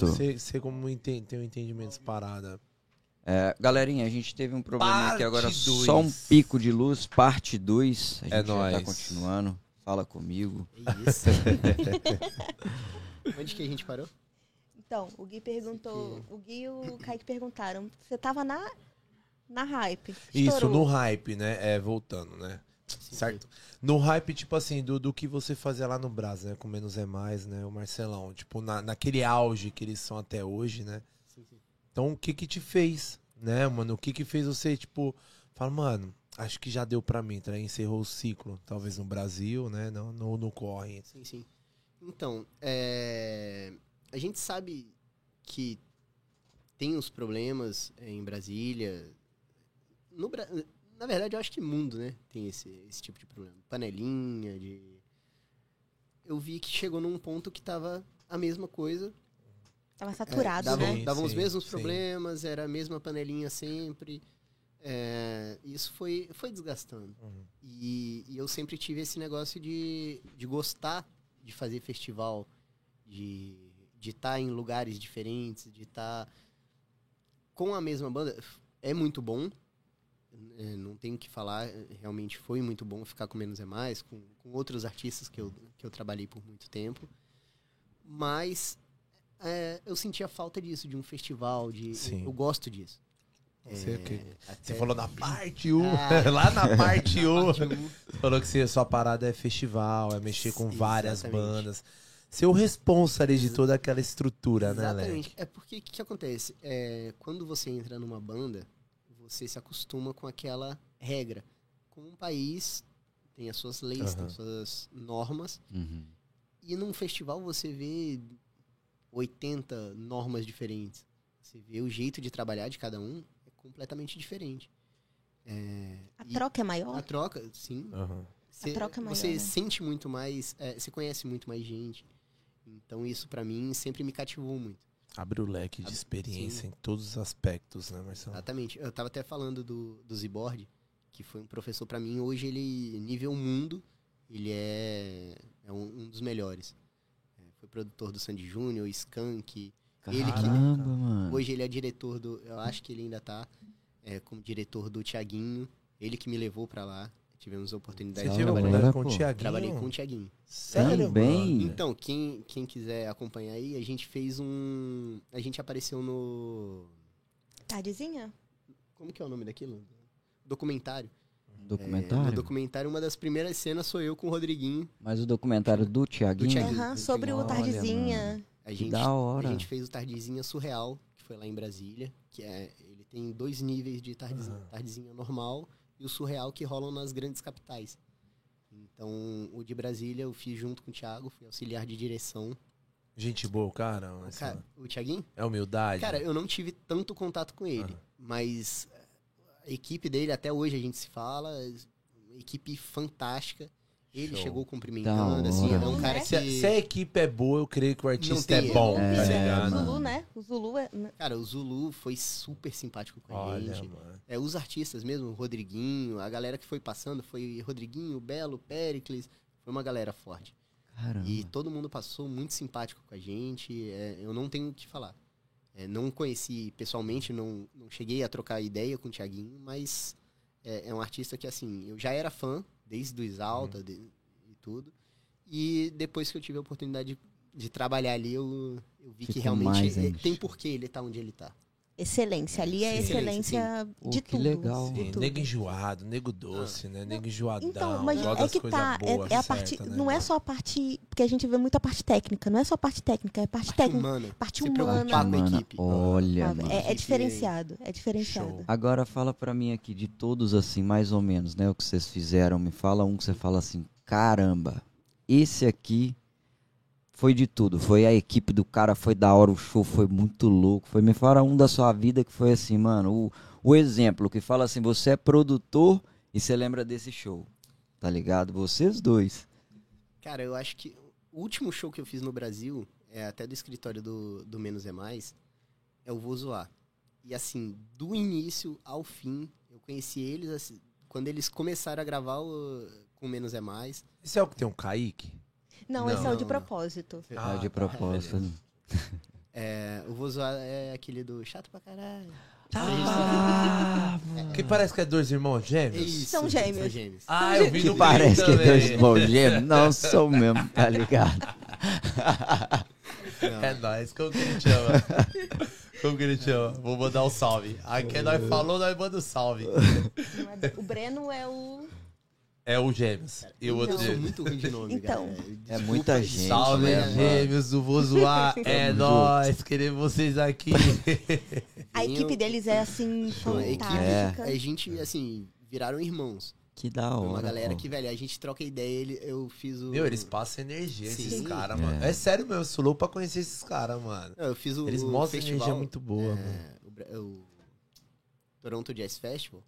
Gostou. Você, como enten- tem um entendimento dessa parada. É, galerinha, a gente teve um problema aqui Parte agora, dois. só um pico de luz, parte 2. A gente É já tá nóis. continuando. Fala comigo. É isso. Onde que a gente parou? Então, o Gui perguntou, o Gui e o Kaique perguntaram, você tava na, na hype. Isso, estourou. no hype, né? É, voltando, né? Certo? No hype, tipo assim, do, do que você fazia lá no Brás, né? Com Menos é Mais, né? O Marcelão. Tipo, na, naquele auge que eles são até hoje, né? Sim, sim. Então, o que que te fez, né, mano? O que que fez você, tipo, fala, mano, acho que já deu pra mim, tá? Encerrou o ciclo, talvez no Brasil, né? Não, no, no corre. Sim, sim. Então, é, a gente sabe que tem os problemas é, em Brasília. No, na verdade, eu acho que mundo, né? Tem esse, esse tipo de problema. Panelinha, de. Eu vi que chegou num ponto que tava a mesma coisa. Tava É, saturado, davam, né? Sim, davam os sim, mesmos sim. problemas, era a mesma panelinha sempre. É, isso foi, foi desgastando. Uhum. E, e eu sempre tive esse negócio de, de gostar de fazer festival, de de estar em lugares diferentes, de estar com a mesma banda. É muito bom, é, não tenho o que falar, é, realmente foi muito bom ficar com Menos é Mais, com, com outros artistas que eu, que eu trabalhei por muito tempo. Mas é, eu sentia falta disso, de um festival, de Sim. eu gosto disso. Você É, que- Você falou na parte 1, Ah. lá na parte 1. Parte um. Falou que você, sua parada é festival, é mexer com várias Exatamente. bandas. Ser o responsa ali de toda aquela estrutura, né, Leque? Exatamente. É porque o que, que acontece? É, quando você entra numa banda, você se acostuma com aquela regra. Como um país tem as suas leis, tem Aham. as suas normas, Uhum. e num festival você vê 80 normas diferentes. Você vê o jeito de trabalhar de cada um é completamente diferente. É, A troca é maior? a troca, sim. Aham. Você, troca é maior, você né? sente muito mais, é, você conhece muito mais gente. Então isso pra mim sempre me cativou muito. Abre o leque de experiência sim. em todos os aspectos, né, Marcelo? Exatamente. Eu tava até falando do, do Zibord, que foi um professor pra mim. Hoje ele, nível mundo, ele é, é um, um dos melhores. É, foi produtor do Sandy Júnior, Skank. Ele que- Caramba, mano. Hoje ele é diretor do. Eu acho que ele ainda tá é, como diretor do Tiaguinho. Ele que me levou pra lá. Tivemos a oportunidade Você de trabalhar. com o Thiaguinho? Trabalhei com o Tiaguinho. Sério, Também? Então, quem, quem quiser acompanhar aí, a gente fez um. A gente apareceu no. Tardezinha? Como que é o nome daquilo? Documentário. É, Documentário? no documentário, uma das primeiras cenas sou eu com o Rodriguinho. Mas o documentário do Thiaguinho? Do Thiaguinho. Aham, sobre o Olha, Tardezinha. A Que gente, da hora. a gente fez o Tardezinha Surreal, que foi lá em Brasília. Que é, ele tem dois níveis de tardezinha, Aham. tardezinha normal e o surreal que rolam nas grandes capitais. Então, o de Brasília eu fiz junto com o Thiago, fui auxiliar de direção. Gente boa, cara. Marcelo. Cara, o Thiaguinho? É humildade. Cara, eu não tive tanto contato com ele, mas a equipe dele, até hoje a gente se fala, uma equipe fantástica. Ele Show. chegou cumprimentando, assim, hora. é um cara Né? se, a- que... se a equipe é boa, eu creio que o artista é bom, É, tá O. Zulu, né? O Zulu é. Cara, o Zulu foi super simpático com a Olha, gente. mano. É, os artistas mesmo, o Rodriguinho, a galera que foi passando foi Rodriguinho, Belo, Pericles, foi uma galera forte. Caramba. E todo mundo passou muito simpático com a gente, é, eu não tenho o que falar. É, não conheci pessoalmente, não, não cheguei a trocar ideia com o Thiaguinho, mas é, é um artista que, assim, eu já era fã, desde o Exalta de- e tudo. E depois que eu tive a oportunidade de, de trabalhar ali, eu, eu vi que realmente mais é, tem porquê ele tá onde ele tá. Excelência. Ali é Sim. excelência Pô, de que tudo. legal. de Sim, tudo. nego enjoado, nego doce, né? Nego enjoadão. Então, mas é que tá. é- boas, é, a certa, parte. né, não é mano? só a parte. Porque a gente vê muita parte técnica. Não é só a parte técnica, é a parte, técnica. humana. Parte Se humana. preocupar com a Mano, equipe. Olha, mano. É, é diferenciado. É diferenciado. Show. Agora fala pra mim aqui, de todos assim, mais ou menos, né? O que vocês fizeram, me fala um que você fala assim, caramba, esse aqui foi de tudo. Foi a equipe do cara, foi da hora, o show foi muito louco. Foi, me fala um da sua vida que foi assim, mano, o, o exemplo que fala assim, você é produtor e você lembra desse show. Tá ligado? Vocês dois. Cara, eu acho que o último show que eu fiz no Brasil, é até do escritório do, do Menos é Mais, é o Vou Zoar. E assim, do início ao fim, eu conheci eles assim, quando eles começaram a gravar o, com Menos é Mais. Esse é o que tem um Kaique? Não, Não, esse é o de propósito. Ah, de propósito. beleza. É, o Vou Zoar é aquele do chato pra caralho. Ah, mano. Que parece que é dois irmãos É gêmeos? isso. São gêmeos. São gêmeos. Ah, eu vi Que no parece que clipe dois irmãos gêmeos. Não sou mesmo, tá ligado? Não. É nóis, como que ele chama? Como que ele chama? Vou mandar um salve. Aqui nós falou, nós manda um salve. É- O Breno é o. É o Gêmeos. E o outro sou gêmeo. muito ruim de nome, Então. galera. É muita gente, Salve, né, mano? gêmeos do Vou Zoar. É Tamo nóis, queremos vocês aqui. A equipe deles é assim, equipe, fantástica. a gente, assim, viraram irmãos. Que da É hora. uma galera pô. que, velho, a gente troca ideia, ele, eu fiz o... Meu, eles passam energia, Sim. esses caras, É. mano. É sério mesmo, eu sou louco pra conhecer esses caras, mano. Não, eu fiz o Eles o mostram festival, energia muito boa, mano. é, o, Bra- o Toronto Jazz Festival.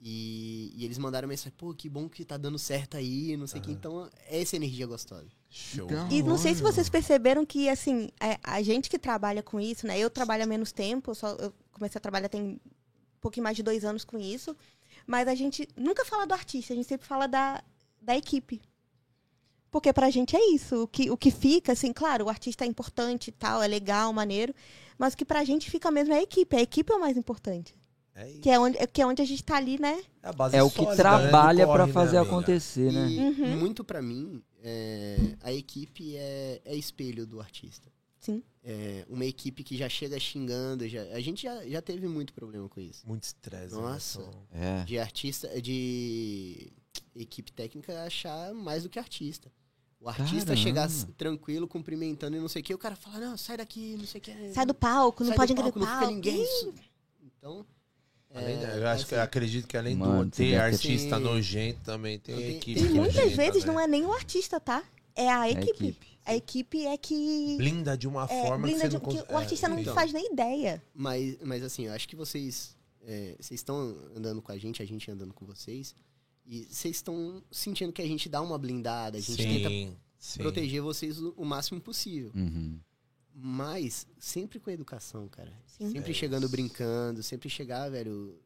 E, e eles mandaram mensagem, pô, que bom que tá dando certo aí, não sei o que. Então, é essa energia gostosa. Show. E não sei se vocês perceberam que, assim, é, a gente que trabalha com isso, né? Eu trabalho há menos tempo, eu, só, eu comecei a trabalhar tem um pouquinho mais de dois anos com isso. Mas a gente nunca fala do artista, a gente sempre fala da, da equipe. Porque pra gente é isso. O que, o que fica, assim, claro, o artista é importante e tal, é legal, maneiro. Mas o que pra gente fica mesmo é a equipe. A equipe é o mais importante. É isso. Que é onde, que é onde a gente tá ali, né? É, a base É o que sólida, né, trabalha né, fazer amiga? acontecer, né? E Uhum. muito pra mim, é, a equipe é, é espelho do artista. Sim. É, uma equipe que já chega xingando, já, a gente já, já teve muito problema com isso. Muito estresse. né, Nossa. Tom? É. De artista, de equipe técnica achar mais do que artista. O artista Caramba. chegar tranquilo, cumprimentando e não sei o que, o cara fala, não, sai daqui, não sei o que. Sai do palco, não sai pode do entrar palco, no não palco. fica ninguém. Isso- Então. Além é, eu acho que eu assim, acredito que além Mano, do ter ter- artista Sim. nojento também tem Tem- equipe. E é muitas nojenta, vezes né? não é nem o artista, tá? É a É a equipe. equipe. A equipe é que. Blinda de uma É, forma blinda que você de- não que o artista não então. faz nem ideia. Mas, mas assim, eu acho que vocês. é, vocês estão andando com a gente, a gente andando com vocês. E vocês estão sentindo que a gente dá uma blindada, a gente tenta Sim, sim. proteger vocês o, o máximo possível. Uhum. Mas sempre com educação, cara. Sim. Sempre É chegando isso. brincando, sempre chegar, velho.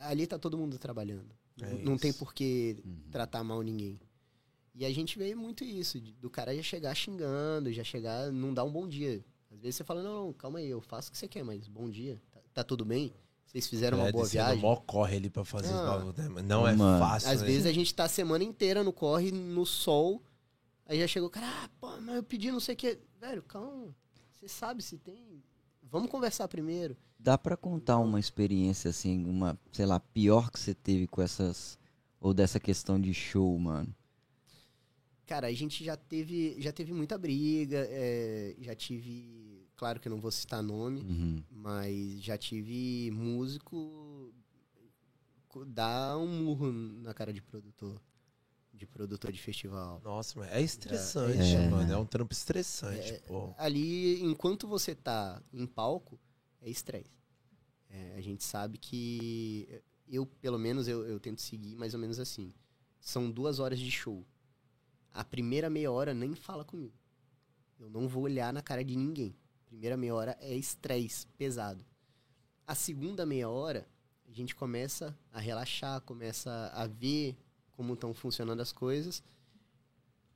Ali tá todo mundo trabalhando. É não não tem isso. por que Uhum. tratar mal ninguém. E a gente vê muito isso, do cara já chegar xingando, já chegar, não dar um bom dia. Às vezes você fala, não, não, calma aí, eu faço o que você quer, mas bom dia. Tá, tá tudo bem? Vocês fizeram uma É, boa descendo viagem? mó corre ali pra fazer os Ah. bagulhos, né? Mas Não é Mano. fácil, Às né? vezes a gente tá a semana inteira no corre, no sol, aí já chegou o cara, ah, pô, mas eu pedi não sei o que. Velho, calma, você sabe se tem. Vamos conversar primeiro. Dá pra contar uma experiência assim, uma, sei lá, pior que você teve com essas ou dessa questão de show, mano? Cara, a gente já teve, já teve muita briga, é, já tive, claro que eu não vou citar nome, Uhum. mas já tive músico co- dar um murro na cara de produtor, de produtor de festival. Nossa, mas é estressante, É. mano. É um trampo estressante, É, pô. Ali, enquanto você tá em palco, é estresse. É, a gente sabe que eu, pelo menos, eu, eu tento seguir mais ou menos assim. São duas horas de show. A primeira meia hora nem fala comigo. Eu não vou olhar na cara de ninguém. Primeira meia hora é estresse pesado. A segunda meia hora, a gente começa a relaxar, começa a ver como estão funcionando as coisas.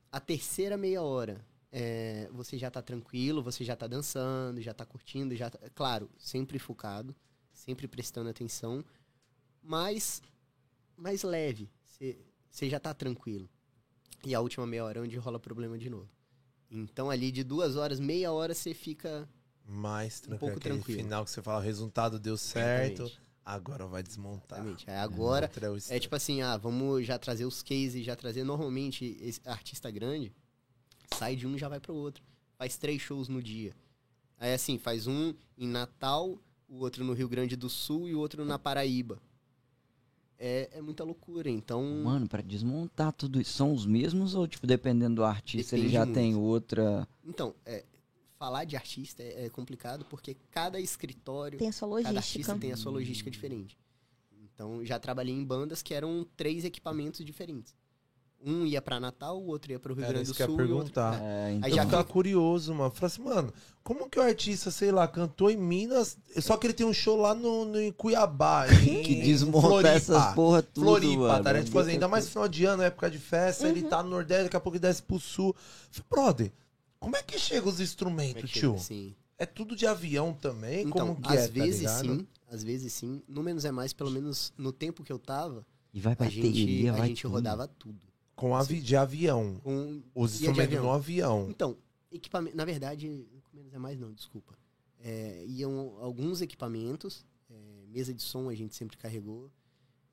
A terceira meia hora, é, você já tá tranquilo, você já tá dançando, já tá curtindo, já tá, claro, sempre focado, sempre prestando atenção, mas mais leve, você já tá tranquilo. E a última meia hora é onde rola problema de novo. Então ali de duas horas, meia hora você fica Mais um tranquilo. pouco aquele tranquilo. final que você fala, o resultado deu certo, Exatamente. Agora vai desmontar. Exatamente. Aí agora o é estresse. tipo assim, ah, vamos já trazer os cases, já trazer normalmente esse artista grande sai de um e já vai pro outro. Faz três shows no dia. Aí assim, faz um em Natal, o outro no Rio Grande do Sul e o outro na Paraíba. É, é muita loucura, então Mano, pra desmontar tudo isso, são os mesmos ou, tipo, dependendo do artista, ele Depende já muito. tem outra. Então, é, falar de artista é, é complicado porque cada escritório, Tem a sua cada logística. artista tem a sua logística diferente. Então, já trabalhei em bandas que eram três equipamentos diferentes. Um ia pra Natal, o outro ia pro Rio Era Grande do isso que eu Sul. ia e o outro- perguntar. é. Então, Aí Eu já ficava fica- curioso, mano. Falei assim, mano, como que o artista, sei lá, cantou em Minas, só que ele tem um show lá no, no- em Cuiabá, em, que desmonta Floripa. essas porra tudo, Floripa, mano. tá? né? Tipo assim, ainda mais final de ano, época de festa, ele tá no Nordeste, daqui a pouco ele desce pro Sul. Falei, brother, como é que chega os é instrumentos, que tio? assim? É tudo de avião também? Então, Como que às é, tá vezes ligado? sim, às vezes sim. No menos é mais, pelo menos no tempo que eu tava, E vai a bateria, gente, a vai gente tudo. rodava tudo. Com avi de avião. Com, Os de instrumentos avião. no avião. Então, equipamento, na verdade, no menos é mais não, desculpa. É, iam alguns equipamentos, é, mesa de som a gente sempre carregou,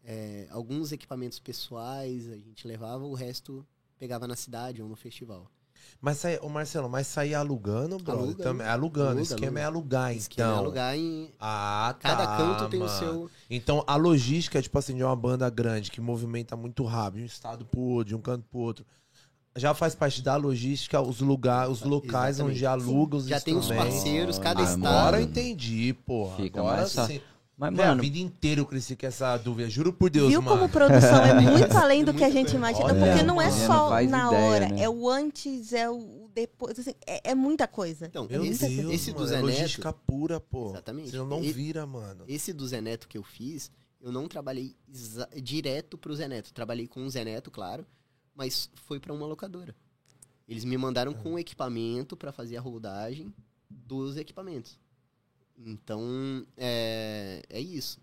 é, alguns equipamentos pessoais a gente levava, o resto pegava na cidade ou no festival. Mas sai, ô Marcelo, mas sair alugando, brother? Aluga, também, alugando. aluga, o esquema é alugar, Esse que é então. alugar em Ah, tá. cada canto tem o mano. seu. Então a logística é tipo assim, de uma banda grande que movimenta muito rápido, de um estado pro outro, de um canto pro outro. Já faz parte da logística os lugares, os locais Exatamente. onde aluga os Já tem os parceiros, cada Ah, estado. Agora eu entendi, porra. Fica Agora mais sim. Mas, mano, vida inteira eu cresci com essa dúvida. Juro por Deus, Viu mano. como produção é muito além do que a gente imagina? Olha, porque não é só Não na ideia, hora, né? é o antes, é o depois, assim, é, é muita coisa. Então, Meu esse, Deus, esse do mano, Zé é Neto, logística pura, pô. Exatamente. Senão não E- vira, mano. esse do Zé Neto que eu fiz, eu não trabalhei direto pro Zé Neto. Trabalhei com o Zé Neto, claro, mas foi pra uma locadora. Eles me mandaram com o equipamento pra fazer a rodagem dos equipamentos. Então, é, é isso.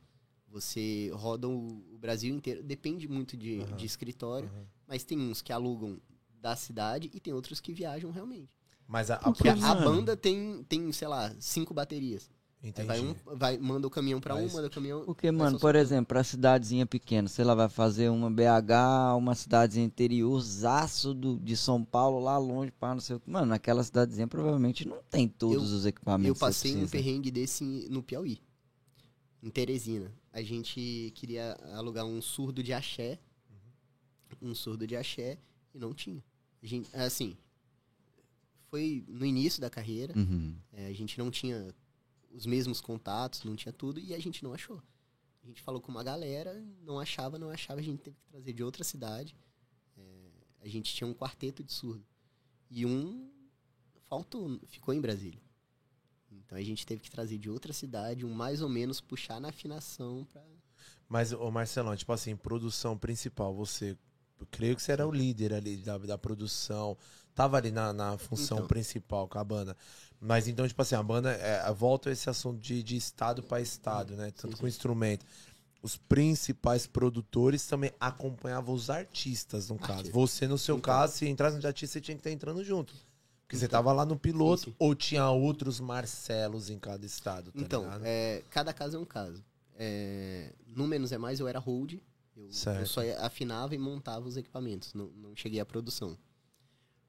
Você roda o, o Brasil inteiro. Depende muito de, Aham. de escritório, Aham. mas tem uns que alugam da cidade e tem outros que viajam realmente. Mas a, a Porque a, a banda tem, tem, sei lá, cinco baterias. Entendi. vai um, vai, manda o caminhão pra Mas- um, manda o caminhão. Porque, mano, por exemplo, pra cidadezinha pequena, sei lá, vai fazer uma BH, uma cidadezinha interiorzaço do, de São Paulo, lá longe, pá, não sei o que. Mano, naquela cidadezinha provavelmente não tem todos os equipamentos. Eu passei um perrengue desse no Piauí, em Teresina. A gente queria alugar um surdo de axé, um surdo de axé, e não tinha. A gente, assim, foi no início da carreira, Uhum. é, a gente não tinha os mesmos contatos, não tinha tudo, e a gente não achou. A gente falou com uma galera, não achava, não achava, a gente teve que trazer de outra cidade. É, a gente tinha um quarteto de surdo. E um faltou, ficou em Brasília. Então a gente teve que trazer de outra cidade, um mais ou menos puxar na afinação pra. Mas, ô Marcelão, tipo assim, produção principal, você. Eu creio que você era o líder ali da, da produção. Tava ali na, na função Então. principal com a banda. Mas então, tipo assim, a banda. É, volta a esse assunto de, de estado para estado, né? Tanto sim. com instrumento. Os principais produtores também acompanhavam os artistas, no caso. Você, no seu Então. caso, se entrasse de artista, você tinha que estar entrando junto. Porque você tava lá no piloto, Sim, sim. ou tinha outros Marcelos em cada estado, tá então, é, cada caso é um caso. É, no Menos é Mais eu era hold, eu, eu só afinava e montava os equipamentos, não, não cheguei à produção.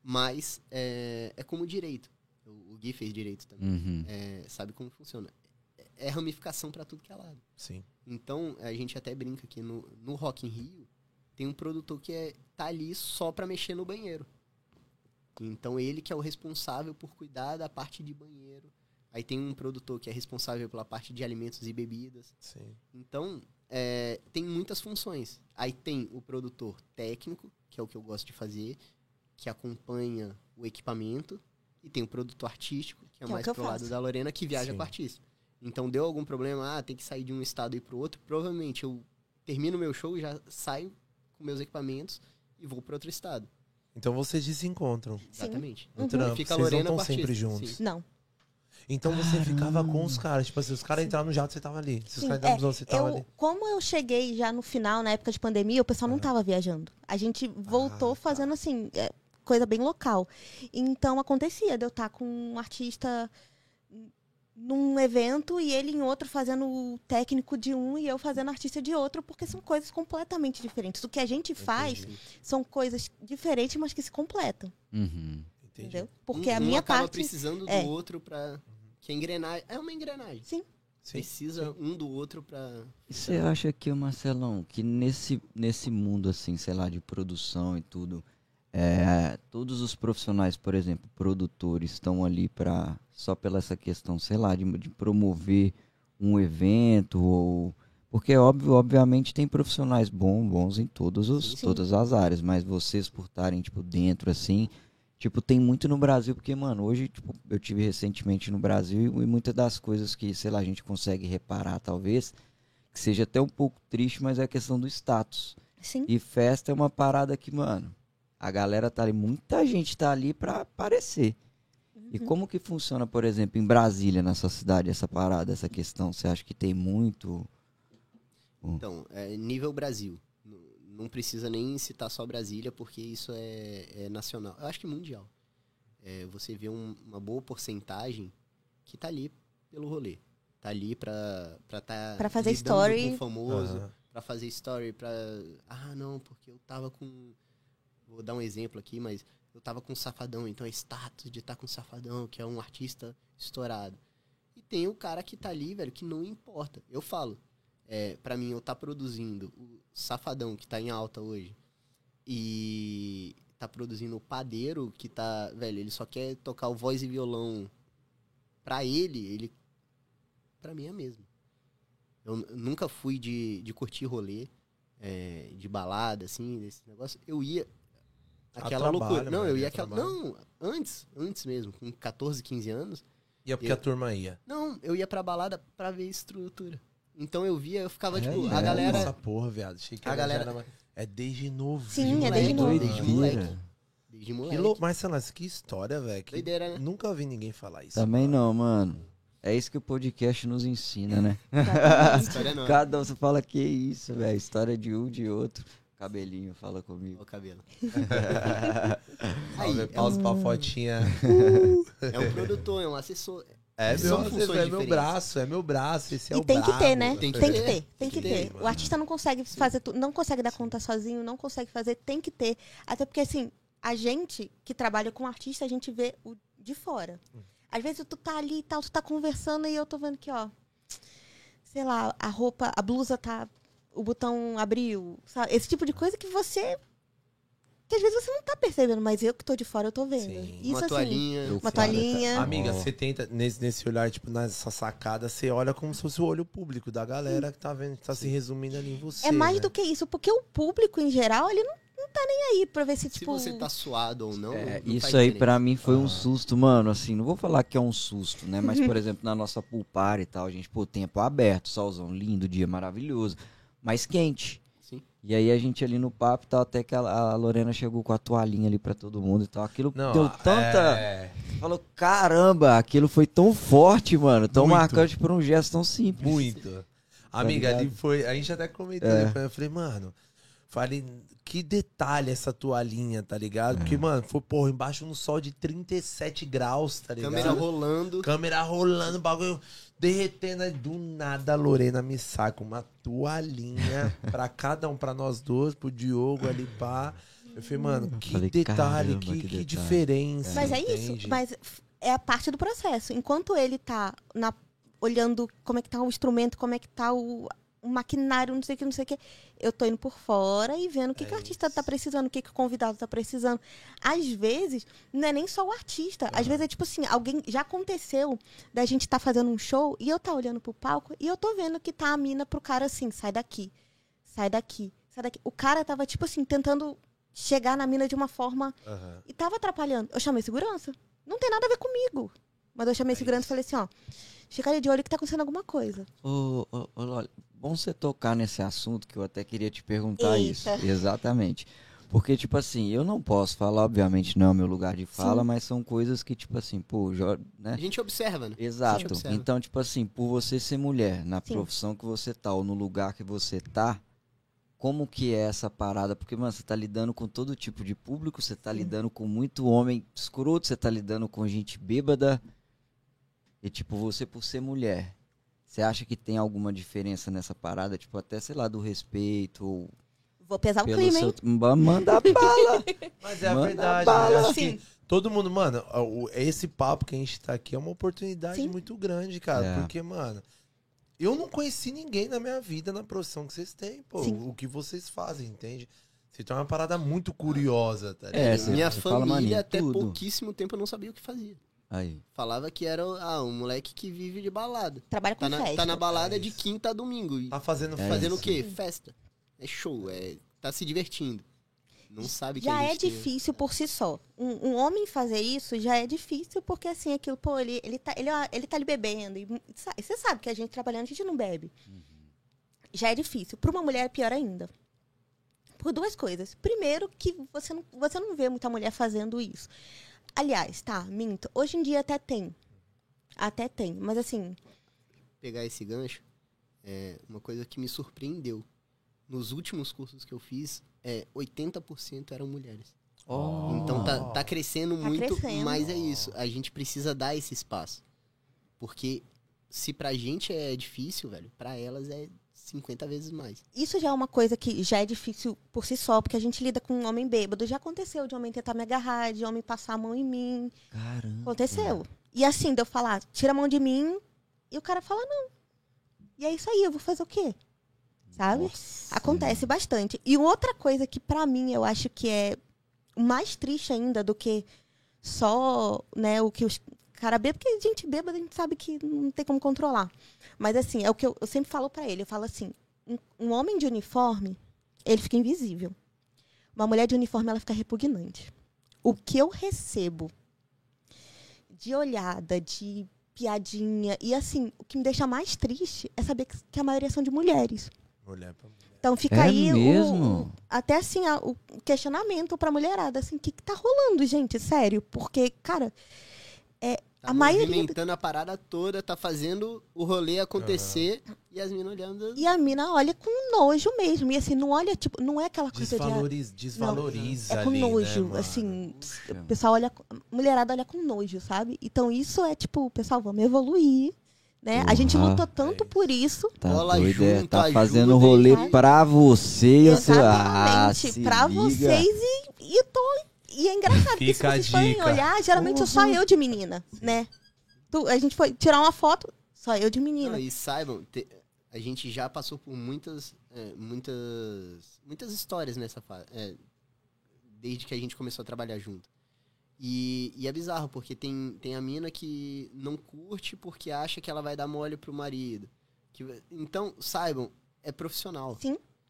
Mas é, é como direito. O, o Gui fez direito também. Uhum. É, sabe como funciona. É, é ramificação pra tudo que é lado. Sim. Então, a gente até brinca que no, no Rock in Rio tem um produtor que é, tá ali só pra mexer no banheiro. Então, ele que é o responsável por cuidar da parte de banheiro. Aí tem um produtor que é responsável pela parte de alimentos e bebidas. Sim. Então, é, tem muitas funções. Aí tem o produtor técnico, que é o que eu gosto de fazer, que acompanha o equipamento. E tem o produtor artístico, que é Que é o mais que eu pro lado faço. da Lorena, que viaja Sim. com o artista. Então, deu algum problema, ah, tem que sair de um estado e pro outro. Provavelmente eu termino meu show, já saio com meus equipamentos e vou para outro estado. Então vocês desencontram. Sim. Exatamente. No Uhum. trampo. Fica a Vocês não Lorena estão com o sempre juntos. sim. Não. Então você ficava Caramba. com os caras. Tipo assim, os caras entraram no jato, você tava ali. Se os caras entraram é, nos outros, você tava Eu, ali. como eu cheguei já no final, na época de pandemia, o pessoal não Aham. tava viajando. A gente voltou Ah, tá. fazendo assim, é, coisa bem local. Então acontecia de eu estar com um artista num evento e ele em outro fazendo o técnico de um e eu fazendo artista de outro, porque são coisas completamente diferentes. O que a gente faz Entendi. são coisas diferentes, mas que se completam, Uhum. Entendeu? Porque um, a um minha acaba parte precisando do é. outro pra... Que engrenagem... É uma engrenagem. Sim. Sim. Precisa um do outro pra... E você acha que, Marcelão, que nesse, nesse mundo, assim, sei lá, de produção e tudo, é, todos os profissionais, por exemplo, produtores, estão ali para só pela essa questão, sei lá, de, de promover um evento ou porque óbvio, obviamente tem profissionais bons, bons em todos os, Sim. todas as áreas, mas vocês por estarem tipo dentro assim, tipo tem muito no Brasil porque mano, hoje tipo, eu tive recentemente no Brasil e muitas das coisas que, sei lá, a gente consegue reparar talvez que seja até um pouco triste, mas é a questão do status. sim, E festa é uma parada que, mano, a galera tá ali, muita gente tá ali pra aparecer. E como que funciona, por exemplo, em Brasília, na sua cidade, essa parada, essa questão? Você acha que tem muito? Então, é nível Brasil. Não precisa nem citar só Brasília, porque isso é, é nacional. Eu acho que mundial. É, você vê um- uma boa porcentagem que tá ali pelo rolê. Tá ali pra, pra tá Pra fazer story. com o famoso, Aham. pra fazer story, pra... Ah, não, porque eu tava com... Vou dar um exemplo aqui, mas eu tava com o Safadão, então é status de estar com o Safadão, que é um artista estourado. E tem o cara que tá ali, velho, que não importa. Eu falo, é, para mim, eu tá produzindo o Safadão, que tá em alta hoje, e tá produzindo o Padeiro, que tá, velho, ele só quer tocar o voz e violão pra ele, ele, pra mim é mesmo. Eu nunca fui de, de curtir rolê, é, de balada, assim, desse negócio. Eu ia. Aquela trabalho, loucura. Não, mano, eu ia ia aquela. Não, antes, antes mesmo, com 14, 15 anos. E é porque Eu- a turma ia. Não, eu ia pra balada pra ver estrutura. Então eu via, eu ficava, É, tipo, é. a galera. Essa porra, viado. Achei que A era- galera- era- É desde novo. Sim, é desde novo. Desde moleque. Desde Que moleque. louco. Mas, sei lá, que história, velho. que Doideira, né? Nunca vi ninguém falar isso. Também não, mano. É isso que o podcast nos ensina, né? História não. Cada um você fala que isso, velho. História de um, de outro. Cabelinho, fala Ó comigo. o cabelo. Aí, é, pausa pra fotinha. é um produtor, é um assessor. É, meu, é meu braço, é meu braço. Esse é E o tem que ter, né? Tem Tem que ter. ter, tem que Tem que ter. ter, O artista não consegue fazer tudo, não consegue dar conta sozinho, não consegue fazer, tem que ter. Até porque, assim, a gente que trabalha com artista, a gente vê o de fora. Às vezes tu tá ali e tal, tu tá conversando e eu tô vendo que, ó, sei lá, a roupa, a blusa tá, o botão abriu, sabe? Esse tipo de coisa que você, que às vezes você não tá percebendo, mas eu que tô de fora, eu tô vendo. Sim. Isso, uma assim, toalhinha. Uma toalhinha. Amiga, Ó. você tenta, nesse, nesse olhar, tipo, nessa sacada, você olha como se fosse o olho público da galera que tá vendo, que tá se resumindo ali em você. É mais né? do que isso, porque o público em geral, ele não, não tá nem aí pra ver se, Se tipo. você tá suado ou não. É, não isso aí pra mim foi um Ah. susto, mano. Assim, não vou falar que é um susto, né? Mas, por exemplo, na nossa pool party e tal, a gente, pô, tempo aberto, solzão lindo, dia maravilhoso, mas quente. Sim. E aí a gente ali no papo e tal, até que a, a Lorena chegou com a toalhinha ali pra todo mundo e tal. Aquilo Não, deu tanta. é, Falou, caramba, aquilo foi tão forte, mano. Tão Muito. marcante por um gesto tão simples. muito. Amiga, ligado? ali foi. A gente até comentou É. depois. Eu falei, mano, falei, que detalhe essa toalhinha, tá ligado? Porque, mano, foi, porra, embaixo no sol de 37 graus, tá ligado? Câmera rolando. Câmera rolando, bagulho derretendo. Aí do nada a Lorena me saca uma toalhinha pra cada um, pra nós dois, pro Diogo ali, pá. Eu falei, mano, que falei, detalhe, caramba, que, que que detalhe. diferença. Mas é entende? isso, mas é a parte do processo. Enquanto ele tá na- olhando como é que tá o instrumento, como é que tá o, o maquinário, não sei o que, não sei o que, eu tô indo por fora e vendo o que, É que o artista isso. tá precisando, o que, que o convidado tá precisando. Às vezes, não é nem só o artista. Às vezes é tipo assim, alguém já aconteceu da gente tá fazendo um show e eu tá olhando pro palco e eu tô vendo que tá a mina pro cara assim, sai daqui, sai daqui, sai daqui. O cara tava, tipo assim, tentando chegar na mina de uma forma Aham. e tava atrapalhando. Eu chamei segurança. Não tem nada a ver comigo. Mas eu chamei É segurança e falei assim, ó. Fica ali de olho que tá acontecendo alguma coisa. Ô, ô, ô, olha, bom você tocar nesse assunto que eu até queria te perguntar isso. Eita. Exatamente. Porque, tipo assim, eu não posso falar, obviamente não é o meu lugar de fala, Sim. mas são coisas que, tipo assim, pô, jo- né? A gente observa, né? Exato. observa. Então, tipo assim, por você ser mulher, na Sim. profissão que você tá, ou no lugar que você tá, como que é essa parada? Porque, mano, você tá lidando com todo tipo de público, você tá lidando com muito homem escroto, você tá lidando com gente bêbada. E, tipo, você por ser mulher, você acha que tem alguma diferença nessa parada? Tipo, até, sei lá, do respeito, ou Vou pesar o pelo clima, seu... hein? Ma- Manda bala! Mas é a Manda verdade, bala. né? Sim. que todo mundo, mano, esse papo que a gente tá aqui é uma oportunidade Sim. muito grande, cara. É. Porque, mano, eu não conheci ninguém na minha vida na profissão que vocês têm, pô. Sim. O que vocês fazem, entende? Você tem uma parada muito curiosa, tá ligado? É, Minha família, até tudo. pouquíssimo tempo, eu não sabia o que fazia. Aí. Falava que era ah, um moleque que vive de balada. Trabalha com Tá na, festa. tá na balada É de quinta a domingo. E Tá fazendo É fazendo isso. o quê? Festa. É show, é tá se divertindo. Não sabe que Já é gente tem- difícil por si só. Um, um homem fazer isso já é difícil porque, assim, aquilo, pô, ele, ele, tá, ele, ele tá ali bebendo. E você sabe que a gente trabalhando, a gente não bebe. Já é difícil. Para uma mulher é pior ainda. Por duas coisas. Primeiro, que você não, você não vê muita mulher fazendo isso. Aliás, tá, minto. Hoje em dia até tem. Até tem. Mas assim, Pegar esse gancho, é uma coisa que me surpreendeu. Nos últimos cursos que eu fiz, é, 80% eram mulheres. Oh. Então tá, tá crescendo Tá muito, crescendo. mas é isso. A gente precisa dar esse espaço. Porque se pra gente é difícil, velho, pra elas é 50 vezes mais. isso já é uma coisa que já é difícil por si só, porque a gente lida com um homem bêbado. Já aconteceu de homem tentar me agarrar, de homem passar a mão em mim. Caramba. Aconteceu. E assim, de eu falar, tira a mão de mim, e o cara fala, não. E é isso aí, eu vou fazer o quê? Sabe? Nossa. Acontece bastante. E outra coisa que pra mim eu acho que é mais triste ainda do que só, né, o que os cara bêbado, porque gente bêbada a gente sabe que não tem como controlar. Mas assim, é o que eu, eu sempre falo pra ele, eu falo assim, um, um homem de uniforme, ele fica invisível. Uma mulher de uniforme, ela fica repugnante. O que eu recebo de olhada, de piadinha, e assim, o que me deixa mais triste é saber que, que a maioria são de mulheres. Mulher pra mulher. Então fica É aí o- mesmo? o- até assim a- o questionamento pra mulherada, assim, o que, que tá rolando, gente? Sério, porque, cara, Tá A maioria movimentando a parada toda, tá fazendo o rolê acontecer e as minas olhando. e a mina olha com nojo mesmo. E assim, não olha, tipo, não é aquela coisa de. Desvaloriza, desvaloriza É com ali, nojo, né, assim. Puxa. O pessoal olha. a Mulherada olha com nojo, sabe? Então isso é tipo, pessoal, vamos evoluir. Né? A gente lutou tanto por isso. Tá doido, é, tá ajuda fazendo rolê vai. pra você e. Ah, Exatamente. se pra liga. vocês e, e eu tô. E é engraçado, porque se a vocês forem olhar, geralmente sou só eu de menina, né? Tu- a gente foi tirar uma foto, só eu de menina. Não, e saibam, te- a gente já passou por muitas, é, muitas, muitas histórias nessa fase, é, desde que a gente começou a trabalhar junto. E, e é bizarro, porque tem, tem a mina que não curte porque acha que ela vai dar mole pro marido. Que, então, saibam, é profissional.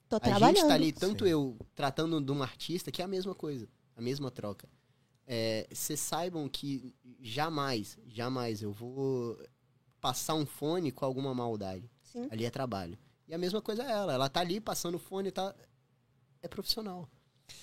Tô A trabalhando. gente tá ali, tanto Sim. eu tratando de um artista, que é a mesma coisa, a mesma troca. Vocês saibam que jamais, jamais eu vou passar um fone com alguma maldade. Sim. Ali é trabalho. E a mesma coisa é ela. Ela tá ali passando o fone, tá. É profissional.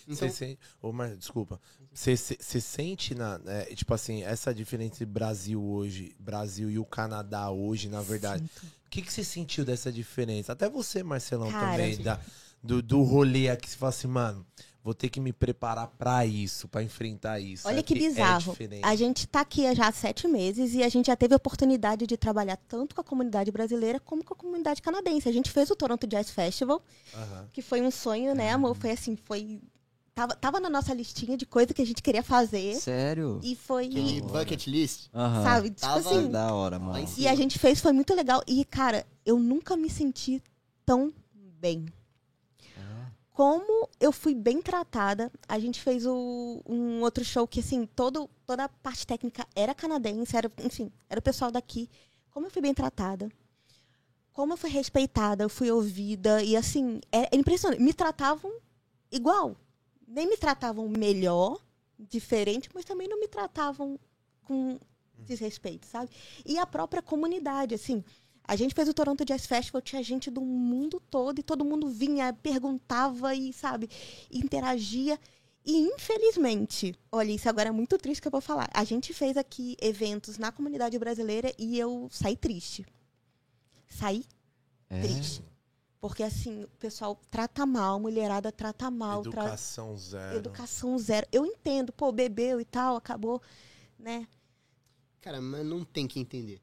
Então, Você sente. Ô, mas, desculpa. Você se- você sente na. é, tipo assim, essa diferença entre Brasil hoje, Brasil e o Canadá hoje, na verdade. O que, que você sentiu dessa diferença? Até você, Marcelão, Cara, também, da, do, do rolê aqui. Você fala assim, mano, vou ter que me preparar pra isso, pra enfrentar isso. Olha É que é bizarro. diferente. a gente tá aqui há já sete meses e a gente já teve a oportunidade de trabalhar tanto com a comunidade brasileira como com a comunidade canadense. A gente fez o Toronto Jazz Festival, Aham. que foi um sonho, né, amor? Foi assim, foi. Tava, tava na nossa listinha de coisa que a gente queria fazer. Sério? E foi. hora. bucket list. Aham. Sabe? Tipo Tava- assim. Da hora, mano. E a gente fez, foi muito legal. E, cara, eu nunca me senti tão bem. Como eu fui bem tratada, a gente fez o- um outro show que, assim, todo, toda a parte técnica era canadense, era, enfim, era o pessoal daqui. Como eu fui bem tratada, como eu fui respeitada, eu fui ouvida, e, assim, é, é impressionante. Me tratavam igual. Nem me tratavam melhor, diferente, mas também não me tratavam com desrespeito, sabe? E a própria comunidade, assim. A gente fez o Toronto Jazz Festival, tinha gente do mundo todo e todo mundo vinha, perguntava e, sabe, interagia. E infelizmente, olha, isso agora é muito triste que eu vou falar. A gente fez aqui eventos na comunidade brasileira e eu saí triste. Saí É. triste. Porque assim, o pessoal trata mal, a mulherada trata mal, tra- Educação zero. educação zero. Eu entendo, pô, bebeu e tal, acabou, né? Cara, mas não tem que entender.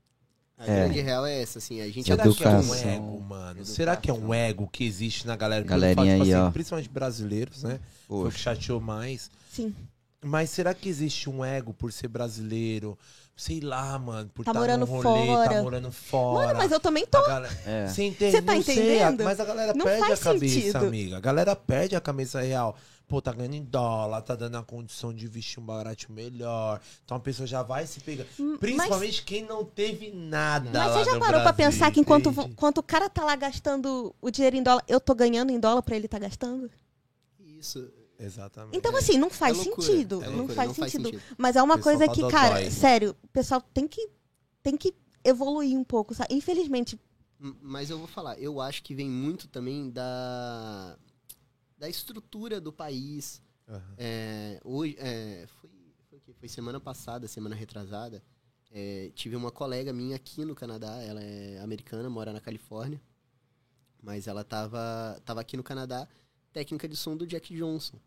A É. grande real é essa, assim. A gente Será que é um Educação. ego, mano? Será que é um ego que existe na galera? Galerinha Tipo aí, assim, ó. Principalmente brasileiros, né? Foi o que Poxa. chateou mais. Sim. Mas será que existe um ego por ser brasileiro? Sei lá, mano, por Tá estar morando rolê, tá fora. morando fora. Mano, mas eu também tô. Galera- É. Você entende? Você tá Não sei, entendendo? mas a galera Não perde a cabeça, sentido. amiga. A galera perde a cabeça real. Pô, tá ganhando em dólar, tá dando a condição de vestir um barato melhor. Então a pessoa já vai se pegar. Hum, Principalmente quem não teve nada. Mas lá você já no parou pra Brasil, pensar que enquanto, entende? enquanto o cara tá lá gastando o dinheiro em dólar, eu tô ganhando em dólar pra ele tá gastando? Isso. Exatamente. Então, assim, não faz é loucura, sentido. é não loucura, faz, sentido. Mas é uma coisa que, cara, sério, o pessoal tem que, tem que evoluir um pouco, sabe? Infelizmente, Mas eu vou falar, eu acho que vem muito também da, da estrutura do país. Aham. É, hoje, é, foi, foi, foi semana passada, semana retrasada, é, tive uma colega minha aqui no Canadá, ela é americana, mora na Califórnia, mas ela tava, tava aqui no Canadá, técnica de som do Jack Johnson.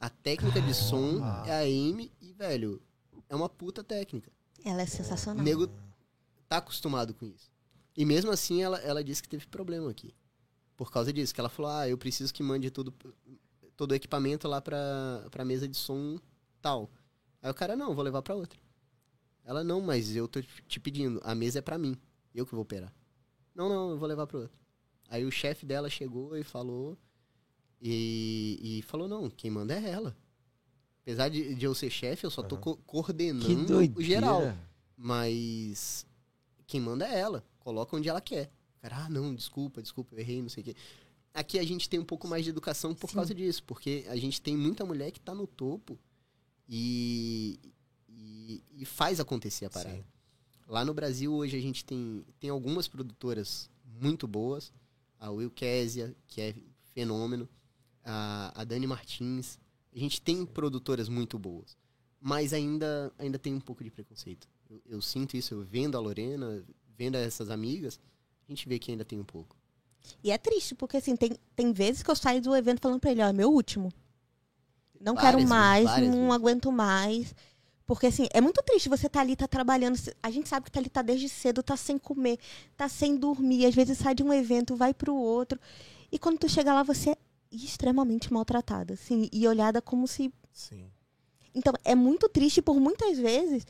A técnica de som é a Amy e, velho, é uma puta técnica. Ela é O sensacional. nego tá acostumado com isso. E mesmo assim, ela, ela disse que teve problema aqui. Por causa disso, que ela falou, ah, eu preciso que mande tudo, todo o equipamento lá pra, pra mesa de som tal. Aí o cara, não, vou levar pra outra. Ela, não, mas eu tô te pedindo, a mesa é pra mim, eu que vou operar. Não, não, eu vou levar pra outra. Aí o chefe dela chegou e falou, e, e falou, não, quem manda é ela. Apesar de, de eu ser chefe, eu só tô co- coordenando o geral. Mas quem manda é ela. Coloca onde ela quer. O Cara, ah, não, desculpa, desculpa, eu errei, não sei o quê. Aqui a gente tem um pouco mais de educação por Sim. causa disso, porque a gente tem muita mulher que tá no topo e, e, e faz acontecer a parada. Sim. Lá no Brasil, hoje, a gente tem, tem algumas produtoras muito boas. A Will Késia, que é fenômeno. A, a Dani Martins. A gente tem produtoras muito boas. Mas ainda, ainda tem um pouco de preconceito. Eu, eu sinto isso, eu vendo a Lorena, vendo essas amigas, a gente vê que ainda tem um pouco. E é triste, porque assim, tem, tem vezes que eu saio do evento falando pra ele, ó, é meu último. Não Várias quero vezes, mais, várias não vezes. aguento mais. Porque assim, é muito triste você tá ali, tá trabalhando. A gente sabe que tá ali, tá desde cedo, tá sem comer, tá sem dormir. Às vezes sai de um evento, vai pro outro. E quando tu chega lá, você extremamente maltratada, assim, e olhada como se Sim. então, é muito triste por muitas vezes.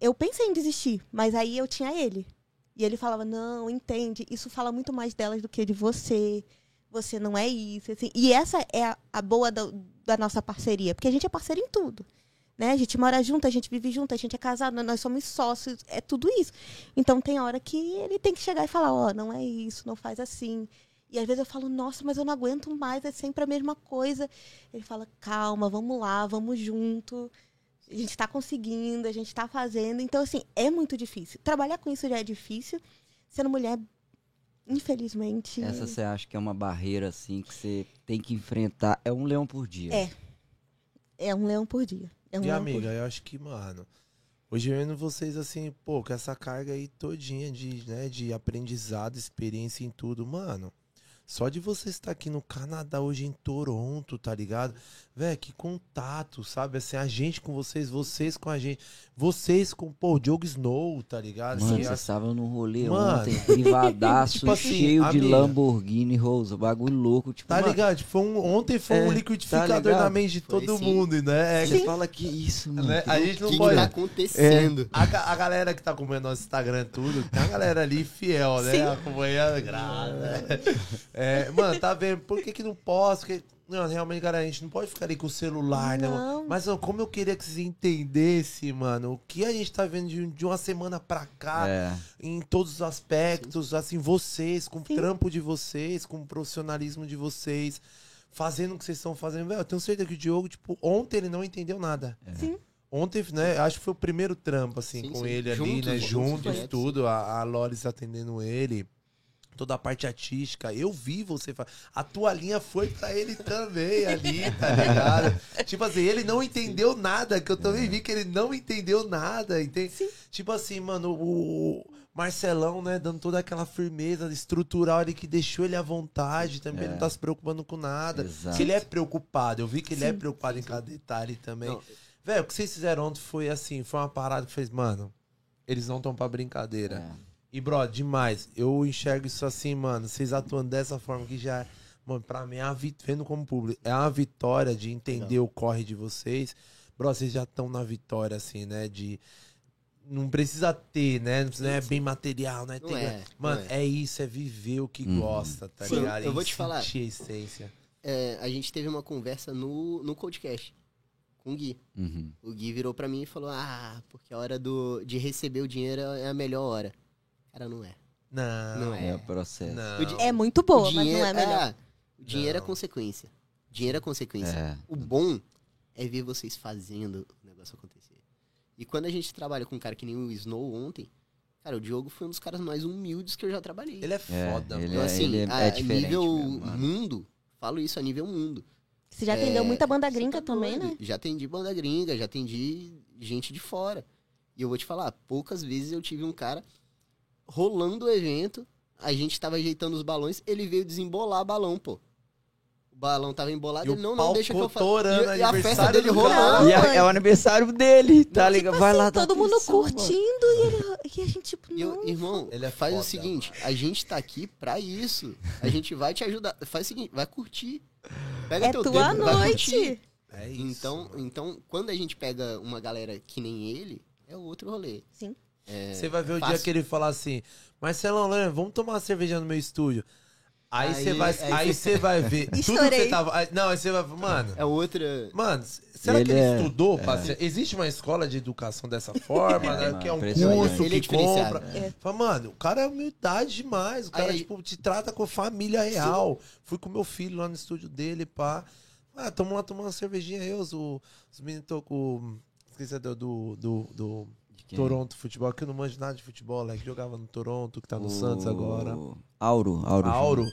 Eu pensei em desistir, mas aí eu tinha ele. E ele falava: "Não, entende, isso fala muito mais delas do que de você. Você não é isso", assim. E essa é a, a boa da, da nossa parceria, porque a gente é parceiro em tudo. Né? A gente mora junto, a gente vive junto, a gente é casado, nós somos sócios, é tudo isso. Então tem hora que ele tem que chegar e falar, ó, não é isso, não faz assim. E às vezes eu falo, nossa, mas eu não aguento mais, é sempre a mesma coisa. Ele fala, calma, vamos lá, vamos junto. A gente está conseguindo, a gente está fazendo. Então, assim, é muito difícil. Trabalhar com isso já é difícil. Sendo mulher, infelizmente. Essa você acha que é uma barreira assim que você tem que enfrentar? É um leão por dia. É. É um leão por dia. É um E leão por amiga, eu acho que, mano, hoje vendo vocês assim, pô, com essa carga aí todinha de, né, de aprendizado, experiência em tudo, mano. Só de você estar aqui no Canadá hoje em Toronto, tá ligado? Véi, que contato, sabe? Assim, a gente com vocês, vocês com a gente, vocês com, pô, o Diogo Snow, tá ligado? Mano, Assim, você a- estava num rolê Mano. ontem, privadaço, Tipo assim, cheio de amiga. Lamborghini Rosa, bagulho louco, tipo, Tá mano, ligado? Tipo, foi um- ontem foi É, um tá liquidificador ligado? na mente de todo mundo, né? É, Você fala que isso, mano. né? que A gente O não que, que pode. tá acontecendo? A, ga- a galera que tá acompanhando nosso Instagram tudo, tem uma galera ali fiel, né? Sim. Acompanhando, grava. É, mano, tá vendo? Por que que não posso? Porque, não, realmente, galera, a gente não pode ficar ali com o celular, né, mano? Não. Mas ó, como eu queria que vocês entendessem, mano, o que a gente tá vendo de, de uma semana pra cá, É, em todos os aspectos, assim, vocês, com o Sim. trampo de vocês, com o profissionalismo de vocês, fazendo o que vocês estão fazendo. Velho, eu tenho certeza que o Diogo, tipo, ontem ele não entendeu nada. Sim. Ontem, né, acho que foi o primeiro trampo, assim, Sim, com sim. ele ali, Juntos, né, juntos, juntos, tudo, a, a Loris atendendo ele, toda a parte artística, eu vi você, fa- a tua linha foi pra ele também ali, tá ligado? tipo assim, ele não entendeu nada, que eu também vi que ele não entendeu nada, entende? Sim. Tipo assim, mano, o Marcelão, né, dando toda aquela firmeza estrutural ali que deixou ele à vontade, também É. não tá se preocupando com nada. Exato. Que ele é preocupado, eu vi que ele é Sim. preocupado em cada detalhe também. Não, Velho, o que vocês fizeram ontem foi assim, foi uma parada que fez, mano, eles não estão pra brincadeira. é. E, bro, demais. Eu enxergo isso assim, mano, vocês atuando dessa forma que já, mano, pra mim é uma vitória, vendo como público, é uma vitória de entender o corre de vocês. Bro, vocês já estão na vitória, assim, né, de... Não precisa ter, né? Não, é bem material, né? Não é, Mano, não é. isso, é viver o que Uhum. gosta, tá Sim, ligado? eu vou E te falar. a essência. é, a gente teve uma conversa no, no podcast com o Gui. Uhum. O Gui virou pra mim e falou: Ah, porque a hora do, de receber o dinheiro é a melhor hora. Cara, não é. Não, Não É é. o processo. Não. É muito boa, o mas não é melhor. é, o dinheiro é Não. consequência. Dinheiro é consequência. É. O bom é ver vocês fazendo o negócio acontecer. E quando a gente trabalha com um cara que nem o Snow ontem, cara, o Diogo foi um dos caras mais humildes que eu já trabalhei. Ele é foda, ele mano. então, é- assim, ele é- a é nível mesmo, mundo, falo isso a nível mundo. Você já atendeu É, muita banda Você gringa tá também, doido? né? Já atendi banda gringa, já atendi gente de fora. E eu vou te falar, poucas vezes eu tive um cara rolando o evento, a gente tava ajeitando os balões, ele veio desembolar balão, pô. O balão tava embolado, E ele o não, não, deixa que eu faça. E, e a festa dele rolando. E é, é o aniversário dele, tá Tipo ligado? Vai assim, lá todo mundo atenção, mano. curtindo e, ele, e a gente, tipo, E eu, não. irmão, Ele é faz foda, o seguinte, a gente tá aqui pra isso. A gente vai te ajudar. Faz o seguinte, vai curtir. Pega É teu tua curtir. noite. É isso. Então, mano. então, quando a gente pega uma galera que nem ele, é outro rolê. Sim. É, Você vai ver o dia fácil. que ele falar assim, Marcelão, lembra, vamos tomar uma cerveja no meu estúdio. Aí Aí- você vai, aí aí você- vai ver tudo que você tava, aí- não, aí você vai, mano, é outra. mano, será que Ele ele é- estudou? pra ser- Existe uma escola de educação dessa forma, É, né, que é um impressionante. curso Ele é que diferenciado. compra. É. Fala, mano, o cara é humildade demais, o cara Aí- tipo te trata com família real. Fui com meu filho lá no estúdio dele, pá. Ah, tamo lá tomando uma cervejinha, eu, os, os meninos tô com esqueci do do, do, quem? Toronto Futebol, que eu não manjo nada de futebol, né? Que jogava no Toronto, que tá no O Santos agora. Auro, Auro. Auro.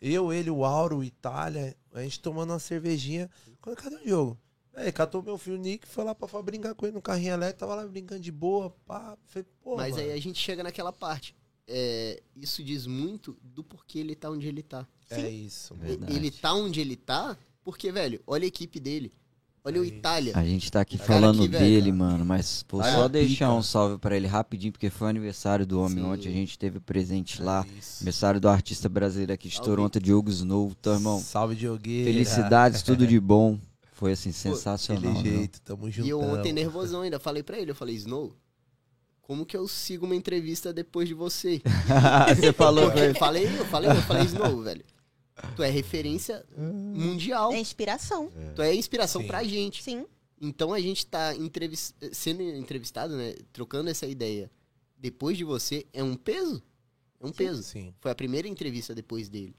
Eu, ele, o Auro, o Itália, a gente tomando uma cervejinha. Quando cadê o jogo? Aí, catou meu filho Nick, foi lá pra fora brincar com ele no carrinho elétrico, tava lá brincando de boa, pá. Falei, pô, Mas mano, aí a gente chega naquela parte. É, isso diz muito do porquê ele tá onde ele tá. é isso. mano. Verdade. Ele tá onde ele tá porque, velho, olha a equipe dele. Olha o. Itália. A gente tá aqui Cara, falando que velho, dele, cara. mano, mas vou Cara, só pica. deixar um salve pra ele rapidinho, porque foi aniversário do homem Sim. ontem, a gente teve presente lá. É isso. Aniversário do artista brasileiro aqui de Salve. Toronto, Diogo Snow. Então, irmão, Salve, Diogueira. felicidades, tudo de bom. Foi assim, sensacional. Daquele meu. jeito, tamo junto. E eu ontem nervosão ainda, falei pra ele, eu falei, Snow, como que eu sigo uma entrevista depois de você? Você falou, velho. eu falei, eu falei, eu falei, Snow, velho. Tu é referência mundial. É inspiração. Tu é inspiração Sim. pra gente. Sim. Então a gente tá entrevis- sendo entrevistado, né? Trocando essa ideia depois de você é um peso. É um peso. Sim. Foi a primeira entrevista depois dele.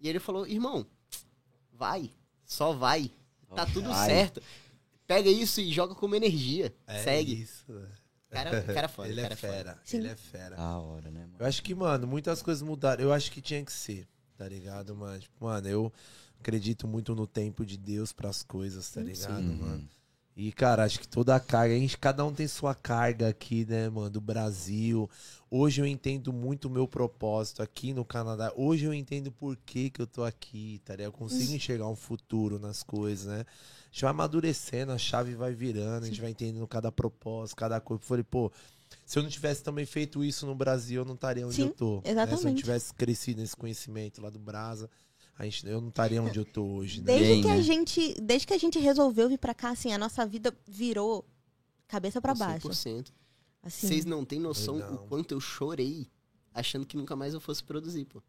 E ele falou, irmão, vai. Só vai. Tá tudo Vai. certo. Pega isso e joga como energia. É Segue. isso. Cara, cara foda, Ele cara é foda. fera. Sim. Ele é fera. Da hora, né, mano? Eu acho que, mano, muitas coisas mudaram. Eu acho que tinha que ser, tá ligado, mano? Tipo, mano, eu acredito muito no tempo de Deus pras coisas, tá ligado, Uhum. mano? E, cara, acho que toda a carga, a gente, cada um tem sua carga aqui, né, mano, do Brasil. Hoje eu entendo muito o meu propósito aqui no Canadá. Hoje eu entendo por que que eu tô aqui, tá ligado? Eu consigo enxergar um futuro nas coisas, né? A gente vai amadurecendo, a chave vai virando, a gente vai entendendo cada propósito, cada coisa. Eu falei, pô, se eu não tivesse também feito isso no Brasil, eu não estaria onde Sim, eu tô. né? Se eu não exatamente. tivesse crescido nesse conhecimento lá do Brasa, a gente, eu não estaria onde eu tô hoje, né? Desde Bem, que a né? gente, desde que a gente resolveu vir pra cá, assim, a nossa vida virou cabeça pra baixo. 100%. Assim, Vocês não têm noção Não. o quanto eu chorei achando que nunca mais eu fosse produzir, pô.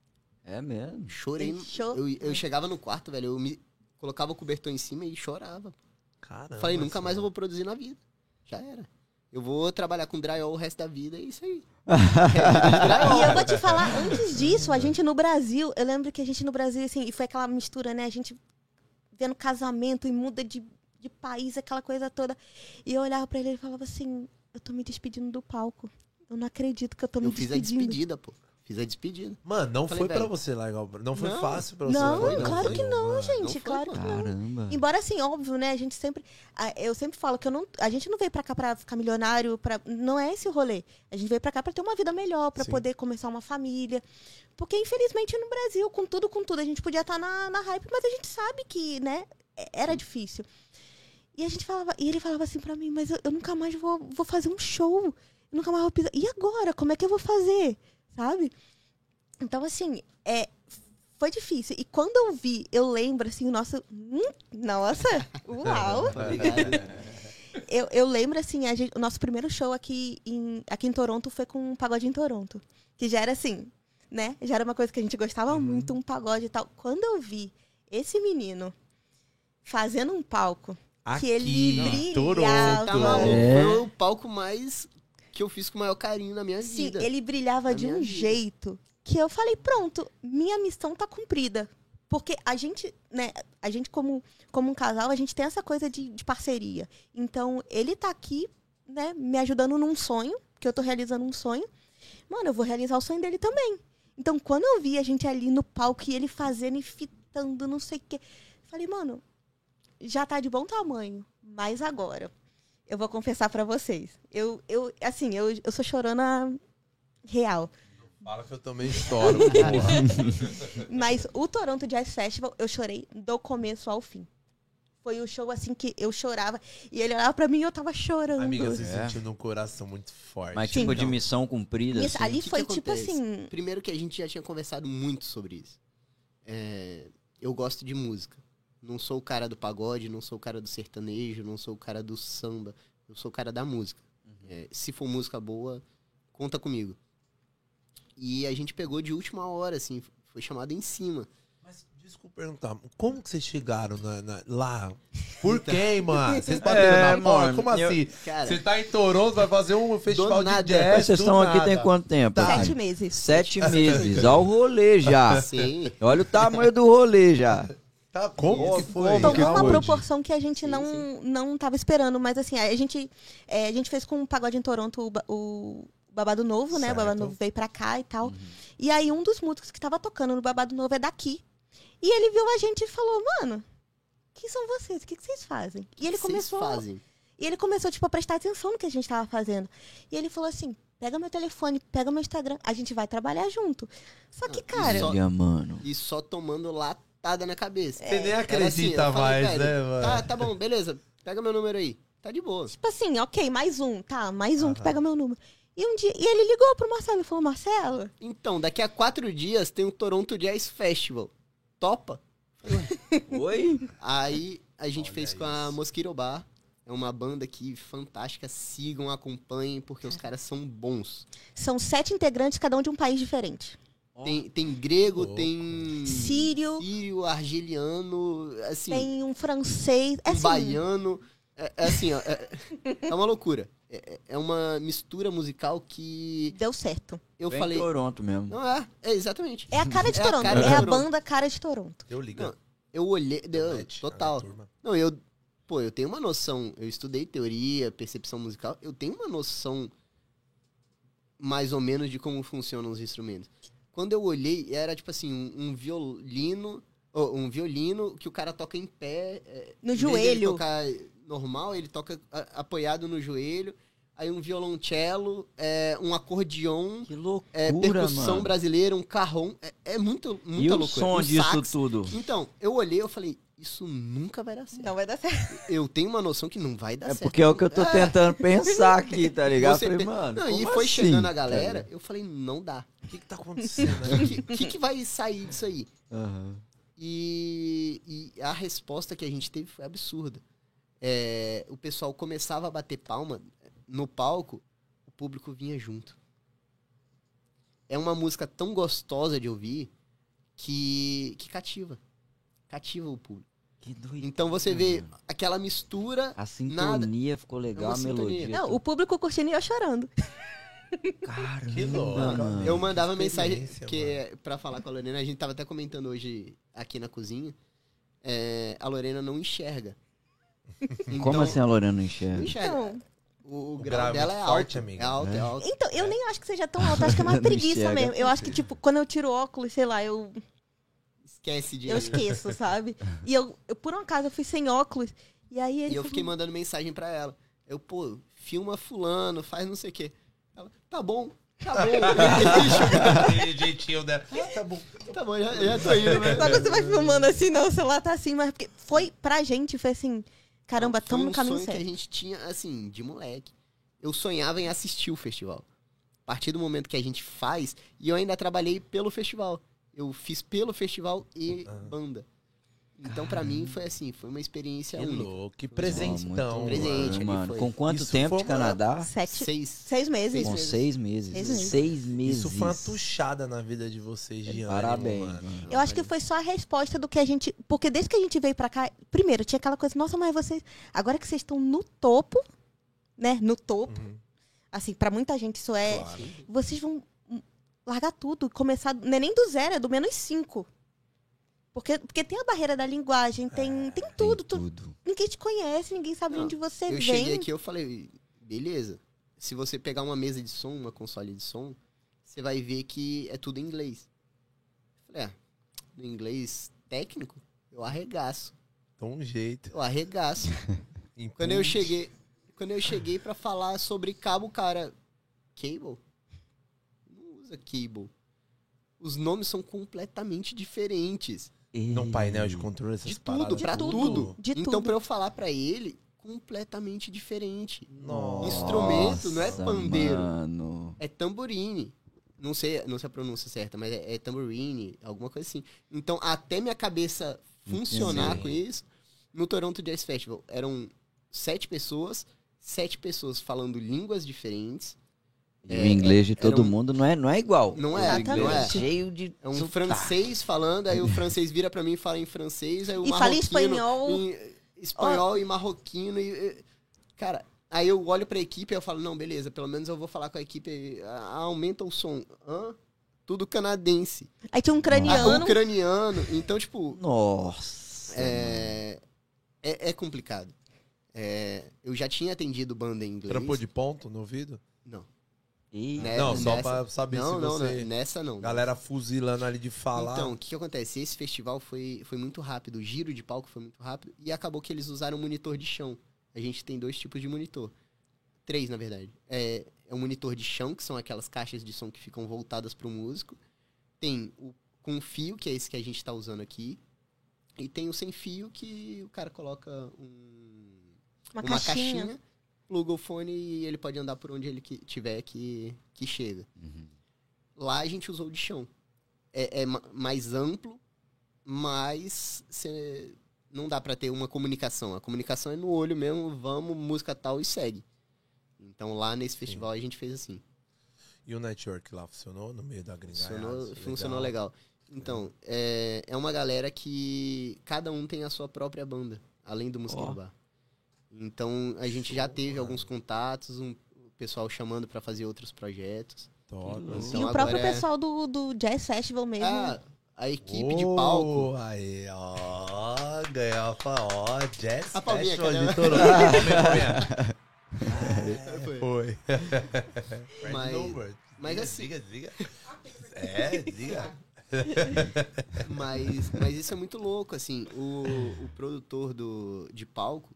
É mesmo. Chorei. Eu, eu chegava no quarto, velho, eu me colocava o cobertor em cima e chorava. Caramba, Falei, nunca assim, mais eu vou produzir na vida. Já era. Eu vou trabalhar com drywall o resto da vida, é isso aí. E eu vou te falar, antes disso, a gente no Brasil, eu lembro que a gente no Brasil, assim, e foi aquela mistura, né? A gente vendo casamento e muda de, de país, aquela coisa toda. E eu olhava pra ele e falava assim, eu tô me despedindo do palco. Eu não acredito que eu tô me Eu fiz a despedindo. despedida, pô. Fiz a despedida. Mano, não Falei, foi pra velho. você largar o Não foi Não. fácil pra você Não, largar o claro que não, mano. gente. Não foi, claro que mano. não. Caramba. Embora assim, óbvio, né? A gente sempre. Eu sempre falo que eu não, a gente não veio pra cá pra ficar milionário, pra, não é esse o rolê. A gente veio pra cá pra ter uma vida melhor, pra Sim. poder começar uma família. Porque, infelizmente, no Brasil, com tudo, com tudo, a gente podia estar na, na hype, mas a gente sabe que, né, é- era difícil. E a gente falava, e ele falava assim pra mim, mas eu, eu nunca mais vou, vou fazer um show. Eu nunca mais vou pisar. E agora? Como é que eu vou fazer? Sabe? Então, assim, é, foi difícil. E quando eu vi, eu lembro, assim, o nosso. Hum, nossa! Uau! Obrigado. Eu, eu lembro, assim, a gente- o nosso primeiro show aqui em, aqui em Toronto foi com um pagode em Toronto. Que já era assim, né? Já era uma coisa que a gente gostava muito, um pagode e tal. Quando eu vi esse menino fazendo um palco, Aqui, que ele brilhava. Tá maluco? É. Foi o palco mais que eu fiz com o maior carinho na minha sim, vida. ele brilhava Na de um vida. jeito que eu falei, pronto, minha missão tá cumprida. Porque a gente, né, a gente como, como um casal, a gente tem essa coisa de, de parceria. Então, ele tá aqui, né, me ajudando num sonho, que eu tô realizando um sonho. Mano, eu vou realizar o sonho dele também. Então, quando eu vi a gente ali no palco e ele fazendo e fitando, não sei o quê, Falei, mano, já tá de bom tamanho, mas agora, eu vou confessar pra vocês. Eu, eu assim, eu, eu sou chorona real. Fala que eu também choro. Mas o Toronto Jazz Festival, eu chorei do começo ao fim. Foi o show assim que eu chorava. E ele olhava pra mim e eu tava chorando. Amiga, você É. sentiu num coração muito forte. Mas tipo de Então, missão cumprida, Isso, assim. ali que foi que tipo assim. Primeiro que a gente já tinha conversado muito sobre isso. É, eu gosto de música. Não sou o cara do pagode, não sou o cara do sertanejo, não sou o cara do samba. Eu sou o cara da música. É, se for música boa, conta comigo. E a gente pegou de última hora, assim, foi chamado em cima. Mas desculpa perguntar, como que vocês chegaram na- na- lá? Por quem, mano? Vocês bateram É, na porta? Como eu- assim? Cara, Você tá em Toronto, vai fazer um festival nada. de jazz. Vocês estão aqui tem quanto tempo? Tá. Sete meses. Sete meses. Olha o rolê já. sim. Olha o tamanho do rolê já. Tá, como que foi? Então, Tomou uma Aonde? proporção que a gente Sim, não, não tava esperando. Mas assim, a gente, é, a gente fez com o Pagode em Toronto o, o Babado Novo, né? O Babado Certo. Novo veio pra cá e tal. E aí um dos músicos que tava tocando no Babado Novo é daqui. E ele viu a gente e falou, mano, quem são vocês? O que, que vocês fazem? E ele Vocês começou. fazem. E ele começou, tipo, a prestar atenção no que a gente tava fazendo. E ele falou assim: pega meu telefone, pega meu Instagram, a gente vai trabalhar junto. Só que, Não, cara, só- Olha, mano. E só tomando latada na cabeça. Você nem acredita eu falei, mais, né, mano? Tá, tá bom, beleza. Pega meu número aí. Tá de boa. tipo assim, ok, mais um, tá, mais um que Aham. pega meu número. E um dia, e ele ligou pro Marcelo e falou: Marcelo, Então, daqui a quatro dias tem o Toronto Jazz Festival. Topa? Oi? Aí a gente Olha fez com a. Mosquito Bar. É uma banda aqui fantástica. Sigam, acompanhem, porque os caras são bons. são sete integrantes, cada um de um país diferente. Tem, tem grego, tem Sírio, sírio, argeliano, assim, tem um francês. É um assim, baiano. É, é assim, ó, é, é uma loucura. É, é uma mistura musical que deu certo. eu Vem falei. Toronto mesmo. Não é, é exatamente. É a cara de É a Toronto. cara de é a Toronto. banda cara de Toronto. Eu ligo. Não, Eu olhei, deu, total. a. Não, eu, pô, eu tenho uma noção, eu estudei teoria, percepção musical, eu tenho uma noção mais ou menos de como funcionam os instrumentos. Quando eu olhei, era tipo assim, um, um violino, ou um violino que o cara toca em pé, é, No joelho. tocar normal, ele toca a- apoiado no joelho. Aí um violoncelo, é, um acordeon, Que loucura, é, percussão mano. brasileira, um carrom. É, é muito, muita E o loucura. som Um disso sax. tudo? Então, eu olhei eu falei, isso nunca vai dar certo. Então vai dar certo. Eu tenho uma noção que não vai dar É certo. porque é o que eu tô tentando pensar aqui, tá ligado? Você Eu falei, mano. Não, e foi assim, chegando a tá galera, eu falei, não dá. O que que tá acontecendo? O que, que, que vai sair disso aí? Aham. E, e a resposta que a gente teve foi absurda. É, o pessoal começava a bater palma no palco, o público vinha junto. É uma música tão gostosa de ouvir que, que cativa. Cativa o público. Que doido. Então você vê aquela mistura. A sintonia ficou legal, É a sintonia. melodia. Não, o público curtindo e eu chorando. Caramba, Que louco. Eu mandava que mensagem que é pra falar com a Lorena. A gente tava até comentando hoje aqui na cozinha. É, a Lorena não enxerga. Como Então, assim a Lorena não Não enxerga? enxerga. Então, O, o grau grau é dela é forte, alto. amiga. É alto, é É? alto. então, eu nem acho que seja tão alto, acho que é uma Não preguiça enxerga. mesmo. Eu acho que, tipo, quando eu tiro óculos, sei lá, eu, Esquece de. eu esqueço, sabe? E eu, eu, por um acaso, eu fui sem óculos. E aí ele E eu falou, fiquei mandando mensagem pra ela. Eu, pô, filma fulano, faz não sei o quê. Ela, tá bom, tá bom. Aquele jeitinho dela. Ah, tá bom. tá bom, já, já tô indo, né? Quando você vai filmando assim, não, o celular tá assim, mas porque foi pra gente, foi assim, caramba, tamo um no caminho sonho certo. que a gente tinha, assim, de moleque. Eu sonhava em assistir o festival. A partir do momento que a gente faz, e eu ainda trabalhei pelo festival. Eu fiz pelo festival e Ah. banda. Então, pra mim, foi assim, foi uma experiência Que única. louco. Que presente, então. Presente, mano, mano. foi. Com quanto Isso tempo de Canadá? Sete, Seis. seis meses. Com seis meses. Seis meses. Seis meses. Isso foi uma tuchada na vida de vocês de ânimo, Parabéns. mano. mano. Eu acho que foi só a resposta do que a gente. Porque desde que a gente veio pra cá, primeiro, tinha aquela coisa, nossa, mas vocês. Agora que vocês estão no topo, né? No topo. Uhum. Assim, pra muita gente isso é. Claro. Vocês vão largar tudo, começar. Não é nem do zero, é do menos cinco. Porque, porque tem a barreira da linguagem, tem, tem tudo. Tem tu- tudo. ninguém te conhece, ninguém sabe Não, onde você Eu vem. cheguei aqui eu falei, beleza. Se você pegar uma mesa de som, uma console de som, você vai ver que é tudo em inglês. Eu falei, ah, no inglês técnico, eu arregaço. Dá um jeito. Eu arregaço. Quando eu cheguei, quando eu cheguei para falar sobre cabo, cara, cable? Usa cable. Os nomes são completamente diferentes. Num painel de controle, essas De tudo, paradas. pra tudo. tudo. De então, tudo. pra eu falar pra ele, completamente diferente. Nossa, Instrumento, não é pandeiro. Mano. É tamborine. Não sei, não sei a pronúncia certa, mas é, é tamborine, alguma coisa assim. Então, até minha cabeça funcionar Entendi. com isso, no Toronto Jazz Festival, eram sete pessoas, sete pessoas falando línguas diferentes. E É, o inglês de era todo um- mundo não é, não é igual. Não é, não é. cheio de É um sotaque. francês falando, aí o francês vira pra mim e fala em francês, aí o E fala em espanhol. em espanhol e marroquino. E, cara, aí eu olho pra equipe e eu falo, não, beleza, pelo menos eu vou falar com a equipe, ah, aumenta o som. Hã? Tudo canadense. Aí tinha um Ah, craniano. ucraniano. Então, tipo, Nossa. é, é, é complicado. É, eu já tinha atendido banda em inglês. Trampou de ponto no ouvido? Não. E... Né, não, só nessa- pra saber Não, se não, você... não, nessa não. Galera fuzilando ali de falar. Então, o que, que acontece? Esse festival foi, foi muito rápido, o giro de palco foi muito rápido e acabou que eles usaram monitor de chão. A gente tem dois tipos de monitor. Três, na verdade. É, é um monitor de chão, que são aquelas caixas de som que ficam voltadas para o músico. Tem o com fio, que é esse que a gente está usando aqui. E tem o sem fio, que o cara coloca um, Uma, uma caixinha. caixinha, pluga o fone e ele pode andar por onde ele que- tiver que, que chega. Uhum. Lá a gente usou o de chão. É, é ma- mais amplo, mas cê- não dá pra ter uma comunicação. A comunicação é no olho mesmo, vamos, música tal e segue. Então lá nesse festival a gente fez assim. E o network lá funcionou no meio da gringaiada? Funcionou, funcionou legal. Então, é, é uma galera que cada um tem a sua própria banda, além do Música Ó. do Bar. Então a gente já teve alguns contatos, um, o pessoal chamando pra fazer outros projetos. Top. Então, e o próprio é- pessoal do, do Jazz Festival mesmo. Ah, a equipe de palco. Oh, Aí, ó. Ganhou a ó, Jazz A Festival de Toronto. Palminha, palminha. Foi. Mas- mas Diga, assim- Diga, diga. É, diga. Mas, mas isso é muito louco, assim. O, o produtor do, de palco,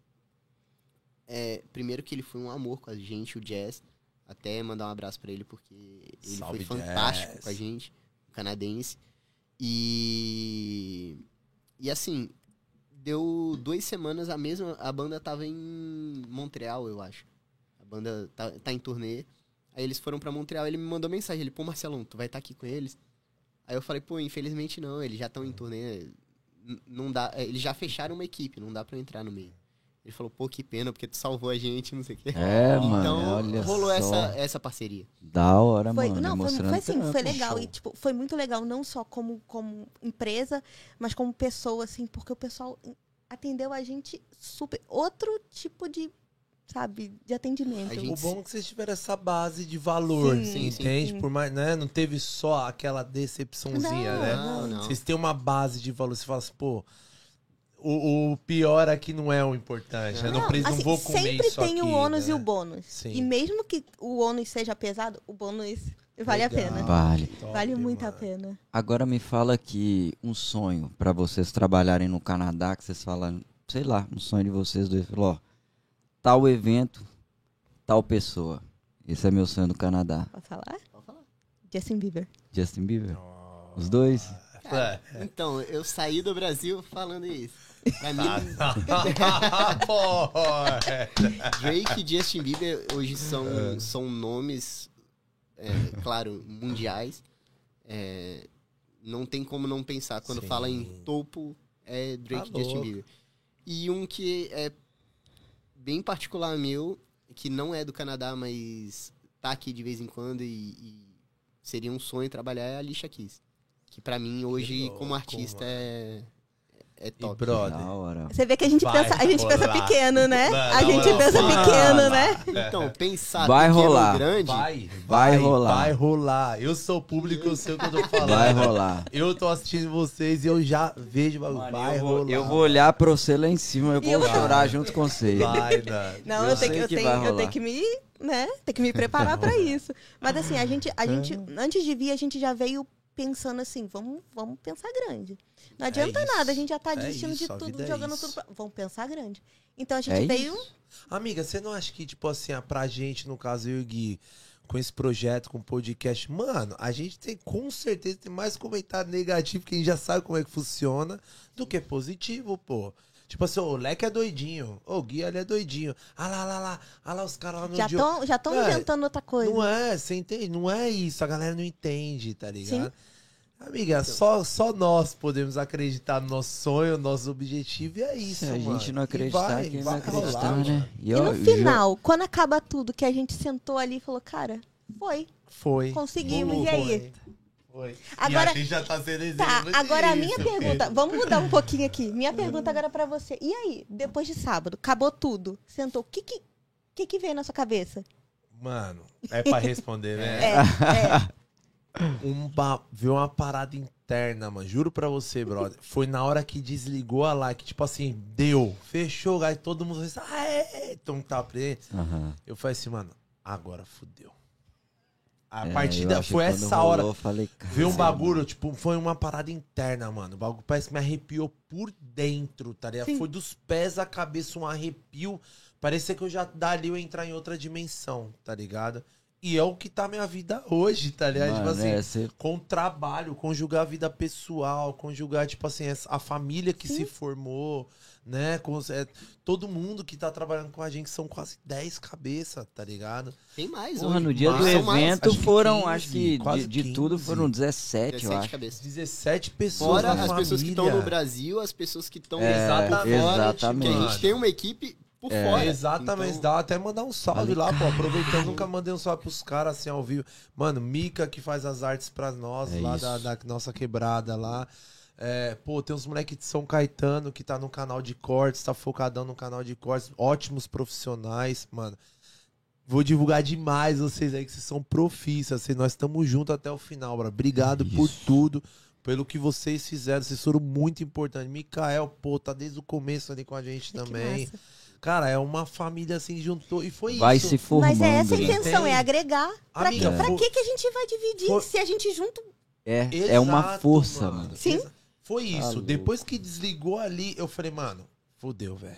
é, primeiro que ele foi um amor com a gente, o Jazz. Até mandar um abraço pra ele, porque ele Salve, foi fantástico Jazz. com a gente, o canadense. E. E assim, deu duas semanas a mesma. A banda tava em Montreal, eu acho. A banda tá, tá em turnê. Aí eles foram pra Montreal, ele me mandou mensagem. Ele, pô, Marcelão, tu vai estar aqui com eles? Aí eu falei, pô, infelizmente não, eles já estão em turnê. Não dá, é, eles já fecharam uma equipe, não dá pra eu entrar no meio. Ele falou, pô, que pena, porque tu salvou a gente, não sei o quê. É, mano, então, olha rolou só. essa, essa parceria. Da hora, Foi, mano. não, foi, foi assim, foi legal. show. E, tipo, foi muito legal, não só como, como empresa, mas como pessoa, assim, porque o pessoal atendeu a gente super. Outro tipo de, sabe, de atendimento. Gente- O bom é que vocês tiveram essa base de valor, Sim, sim, sim. entende? Por mais, né? Não teve só aquela decepçãozinha, Não, né? Não, não. Vocês têm uma base de valor. Você fala assim, pô, o, o pior aqui não é o importante. Eu não, Não, preciso, não assim, vou comer sempre isso tem aqui, o ônus né? e o bônus. Sim. E mesmo que o ônus seja pesado, o bônus vale Legal. a pena. Vale. Top, vale muito a mano. pena. Agora me fala que um sonho pra vocês trabalharem no Canadá, que vocês falam, sei lá, um sonho de vocês dois. Falou, ó, tal evento, tal pessoa. Esse é meu sonho do Canadá. Pode falar? Pode falar. Justin Bieber. Justin Bieber. Nossa. Os dois? É. Então, eu saí do Brasil falando isso. Pra mim. Drake e Justin Bieber hoje são, são nomes, é, claro, mundiais. É, não tem como não pensar. Quando Sim. fala em topo, é Drake Tá e Justin. Bieber. E um que é bem particular meu, que não é do Canadá, mas tá aqui de vez em quando e, e seria um sonho trabalhar é a Alicia Keys. Que pra mim hoje, louco, como artista, mano. é, é E top. brother. Da hora. Você vê que a gente, Vai pensa, a gente pensa pequeno, né? Não, a não, gente não, pensa vai pequeno, né? Então, pensar Vai rolar. grande... Vai, Vai rolar. Vai rolar. Eu sou público, eu sei o que eu tô falando. Vai rolar. Eu tô assistindo vocês e eu já vejo. vai vai eu, vou, rolar. eu vou olhar pra você lá em cima, eu E vou eu vou- chorar junto com você. Vai, Dani. Não, Eu eu, tenho, sei que, eu, que tenho, vai eu tenho que me, né? Tem que me preparar pra isso. Mas assim, a gente, a gente, antes de vir, a gente já veio pensando assim, vamos, vamos pensar grande. Não adianta É nada, a gente já tá É desistindo de isso, tudo, é jogando tudo pra... Vamos pensar grande. Então a gente É veio... isso. Amiga, você não acha que, tipo assim, ah, pra gente, no caso eu e o Gui, com esse projeto, com o podcast, mano, a gente tem com certeza tem mais comentário negativo, que a gente já sabe como é que funciona, do que positivo, pô. Tipo assim, o Leque é doidinho, o Gui ali é doidinho. Ah lá, lá, lá, ah lá os caras lá no Já estão já tão É, inventando outra coisa. Não é, você entende? Não é isso, a galera não entende, tá ligado? Amiga, só, só nós podemos acreditar no nosso sonho, no nosso objetivo, e é isso, Se a mano. gente não E acreditar, vai, quem vai acreditar, rolar, né? E ó, no o Jo- final, quando acaba tudo, que a gente sentou ali e falou, cara, foi. Foi. Conseguimos, Rolou, e aí? Foi. Agora- e a gente já tá sendo exemplo Tá, agora a minha pergunta, vamos mudar um pouquinho aqui. Minha pergunta agora pra você. E aí, depois de sábado, acabou tudo, sentou, o que que, que que veio na sua cabeça? Mano, é pra responder, né? É, é. Um ba... Viu uma parada interna, mano. Juro pra você, brother. Foi na hora que desligou a like, tipo assim, deu, fechou, aí todo mundo fez, ah, é, então tá preso. Aham. Eu falei assim, mano, agora fudeu. A É, partida foi essa rolou, hora. Falei, Viu um bagulho, tipo, foi uma parada interna, mano. O bagulho parece que me arrepiou por dentro, tá ligado? Sim. Foi dos pés à cabeça um arrepio. Parecia que eu já dali eu ia entrar em outra dimensão, tá ligado? E é o que tá minha vida hoje, tá ligado? Mano, tipo assim, é, cê- com o trabalho, conjugar a vida pessoal, conjugar, tipo assim, a família que se formou, né? Com, é, todo mundo que tá trabalhando com a gente são quase 10 cabeças, tá ligado? Tem mais Porra, hoje. no dia do mais, evento acho que foram, 15, acho que quase de, de tudo 15. foram 17, eu 17 acho. cabeças. 17 pessoas Fora na as pessoas que estão família. no Brasil, as pessoas que estão É, exatamente, exatamente. que a gente tem uma equipe por É. fora. Exatamente, Então, dá até mandar um salve Falei, lá, pô. Aproveitando, nunca mandei um salve pros caras assim ao vivo. Mano, Mica que faz as artes pra nós, É lá da, da nossa quebrada lá. É, pô, tem uns moleques de São Caetano que tá no canal de cortes, tá focadão no canal de cortes, ótimos profissionais, mano. Vou divulgar demais vocês aí, que vocês são profícios, assim, nós estamos juntos até o final, bro. Obrigado por Isso. tudo, pelo que vocês fizeram, vocês foram muito importantes. Mikael, pô, tá desde o começo ali com a gente Que também. massa. Cara, é uma família assim, juntou. E foi Vai isso. se formando. Mas é essa a né? intenção, é agregar. Pra, Amiga, que, pra que, que a gente vai dividir foi- se a gente junto. É, é uma Exato, força, mano. Sim. Exa- Foi isso. louco. Depois que desligou ali, eu falei, mano, fodeu, velho.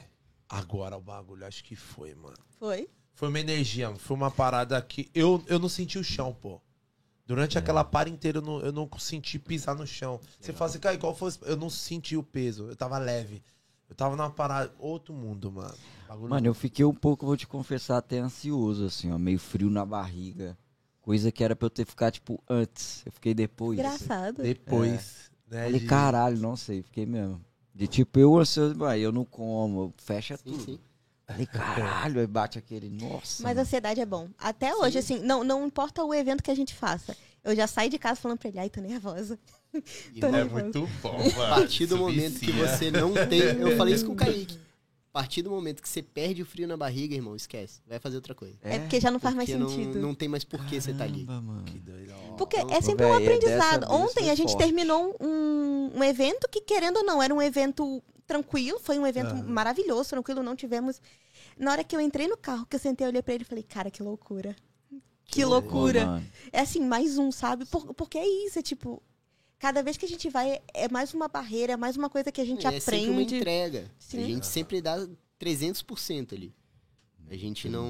Agora o bagulho, acho que foi, mano. Foi? Foi uma energia, mano. foi uma parada que eu, eu não senti o chão, pô. Durante É. aquela para inteira, eu não, eu não senti pisar no chão. Você fala assim, cara, qual foi? Eu não senti o peso, eu tava leve. Eu tava numa parada, outro mundo, mano. Bagulho Mano, eu fiquei um pouco, vou te confessar, até ansioso, assim, ó, meio frio na barriga. Coisa que era pra eu ter ficado, tipo, antes. Eu fiquei depois. Engraçado. depois, né? Falei, de- caralho, não sei, fiquei mesmo. De tipo, eu ansioso, vai, eu não como, fecha Sim, tudo. sim. Falei, caralho, aí bate aquele, nossa. Mas a mano. ansiedade é bom. Até hoje, assim, não, não importa o evento que a gente faça. Eu já saio de casa falando pra ele, ai, tô nervosa. Tô É nervosa. muito bom, mano. A partir do Isso momento que você não tem. Eu falei isso com o Kaique. A partir do momento que você perde o frio na barriga, irmão, esquece. Vai fazer outra coisa. É, porque já não faz mais não, sentido. não tem mais por que você tá ali. Mano. Que doido. Porque Então, é sempre um véi, é aprendizado. Ontem a gente forte. terminou um, um evento que, querendo ou não, era um evento tranquilo, foi um evento Aham. maravilhoso, tranquilo, não tivemos. Na hora que eu entrei no carro, que eu sentei, eu olhei pra ele e falei, cara, que loucura. Que, Pô, loucura. É assim, mais um, sabe? Por- porque é isso, é tipo. Cada vez que a gente vai, é mais uma barreira, é mais uma coisa que a gente é sempre uma aprende. entrega. Sim. A gente sempre dá 300% ali. A gente não,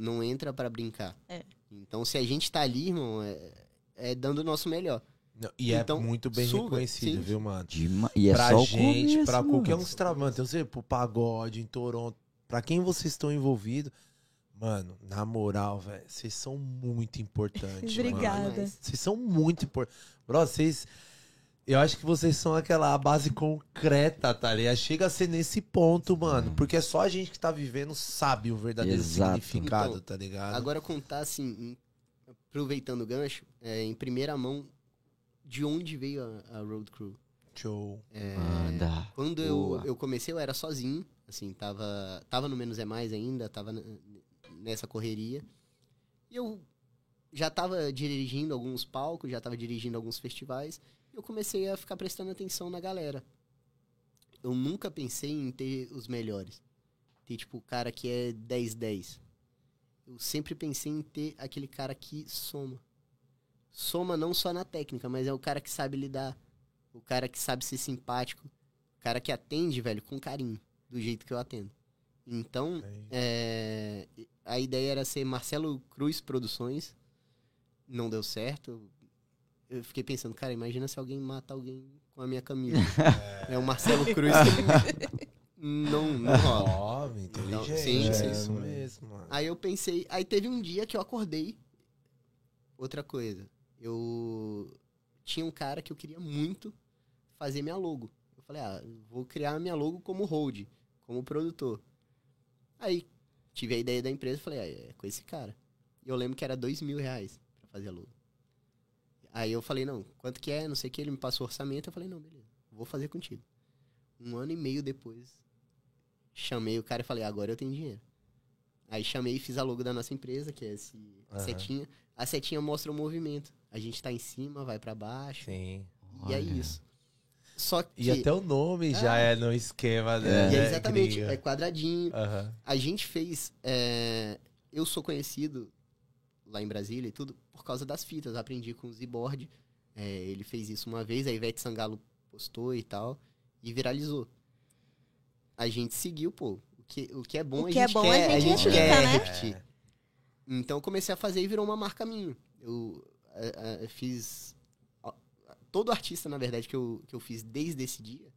não entra pra brincar. É. Então, se a gente tá ali, irmão, é, é dando o nosso melhor. Não, e Então, é muito bem suga, reconhecido, sim. viu, mano? Dema- E é pra só o gente, começo, pra qualquer um mano. que trabalha, então você, pro pagode, em Toronto, pra quem vocês estão envolvidos, mano, na moral, velho, vocês são muito importantes. Obrigada. Vocês são muito importantes. Bro, vocês. Eu acho que vocês são aquela base concreta, tá ligado? Chega a ser nesse ponto, mano. Porque é só a gente que tá vivendo sabe o verdadeiro Exato. significado, Então, tá ligado? Agora contar assim, em- aproveitando o gancho, é, em primeira mão, de onde veio a, a Road Crew. Show. É, Manda. Quando eu, Boa. eu comecei, eu era sozinho, assim, tava, tava no Menos é Mais ainda, tava n- nessa correria. E eu já tava dirigindo alguns palcos, já tava dirigindo alguns festivais, eu comecei a ficar prestando atenção na galera. Eu nunca pensei em ter os melhores. Ter, tipo, o cara que é 10-10. Eu sempre pensei em ter aquele cara que soma. soma não só na técnica, mas é o cara que sabe lidar, o cara que sabe ser simpático, o cara que atende, velho, com carinho, do jeito que eu atendo. Então, é, a ideia era ser Marcelo Cruz Produções, não deu certo. Eu fiquei pensando, cara, imagina se alguém mata alguém com a minha camisa. É, o Marcelo Cruz que não, não rola. Ó, inteligente. sim, é sim. isso mesmo, mano. Aí eu pensei, aí teve um dia que eu acordei. Outra coisa, eu tinha um cara que eu queria muito fazer minha logo. Eu falei, ah, vou criar minha logo como hold, como produtor. Aí tive a ideia da empresa, falei, ah, é com esse cara. E eu lembro que era dois mil reais pra fazer a logo. Aí eu falei, não, quanto que é, não sei o que, ele me passou o orçamento, eu falei, não, beleza, vou fazer contigo. Um ano e meio depois, chamei o cara e falei, agora eu tenho dinheiro. Aí chamei e fiz a logo da nossa empresa, que é esse a Aham. setinha. A setinha mostra o movimento. A gente tá em cima, vai pra baixo. Sim. E é Olha. isso. Só que. E até o nome já é no esquema, né? E é exatamente, gringa. é quadradinho. Aham. A gente fez. é, Eu sou conhecido lá em Brasília e tudo por causa das fitas. Aprendi com o Zboard. É, ele fez isso uma vez, a Ivete Sangalo postou e tal. E viralizou. A gente seguiu, pô. O que, o que é bom, O a que é gente bom, quer, a gente quer replica, né? repetir. Então eu comecei a fazer e virou uma marca minha. Eu, é, é, fiz. ó, Todo artista, na verdade, que eu, que eu fiz desde esse dia,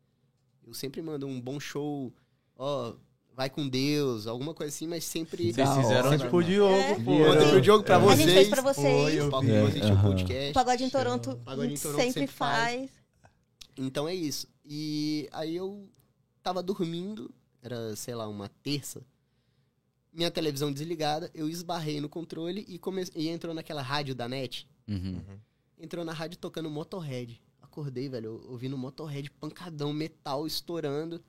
eu sempre mando um bom show, ó, vai com Deus, alguma coisa assim, mas sempre. Vocês fizeram tipo o. Diogo, É. pô. Mandei pro Diogo pra É. A vocês. gente fez pra Foi, vocês. eu vi. Vocês tinha um Aham. podcast. Pagode em Toronto, Pagode em Toronto sempre, sempre faz. faz. Então é isso. E aí eu tava dormindo, era, sei lá, uma terça. Minha televisão desligada, eu esbarrei no controle e, come... e entrou naquela rádio da net. Uhum. Entrou na rádio tocando Motorhead. Acordei, velho, ouvindo Motorhead, pancadão, metal estourando.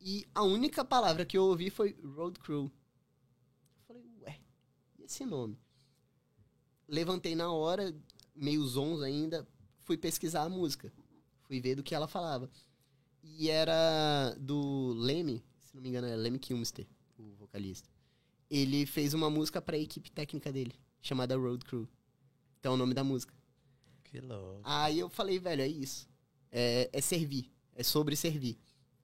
E a única palavra que eu ouvi foi Road Crew. Eu falei, ué, e esse nome? Levantei na hora, meio zonzo ainda, fui pesquisar a música. Fui ver do que ela falava. E era do Leme, se não me engano, é Leme Kilmister, o vocalista. Ele fez uma música pra equipe técnica dele, chamada Road Crew. Então é o nome da música. Que louco. Aí eu falei, velho, é isso. É, é servir. É sobre servir.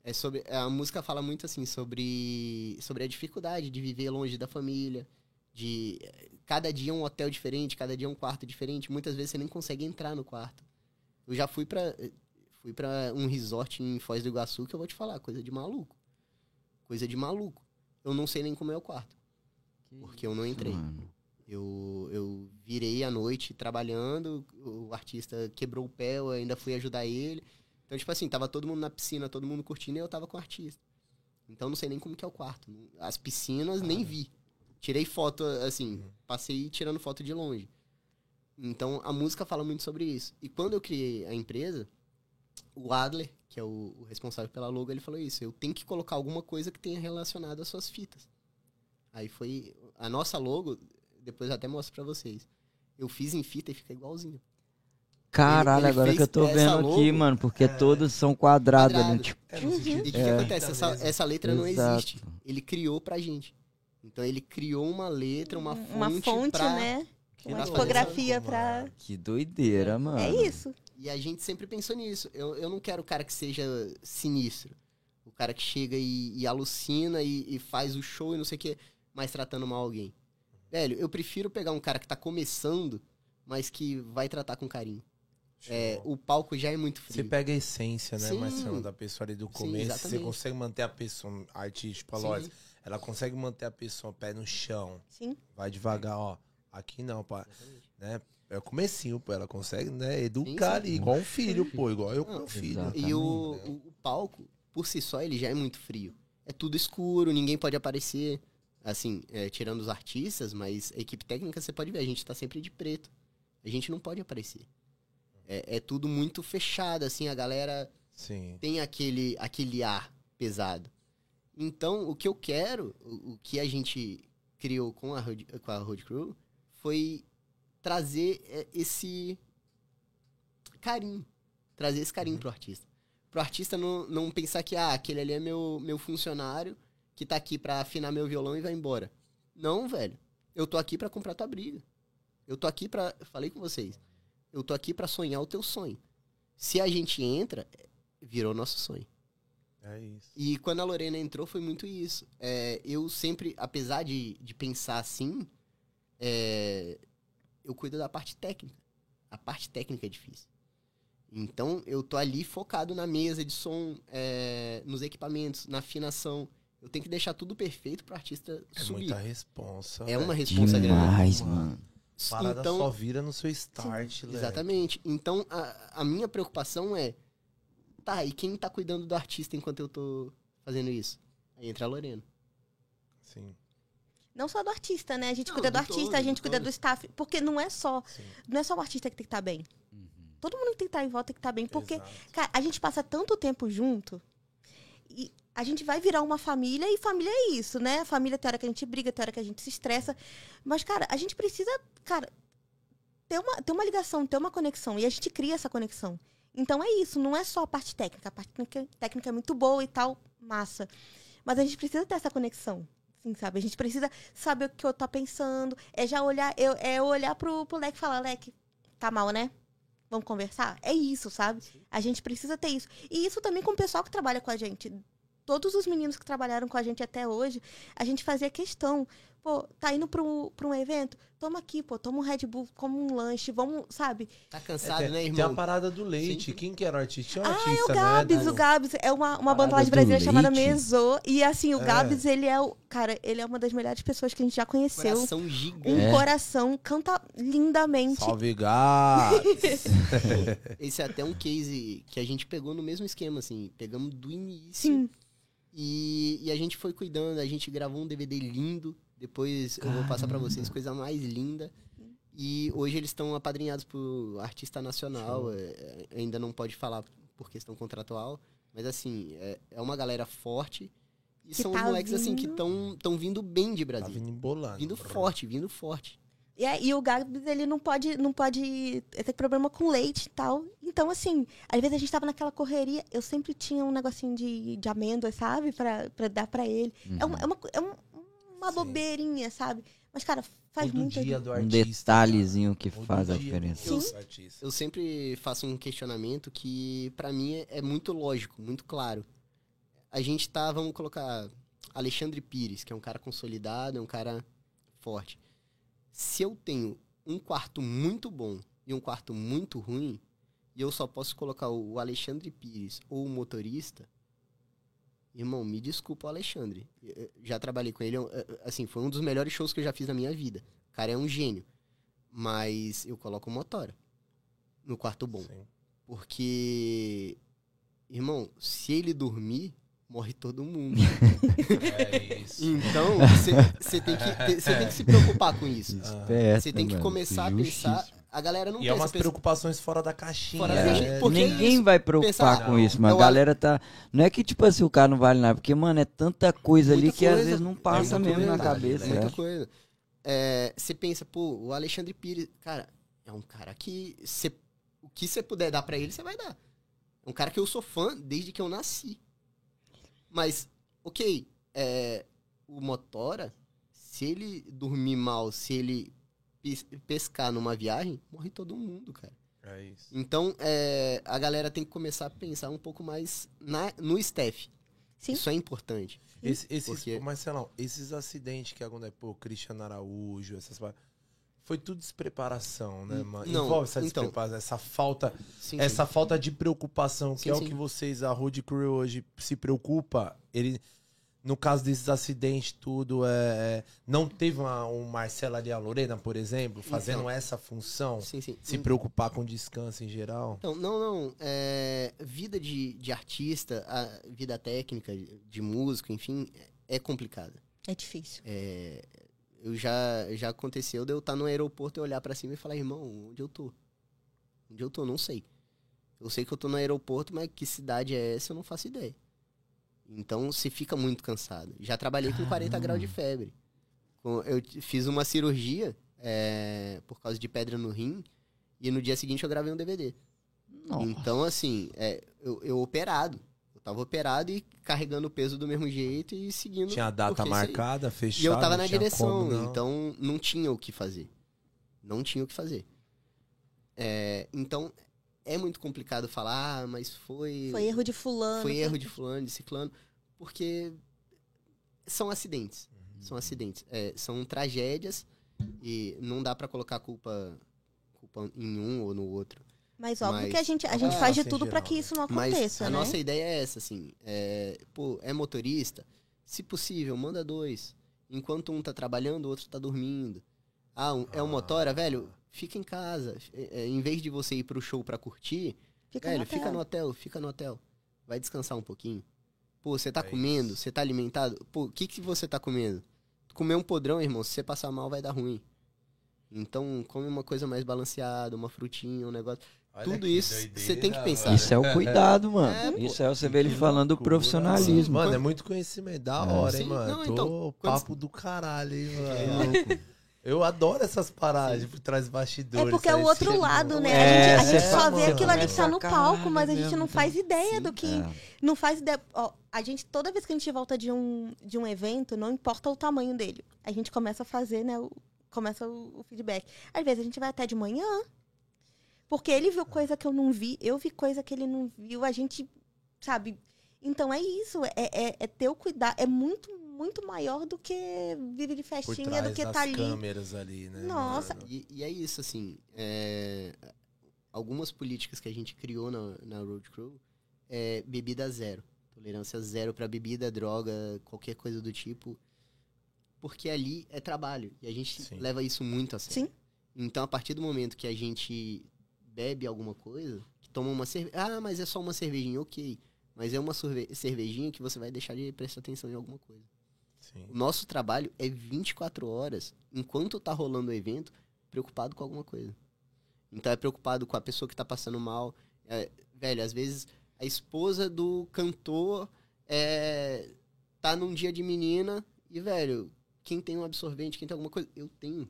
É sobre. A música fala muito assim sobre, sobre a dificuldade de viver longe da família. De cada dia um hotel diferente, cada dia um quarto diferente. Muitas vezes você nem consegue entrar no quarto. Eu já fui pra, fui pra um resort em Foz do Iguaçu que eu vou te falar, coisa de maluco. Coisa de maluco. Eu não sei nem como é o quarto. Porque eu não entrei. Mano. Eu, eu virei à noite trabalhando, o artista quebrou o pé, eu ainda fui ajudar ele. Então, tipo assim, tava todo mundo na piscina, todo mundo curtindo e eu tava com o artista. Então, não sei nem como que é o quarto. As piscinas, nem vi. Tirei foto, assim, passei tirando foto de longe. Então, a música fala muito sobre isso. E quando eu criei a empresa, o Adler, que é o, o responsável pela logo, ele falou isso. Eu tenho que colocar alguma coisa que tenha relacionado às suas fitas. Aí foi... A nossa logo, depois eu até mostro pra vocês. Eu fiz em fita e fica igualzinho. Caralho, ele agora fez que eu tô vendo logo- aqui, mano, porque todos são quadrados ali. Quadrado. Tipo, É, no sentido E o que, que É. acontece? Essa, essa letra não Exato. existe. Ele criou pra gente. Então ele criou uma letra, uma fonte, Uma fonte, pra... né? Que Uma tipografia mano. pra. que doideira, mano. É isso. E a gente sempre pensou nisso. Eu, eu não quero o cara que seja sinistro. O cara que chega e, e alucina e, e faz o show e não sei o quê, mas tratando mal alguém. Velho, eu prefiro pegar um cara que tá começando, mas que vai tratar com carinho. É, o palco já é muito Você frio. pega a essência, né, Sim. Marcelo, da pessoa ali do começo. você exatamente. consegue manter a pessoa, a artista, Sim. lógico, ela consegue manter a pessoa pé no chão. Sim. Vai devagar, ó. Aqui não, pá. Né? É o comecinho, pô. Ela consegue, né, educar Sim, ali, igual um filho, pô. Igual eu com meu filho. E o, o palco, por si só, ele já é muito frio. É tudo escuro, ninguém pode aparecer. Assim, é, tirando os artistas, mas a equipe técnica você pode ver, a gente tá sempre de preto. A gente não pode aparecer. É, é tudo muito fechado, assim, a galera Sim. tem aquele, aquele ar pesado. Então, o que eu quero, o, o que a gente criou com a Road, com a Road Crew, foi trazer é, esse carinho. Trazer esse carinho pro artista. Pro artista não, não pensar que, ah, aquele ali é meu, meu funcionário que tá aqui pra afinar meu violão e vai embora. Não, velho. Eu tô aqui pra comprar tua briga. Eu tô aqui pra. Falei com vocês. Eu tô aqui pra sonhar o teu sonho. Se a gente entra, virou nosso sonho. É isso. E quando a Lorena entrou, foi muito isso. É, eu sempre, apesar de, de pensar assim, é, eu cuido da parte técnica. A parte técnica é difícil. Então, eu tô ali focado na mesa de som, é, nos equipamentos, na afinação. Eu tenho que deixar tudo perfeito pro artista É subir. muita responsa. É uma responsa grande. Demais, Mano. mano. A Parada então, só vira no seu start, Léo. Exatamente. Então, a, a minha preocupação é, tá, e quem tá cuidando do artista enquanto eu tô fazendo isso? Aí entra a Lorena. Sim, Não só do artista, né? A gente Não, cuida do de artista, todo, a gente cuida todo. do staff. Porque não é só. sim. Não é só o artista que tem que estar bem. Todo mundo que tem que estar em volta tem que estar bem. Porque, Exato. cara, a gente passa tanto tempo junto. E a gente vai virar uma família e família é isso, né? Família tem hora que a gente briga, tem hora que a gente se estressa. Mas, cara, a gente precisa, cara, ter uma, ter uma ligação, ter uma conexão. E a gente cria essa conexão. Então é isso, não é só a parte técnica. A parte técnica, técnica é muito boa e tal, massa. Mas a gente precisa ter essa conexão. Assim, sabe? A gente precisa saber o que eu tô pensando. É já olhar, eu, é olhar pro, pro Leque e falar, Leque, tá mal, né? Vamos conversar? É isso, sabe? A gente precisa ter isso. E isso também com o pessoal que trabalha com a gente. Todos os meninos que trabalharam com a gente até hoje, a gente fazia questão. Pô, tá indo pra um, pra um evento? Toma aqui, pô, toma um Red Bull, como um lanche, vamos, sabe? Tá É, cansado, tem, né, tem a irmão? parada do leite. Sim. Quem que era o artista? Tinha um ah, artista, é o Gabs, né? o Gabs. É uma, uma banda lá de do Brasília chamada? Mesô. E assim, o É. Gabs, ele é o. Cara, ele é uma das melhores pessoas que a gente já conheceu. Coração gigante. Um É. coração, canta lindamente. Salve, Gabs! Esse é até um case que a gente pegou no mesmo esquema, assim. Pegamos do início. Sim. E, e a gente foi cuidando, a gente gravou um DVD lindo. Depois eu vou passar pra vocês, coisa mais linda. E hoje eles estão apadrinhados por artista nacional. é, ainda não pode falar por questão contratual. Mas assim, é, é uma galera forte. E Que são tá os moleques assim que vindo- estão tão vindo bem de tá Brasília. vindo embolando. Vindo bro. forte, vindo forte. E, é- e o Gabs, ele não pode, não pode tem problema com leite e tal. Então, assim, às vezes a gente tava naquela correria, eu sempre tinha um negocinho de, de amêndoas, sabe? Pra, pra dar pra ele. É, uma, é, uma, co- é um- uma Sim. bobeirinha, sabe? Mas, cara, faz Todo muito. dia do Um artista. detalhezinho que Todo faz a diferença. artista. Eu sempre faço um questionamento que, pra mim, é, é muito lógico, muito claro. A gente tá, vamos colocar, Alexandre Pires, que é um cara consolidado, é um cara forte. Se eu tenho um quarto muito bom e um quarto muito ruim, e eu só posso colocar o Alexandre Pires ou o motorista, irmão, me desculpa o Alexandre. Eu- eu Já trabalhei com ele, eu- eu- assim, foi um dos melhores shows que eu já fiz na minha vida. O cara é um gênio. Mas eu coloco o motora no quarto bom. Sim. Porque, irmão, se ele dormir, morre todo mundo. É isso. Então, você tem, que- cê tem que se preocupar com isso. Você tem que mano. começar a Justíssimo. pensar. A galera não E é pensa, umas pensa- preocupações fora da caixinha. Fora da né? caixinha, porque é Ninguém isso. vai preocupar Pensar, com não, isso, mas a galera tá. Não é que, tipo assim, o cara não vale nada, porque, mano, é tanta coisa ali Muita que às coisa, vezes não passa muita mesmo na coisa, cabeça. Muita é. coisa. É, Você pensa, pô, o Alexandre Pires, cara, é um cara que cê, o que você puder dar pra ele, você vai dar. É um cara que eu sou fã desde que eu nasci. Mas, ok, é, o Motora, se ele dormir mal, se ele pes- pescar numa viagem, morre todo mundo, cara. É isso. Então, é, a galera tem que começar a pensar um pouco mais na- no staff. Sim. Isso é importante. Esse, esses, Porque- Mas, sei lá, esses acidentes que acontecem, pô, Cristiano Araújo, essas Foi tudo despreparação, né, mano? Não, Envolve essa então. despreparação, essa falta, Sim, essa falta de preocupação, que Sim, é o sim. que vocês, a Road Crew hoje se preocupa. Ele, no caso desses acidentes, tudo, é, não teve uma, um Marcelo ali, a Lorena, por exemplo, fazendo Então. essa função, sim, sim. se preocupar com descanso em geral. Então, não, não. É, vida de, de artista, a vida técnica, de músico, enfim, é complicada. É difícil. É, eu já, já aconteceu de eu estar no aeroporto e olhar pra cima e falar, irmão, onde eu tô? Onde eu tô? Não sei. Eu sei que eu tô no aeroporto, mas que cidade é essa eu não faço ideia. Então você fica muito cansado. Já trabalhei com 40 graus de febre. Eu fiz uma cirurgia é, por causa de pedra no rim e no dia seguinte eu gravei um DVD. Então, assim, é, eu, eu operado. Tava operado e carregando o peso do mesmo jeito e seguindo. Tinha a data marcada, fechada. E eu tava na direção, como, não. então não tinha o que fazer. Não tinha o que fazer. É, então, é muito complicado falar, ah, mas foi. Foi erro de fulano. Foi erro de fulano, de ciclano, porque são acidentes. São acidentes. É, são tragédias e não dá pra colocar culpa, culpa em um ou no outro. Mas óbvio Mas- que a gente, a gente É, faz de assim, tudo pra geral, que né? isso não Mas aconteça, a né? nossa ideia é essa, assim. É, pô, é motorista? Se possível, manda dois. Enquanto um tá trabalhando, o outro tá dormindo. Ah, um- é um motora, velho? Fica em casa. É, é, em vez de você ir pro show pra curtir, Fica velho, no fica hotel. no hotel, fica no hotel. Vai descansar um pouquinho. Pô, você tá É comendo? Você tá alimentado? Pô, o que, que você tá comendo? Comer um podrão, irmão, se você passar mal, vai dar ruim. Então, come uma coisa mais balanceada, uma frutinha, um negócio. Olha Tudo isso você tem que pensar. mano. Isso é o cuidado, mano. É. Isso é você vê ele falando do profissionalismo. Mano, é muito conhecimento. Da É. hora, hein, Sim, mano? não, Tô então, quando- papo do caralho, hein, mano? Eu adoro essas paradas por trás bastidores. É porque é o outro lado, né? É, a gente, a gente só vê aquilo ali que tá no palco, mas a gente não mesmo, faz ideia Sim. do que. É. Não faz ideia. Ó, a gente, toda vez que a gente volta de um, de um evento, não importa o tamanho dele, a gente começa a fazer, né? O, começa o, o feedback. Às vezes a gente vai até de manhã. Porque ele viu coisa que eu não vi, eu vi coisa que ele não viu, a gente, sabe? Então é isso, é, é, é ter o cuidado, é muito, muito maior do que vive de Por festinha, trás do que das tá ali. câmeras ali, né? Nossa. E, e é isso, assim. é, algumas políticas que a gente criou na, na Road Crew é bebida zero. Tolerância zero pra bebida, droga, qualquer coisa do tipo. Porque ali é trabalho. E a gente Sim. leva isso muito a sério. Sim. Então, a partir do momento que a gente bebe alguma coisa, que toma uma cerveja. Ah, mas é só uma cervejinha, ok. Mas é uma cervejinha que você vai deixar de prestar atenção em alguma coisa. Sim. O nosso trabalho é 24 horas, enquanto tá rolando o evento, preocupado com alguma coisa. Então é preocupado com a pessoa que tá passando mal. É, velho, às vezes a esposa do cantor é, tá num dia de menina e, velho, quem tem um absorvente, quem tem alguma coisa, eu tenho.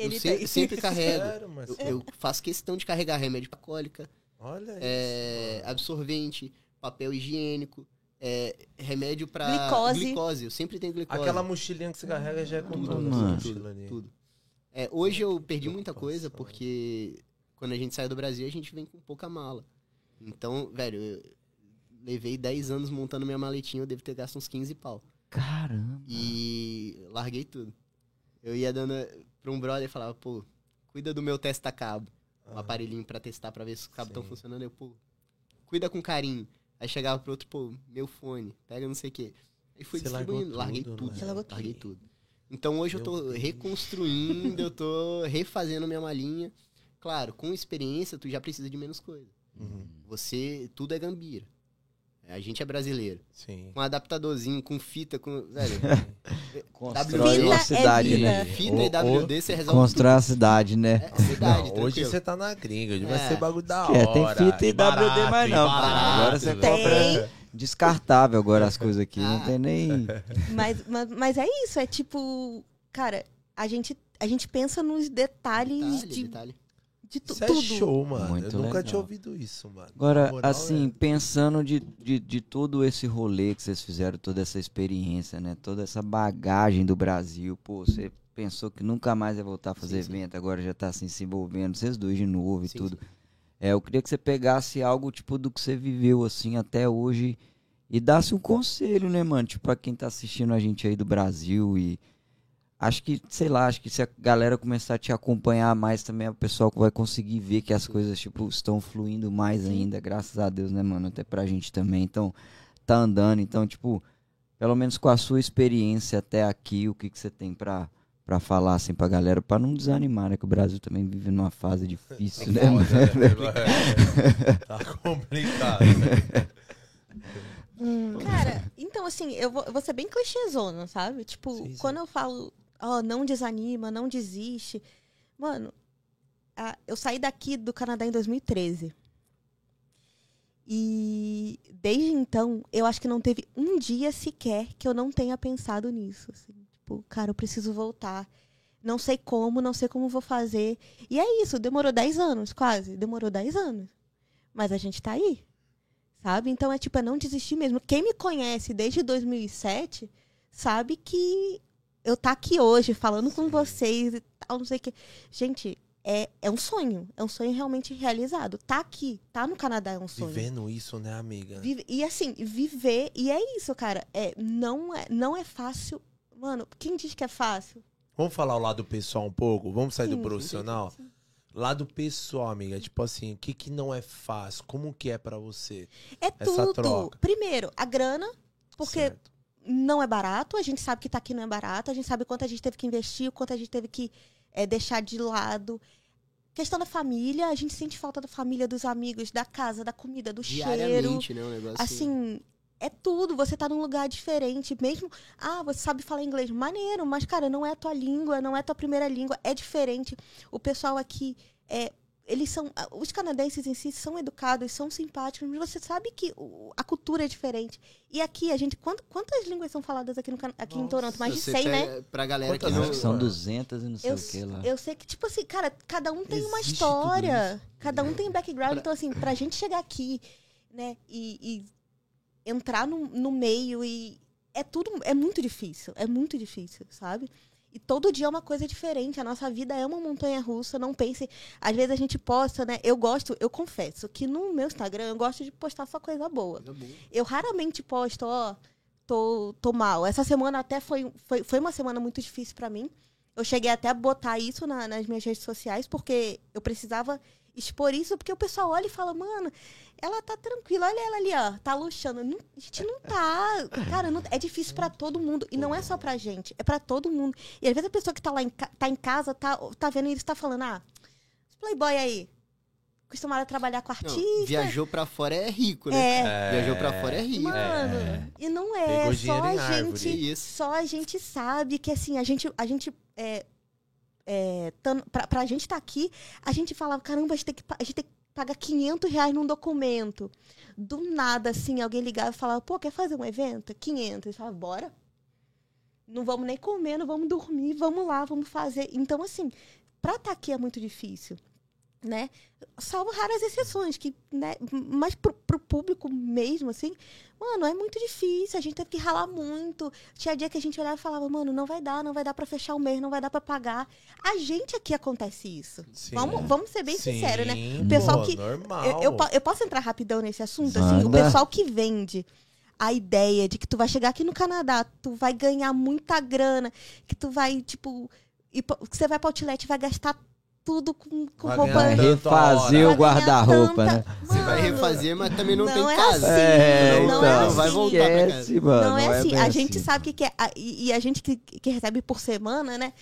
Ele eu se- tem. sempre carrego. Sério, mas... Eu, eu faço questão de carregar remédio pra cólica, Olha é, isso, absorvente, papel higiênico, é, remédio pra Glicose. glicose. Eu sempre tenho glicose. Aquela mochilinha que você carrega já é com Tudo, mano. ali. Tudo. É, hoje eu perdi muita coisa porque quando a gente sai do Brasil a gente vem com pouca mala. Então, velho, eu levei 10 anos montando minha maletinha, eu devo ter gasto uns 15 pau. Caramba. E larguei tudo. Eu ia dando pra um brother e falava, pô, cuida do meu testa-cabo. Um Ah, aparelhinho pra testar pra ver se os cabos estão Sim. funcionando. Eu, pô, cuida com carinho. Aí chegava pro outro, pô, meu fone, pega não sei o quê. Aí fui Você distribuindo, larguei tudo, tudo. né? Você largou larguei tudo. tudo. Então hoje eu Meu tô Deus. reconstruindo, eu tô refazendo minha malinha. Claro, com experiência tu já precisa de menos coisa. uhum, Você, tudo é gambira. A gente é brasileiro. Sim. Com adaptadorzinho, com fita, com. Velho, Constrói Fita uma é cidade, né? fita Ou- e WD, você resolve Constrói a cidade, né? É, Não, hoje você tá na gringa, hoje vai É. ser bagulho da É, hora. tem fita e barato, WD, mas não. barato, Agora você velho. compra descartável agora as coisas aqui. Não Ah. tem nem. Mas, mas, mas é isso, é tipo, cara, a gente, a gente pensa nos detalhes Detalhe, de, detalhe. De tu- Isso é tudo. show, mano. Muito eu nunca legal. tinha ouvido isso, mano. Agora, moral, assim, é- pensando de, de, de todo esse rolê que vocês fizeram, toda essa experiência, né? Toda essa bagagem do Brasil, pô, você pensou que nunca mais ia voltar a fazer Sim, sim. evento, agora já tá assim se envolvendo, vocês dois de novo e Sim, tudo. sim. É, eu queria que você pegasse algo, tipo, do que você viveu, assim, até hoje e dasse um conselho, né, mano? Tipo, pra quem tá assistindo a gente aí do Brasil e... Acho que, sei lá, acho que se a galera começar a te acompanhar mais também, o pessoal vai conseguir ver que as coisas, tipo, estão fluindo mais ainda, graças a Deus, né, mano? Até pra gente também. Então, tá andando. Então, tipo, pelo menos com a sua experiência até aqui, o que, que você tem pra, pra falar, assim, pra galera, pra não desanimar, né? Que o Brasil também vive numa fase difícil, né, mano? Foda, né? Tá complicado. né? Cara, então assim, eu vou, eu vou ser bem clichêzona, sabe? Tipo, Sim, sim. quando eu falo, ó, não desanima, não desiste. Mano, a- eu saí daqui do Canadá em 2013. E desde então, eu acho que não teve um dia sequer que eu não tenha pensado nisso. assim. Tipo, cara, eu preciso voltar. Não sei como, não sei como vou fazer. E é isso, demorou 10 anos, quase. Demorou 10 anos. Mas a gente tá aí. Sabe? Então é tipo, é não desistir mesmo. Quem me conhece desde 2007 sabe que eu tá aqui hoje falando com vocês e tal, não sei o que. Gente, é, é um sonho. É um sonho realmente realizado. Tá aqui, tá no Canadá, é um sonho. Vivendo isso, né, amiga? Vive- e assim, viver, e é isso, cara. É, não, é, não é fácil. Mano, quem diz que é fácil? Vamos falar o lado pessoal um pouco? Vamos sair do Sim, profissional? Lado pessoal, amiga. Tipo assim, o que que não é fácil? Como que é pra você? É Essa tudo. troca. Primeiro, a grana, porque Certo. Não é barato, a gente sabe que tá aqui não é barato, a gente sabe quanto a gente teve que investir, o quanto a gente teve que eh, deixar de lado. Questão da família, a gente sente falta da família, dos amigos, da casa, da comida, do cheiro. Né? Um negócio Assim, é tudo. Você tá num lugar diferente. Mesmo, ah, você sabe falar inglês. Maneiro, mas, cara, não é a tua língua, não é a tua primeira língua. É diferente. O pessoal aqui, é, eles são. ah, Os canadenses em si são educados, são simpáticos, mas você sabe que o- a cultura é diferente. E aqui, a gente. quant- quantas línguas são faladas aqui, no, aqui em Nossa, Toronto? Mais de Você 100, tá- né? Pra galera que não... Acho que são 200 e não sei Eu, o que lá. eu sei que, tipo assim, cara, cada um tem uma Existe história. tudo Cada um tem um background. Então, assim, pra gente chegar aqui, né, e, e entrar no, no meio e. É tudo. É muito difícil. É muito difícil, sabe? E todo dia é uma coisa diferente. A nossa vida é uma montanha russa. Não pense. Às vezes a gente posta, né? Eu gosto, eu confesso que no meu Instagram eu gosto de postar só coisa boa. Coisa boa. Eu raramente posto, ó, tô, tô mal. Essa semana até foi, foi, foi uma semana muito difícil pra mim. Eu cheguei até a botar isso na- nas minhas redes sociais, porque eu precisava expor isso, porque o pessoal olha e fala, mano, ela tá tranquila, olha ela ali, ó, tá luxando. Não- a gente não tá. Cara, não- é difícil pra todo mundo. E não é só pra gente, é pra todo mundo. E às vezes a pessoa que tá lá em, tá em casa, tá, tá vendo isso, tá falando, ah, os playboy aí. Acostumaram a trabalhar com Não, artista. viajou pra fora é rico, né? É, Viajou pra fora é rico. Mano, e não é, Pegou só a árvore. gente, Isso. só a gente sabe que assim, a gente, a gente é, é, pra, pra gente estar aqui, a gente falava, caramba, a gente tem que, a gente tem que pagar 500 reais num documento. Do nada, assim, alguém ligava e falava, pô, quer fazer um evento? 500. Eu falava, bora. Não vamos nem comer, não vamos dormir, vamos lá, vamos fazer. Então, assim, pra estar aqui é muito difícil, né? Salvo raras exceções, que, né? Mas pro, pro público mesmo, assim, mano, é muito difícil. A gente teve que ralar muito. Tinha dia que a gente olhava e falava, mano, não vai dar, não vai dar pra fechar o mês, não vai dar pra pagar. A gente aqui acontece isso. Sim. Vamos, vamos ser bem Sim, sinceros, né? pô, O pessoal que- Normal. Eu, eu, eu posso entrar rapidão nesse assunto? Assim, o pessoal que vende a ideia de que tu vai chegar aqui no Canadá, tu vai ganhar muita grana, que tu vai, tipo, que você vai pra outlet e vai gastar tudo com, com Vai roupa. refazer o guarda-roupa, tanta- né? Você vai refazer, mas também não, não tem é casa. assim. É, não, não não, é não vai assim. voltar pra casa. Esquece, mano. Não é assim, a gente sabe que, que é. e, e a gente que, que recebe por semana, né?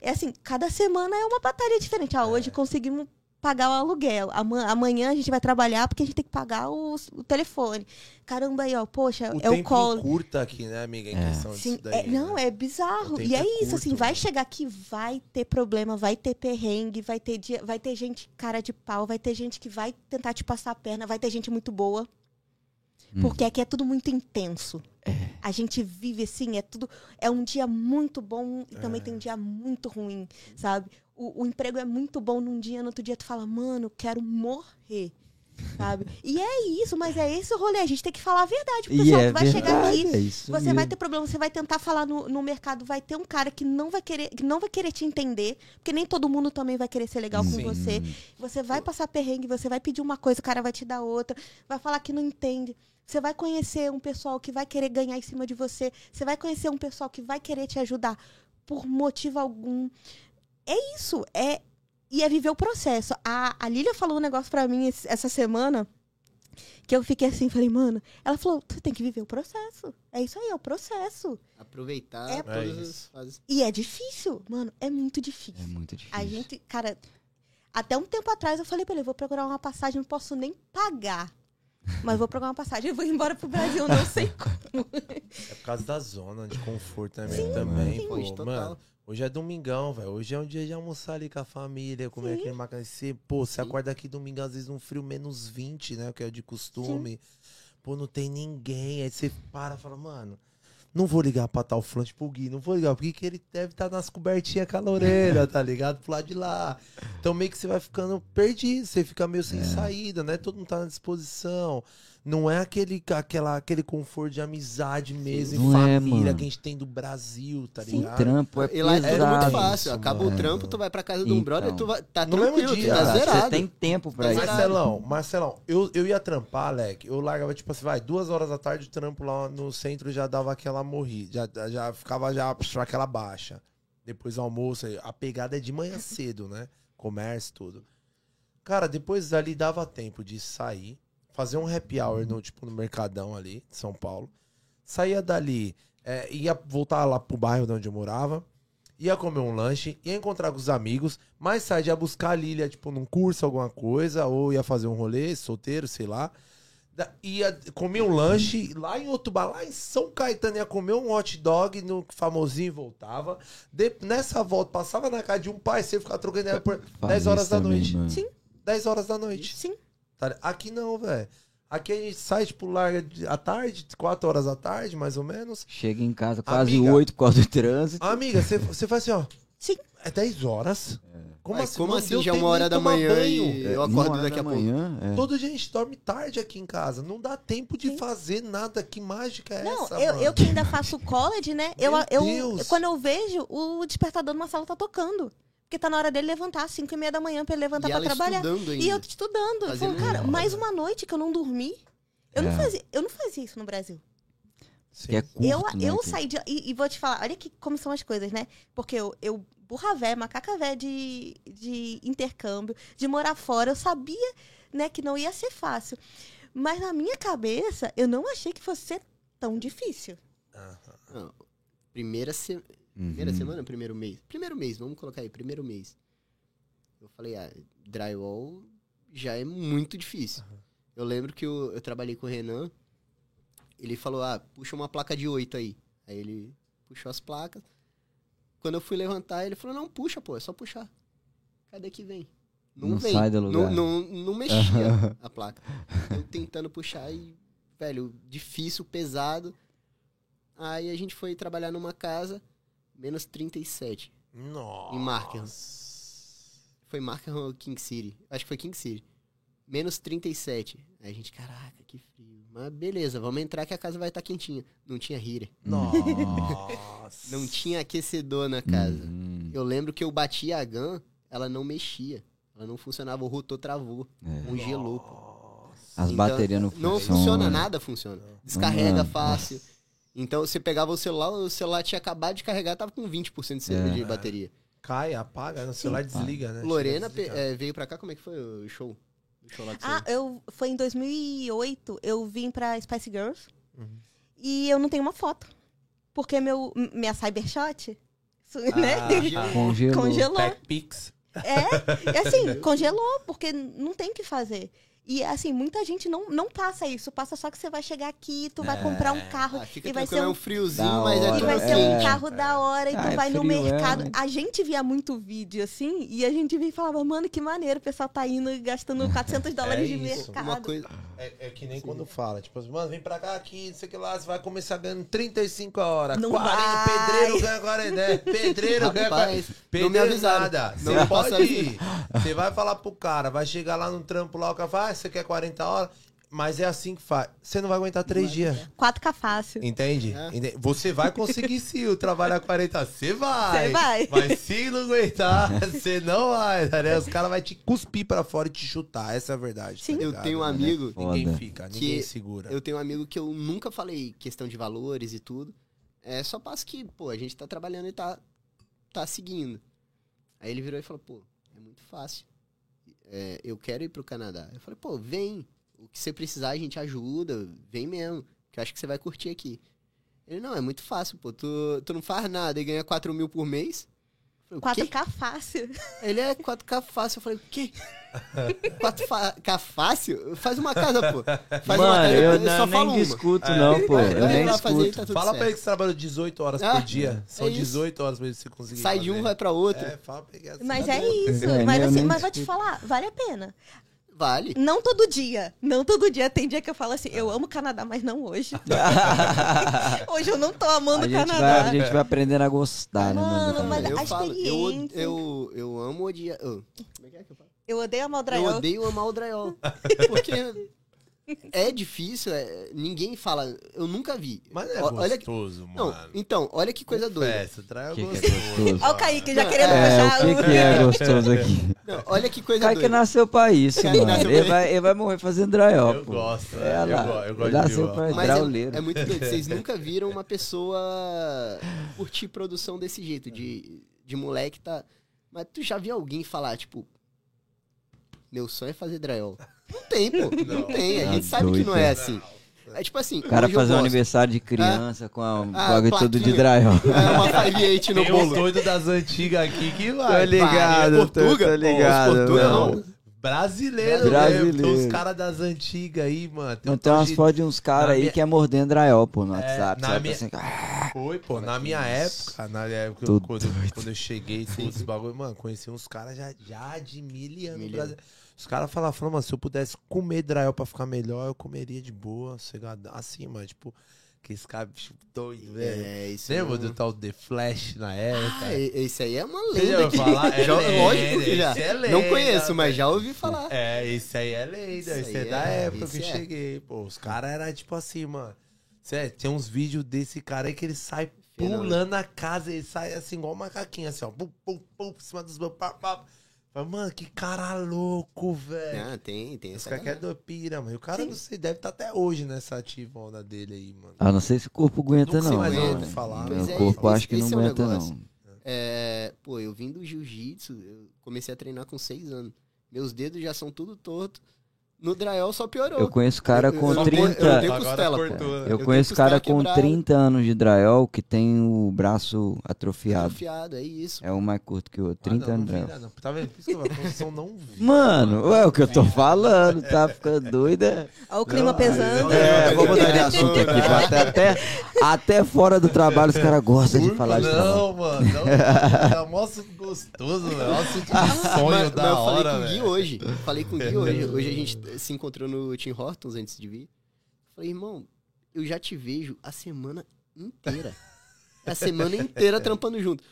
É assim, cada semana é uma batalha diferente. Ah, É. hoje conseguimos pagar o aluguel. Ama- Amanhã a gente vai trabalhar porque a gente tem que pagar o, o telefone. Caramba, aí, ó, poxa, O é o colo. curta aqui, né, amiga? Em É. questão Sim, disso daí. é- não, né? é bizarro. E é, é isso, curto, assim, vai né? chegar aqui, vai ter problema, vai ter perrengue, vai ter dia, vai ter gente cara de pau, vai ter gente que vai tentar te passar a perna, vai ter gente muito boa. Hum. Porque aqui é tudo muito intenso. A gente vive assim, é tudo. É um dia muito bom e também É. tem um dia muito ruim, sabe? O, o emprego é muito bom num dia, no outro dia tu fala, mano, quero morrer. Sabe? E é isso, mas é esse o rolê. A gente tem que falar a verdade pro pessoal é que vai chegar verdade, aqui. é isso Você vai mesmo. ter problema, você vai tentar falar no, no mercado, vai ter um cara que não vai querer, que não vai querer te entender, porque nem todo mundo também vai querer ser legal com Sim. você. Você vai passar perrengue, você vai pedir uma coisa, o cara vai te dar outra, vai falar que não entende. Você vai conhecer um pessoal que vai querer ganhar em cima de você. Você vai conhecer um pessoal que vai querer te ajudar por motivo algum. É isso, é e é viver o processo. A, a Lília falou um negócio pra mim esse- essa semana que eu fiquei assim, falei, mano, ela falou, você tem que viver o processo. É isso aí, é o processo. Aproveitar É- todas É as isso. fases. E é difícil, mano, é muito difícil. É muito difícil. A gente, cara, até um tempo atrás eu falei pra ele, eu vou procurar uma passagem, não posso nem pagar. Mas vou procurar uma passagem e vou embora pro Brasil, não sei como. É por causa da zona de conforto, né, amigo? Também, sim. pô. Hoje. Mano, hoje é domingão, velho. Hoje é um dia de almoçar ali com a família, comer Sim. aquele macarrão. Pô, você Sim. acorda aqui domingo, às vezes, num frio menos 20, né? Que é de costume. Pô, não tem ninguém. Aí você para e fala, mano. Não vou ligar pra tal fulano, tipo o Gui, não vou ligar, porque que ele deve estar nas cobertinhas caloreiras, tá ligado? Pro lado de lá. Então meio que você vai ficando perdido, você fica meio sem saída, né? Todo mundo tá na disposição. Não é aquele, aquela, aquele conforto de amizade mesmo, e é, família mano. que a gente tem do Brasil, tá Sim, ligado? trampo é E lá é pesado. muito fácil. isso, Acaba mano. o trampo, tu vai pra casa de um Então. brother, tu vai, tá No mesmo tranquilo, dia, tu tá zerado. Você tem tempo pra Tá isso. Marcelão, Marcelão, eu, eu ia trampar, Alec. Eu largava, tipo assim, vai, duas horas da tarde, o trampo lá no centro já dava aquela morrida. Já, já ficava já aquela baixa. Depois do almoço, a pegada é de manhã cedo, né? Comércio, tudo. Cara, depois dali dava tempo de sair, fazer um happy hour no, tipo, no Mercadão ali, de São Paulo. Saía dali, é, ia voltar lá pro bairro de onde eu morava ia comer um lanche, ia encontrar com os amigos, mais tarde ia buscar a Lilia, tipo, num curso, alguma coisa, ou ia fazer um rolê, solteiro, sei lá. Da- Ia comer um lanche lá em outro bar, lá em São Caetano, ia comer um hot dog no famosinho e voltava. De- nessa volta, passava na casa de um parceiro, ficava trocando ideia por Faz 10 horas da também, noite. mano. Sim. 10 horas da noite. Sim. Tá? Aqui não, velho. Aqui a gente sai, tipo, larga à tarde, 4 horas da tarde, mais ou menos. Chega em casa quase Amiga. oito por causa do trânsito. Amiga, você, você faz assim, ó. Sim. É 10 horas? Como Ué, assim? como Não assim já é tempo uma hora da manhã banho. e eu acordo daqui da a pouco? manhã, é. Todo dia a gente dorme tarde aqui em casa. Não dá tempo de Sim. fazer nada. Que mágica é Não, essa, eu, mano? eu que ainda faço college, né? Eu, Meu eu, Deus. quando eu vejo, o despertador numa sala tá tocando. Porque tá na hora dele levantar, às 5 e meia da manhã, pra ele levantar E pra ela trabalhar. estudando ainda. E eu estudando. Eu Fazendo falo, cara, mais uma noite que eu não dormi. Eu, não É. fazia, eu não fazia isso no Brasil. Sim. Que é curto, eu né, eu que- saí de. E, e vou te falar, olha que, como são as coisas, né? Porque eu, eu burra véia, macaca véia de, de intercâmbio, de morar fora, eu sabia né, que não ia ser fácil. Mas na minha cabeça, eu não achei que fosse ser tão difícil. Aham. Não, primeira, se... Uhum. primeira semana, primeiro mês. Primeiro mês, vamos colocar aí, primeiro mês. Eu falei, ah, drywall já é muito difícil. Eu lembro que eu, eu trabalhei com o Renan, ele falou, ah, puxa uma placa de 8 aí. Aí ele puxou as placas. Quando eu fui levantar, ele falou, não, puxa, pô, é só puxar. Cadê que vem? Não, Não vem. sai do Não, lugar. não, não mexia a placa. Eu tentando puxar e, velho, difícil, pesado. Aí a gente foi trabalhar numa casa, menos 37. Nossa. Em Markham. Foi Markham ou King City? Acho que foi King City. Menos 37. Aí a gente, caraca, que frio. Mas beleza, vamos entrar que a casa vai estar quentinha. Não tinha heater. Nossa. Não tinha aquecedor na casa. Uhum. Eu lembro que eu bati a GAN, ela não mexia. Ela não funcionava, o rotor travou. É. Congelou. As Então, baterias não Não funcionam. funciona, nada funciona. Descarrega fácil. Então você pegava o celular, o celular tinha acabado de carregar, tava com 20% de, É. de bateria. Cai, apaga, no celular desliga, né? Lorena é, veio pra cá, como é que foi o show? O show Ah, você... eu foi em 2008, eu vim pra Spice Girls Uhum. e eu não tenho uma foto. Porque meu, minha Cybershot, isso, Ah, né? Congelou. Congelou. TechPix. É, é assim, congelou, porque não tem o que fazer. E assim, muita gente não, não passa isso. Passa só que você vai chegar aqui, tu vai comprar um carro Ah, fica e vai ser é um um friozinho, mas é. E vai ser É. um carro da hora e Ah, tu é vai no frio, é, mercado. mas- A gente via muito vídeo assim e a gente via e falava, mano, que maneiro, o pessoal tá indo e gastando 400 dólares de isso, mercado. Uma coisa... É, é que nem quando fala, tipo, assim, mano, vem pra cá aqui, não sei o que lá, você vai começar ganhando 35 a hora. Não 40, vai. pedreiro ganha 40, né? Pedreiro ganha 40. Rapaz, não me Pedreiro avisaram. nada. Não Você pode ir. Você vai falar pro cara, vai chegar lá no trampo lá, o cara fala, ah, você quer 40 horas? Mas é assim que faz. Você não vai aguentar três dias. 4K fácil. Entende? É. Entende? Você vai conseguir sim o trabalhar 40. Você vai. Você vai. Mas se não aguentar, você não vai. Tá ligado? Os caras vão te cuspir pra fora e te chutar. Essa é a verdade. tá Sim. Eu ligado? tenho um amigo... Ninguém Foda. fica, Que ninguém segura. Eu tenho um amigo que eu nunca falei questão de valores e tudo. É só passo que, pô, a gente tá trabalhando e tá, tá seguindo. Aí ele virou e falou, pô, é muito fácil. É, eu quero ir pro Canadá. Eu falei, pô, vem. O que você precisar, a gente ajuda. Vem mesmo. Que eu acho que você vai curtir aqui. Ele, não, é muito fácil, pô. Tu, tu não faz nada e ganha 4 mil por mês. Eu falei, o quê? 4K fácil. Ele é 4K fácil. Eu falei, o quê? 4K fácil? Faz uma casa, pô. Faz uma Mano, casa. eu só não, nem falo uma. discuto, não, pô. Eu vai nem lá fazer discuto. tá tudo Fala certo. pra ele que você trabalha 18 horas Ah, por dia. São é isso. 18 horas pra você conseguir. Sai de um, fazer. vai pra outro. É, fala pra ele é assim. Mas Tá é isso. É, mas eu assim, mas vou te discuto. falar, vale a pena. Vale. Não todo dia. Não todo dia. Tem dia que eu falo assim, eu amo o Canadá, mas não hoje. hoje eu não tô amando o Canadá. vai, a gente vai aprendendo a gostar, né? Mano, mano? mas eu a falo, eu, experiência. eu, eu amo odiar. oh, como é que é que eu falo? Eu odeio amar o Eu Drayol. odeio amar o drywall. Porque é difícil, é- ninguém fala. Eu nunca vi. Mas é olha que- gostoso, Não, mano. então, olha que coisa doida. Festa, trai é Que que é gostoso. Olha o Kaique já Não, querendo É, puxar o que, que é gostoso aqui? Não, olha que coisa Kaique doida. nasceu pra isso, Kaique mano. Ele vai, ele vai morrer fazendo drywall, Eu pô. gosto, É, eu lá. go- eu gosto de pra Mas é, é muito doido. Vocês nunca viram uma pessoa curtir produção desse jeito, de, de moleque tá. Mas tu já viu alguém falar, tipo, meu sonho é fazer drywall? Não tem, pô. Não, Não. tem. A gente sabe que doido, não é né? assim. É tipo assim. O cara eu fazer um aniversário de criança com a, Ah, bagulho todo de drywall. É uma 58 no Tem bolo. doidos das antigas aqui que Tô vai. ligado, tô, Portuga? tô Pô, ligado. os Portuga mano. não. Brasileiro, Brasileiro. mesmo. Tem uns caras das antigas aí, mano. Não um tem umas de- fotos de uns caras aí minha- que é mordendo drywall, pô, no WhatsApp. na sabe? minha- Assim, ah, Foi, pô, na minha época, na época Tudo quando, quando eu cheguei, todos os bagulho, mano, conheci uns caras já, já de mil anos no Mil Brasil. Os caras falavam, falavam, mano, se eu pudesse comer drywall pra ficar melhor, eu comeria de boa, cegado, assim, mano, tipo, aqueles caras bicho doido, velho. É, isso Lembra não- do tal The Flash na época? Ah, esse aí é uma Você já lenda. que- falar? É já- lenda, lógico que já. esse é não lenda, conheço, mas já ouvi falar. É, esse aí é lenda, Isso esse é da é, época que eu esse é. cheguei, pô. Os caras eram tipo assim, mano. Cê, tem uns vídeos desse cara aí que ele sai pulando a casa, ele sai assim, igual um macaquinho, assim, ó. Pum, pum, pum, por cima dos meus. Pá, Mano, que cara louco, velho. Ah, tem, tem Esse cara que é do pira, mano. E o cara, não sei, deve estar até hoje nessa ativona dele aí, mano. Ah, não sei se o corpo aguenta, Não não. mas eu ouvi falar. Meu Pois é, corpo esse- acho que não esse é o aguenta, negócio. não. É, pô, eu vim do jiu-jitsu, eu comecei a treinar com seis anos. Meus dedos já são tudo torto. No drywall só piorou. Eu conheço cara Eu- com eu- eu- 30. eu Agora costela, cortou, né? Eu eu conheço cara com quebrada. 30 anos de drywall que tem o braço atrofiado. Atrofiado, é isso. É um mais curto que o outro. Ah, 30 não, anos não não. Tá vendo? Eu não vira. Mano, é o que eu tô falando, tá ficando doida. Olha o clima pesando. É, vamos mudar de assunto aqui. pô. Até, até, até fora do trabalho os caras gostam de falar de trabalho. Não, mano. Não, é um assunto gostoso, velho. É um assunto de sonho mas, da mas eu hora, falei com o Gui hoje. Falei com o Gui hoje. Hoje a gente se encontrou no Tim Hortons antes de vir. Falei, irmão, eu já te vejo a semana inteira. A semana inteira trampando junto.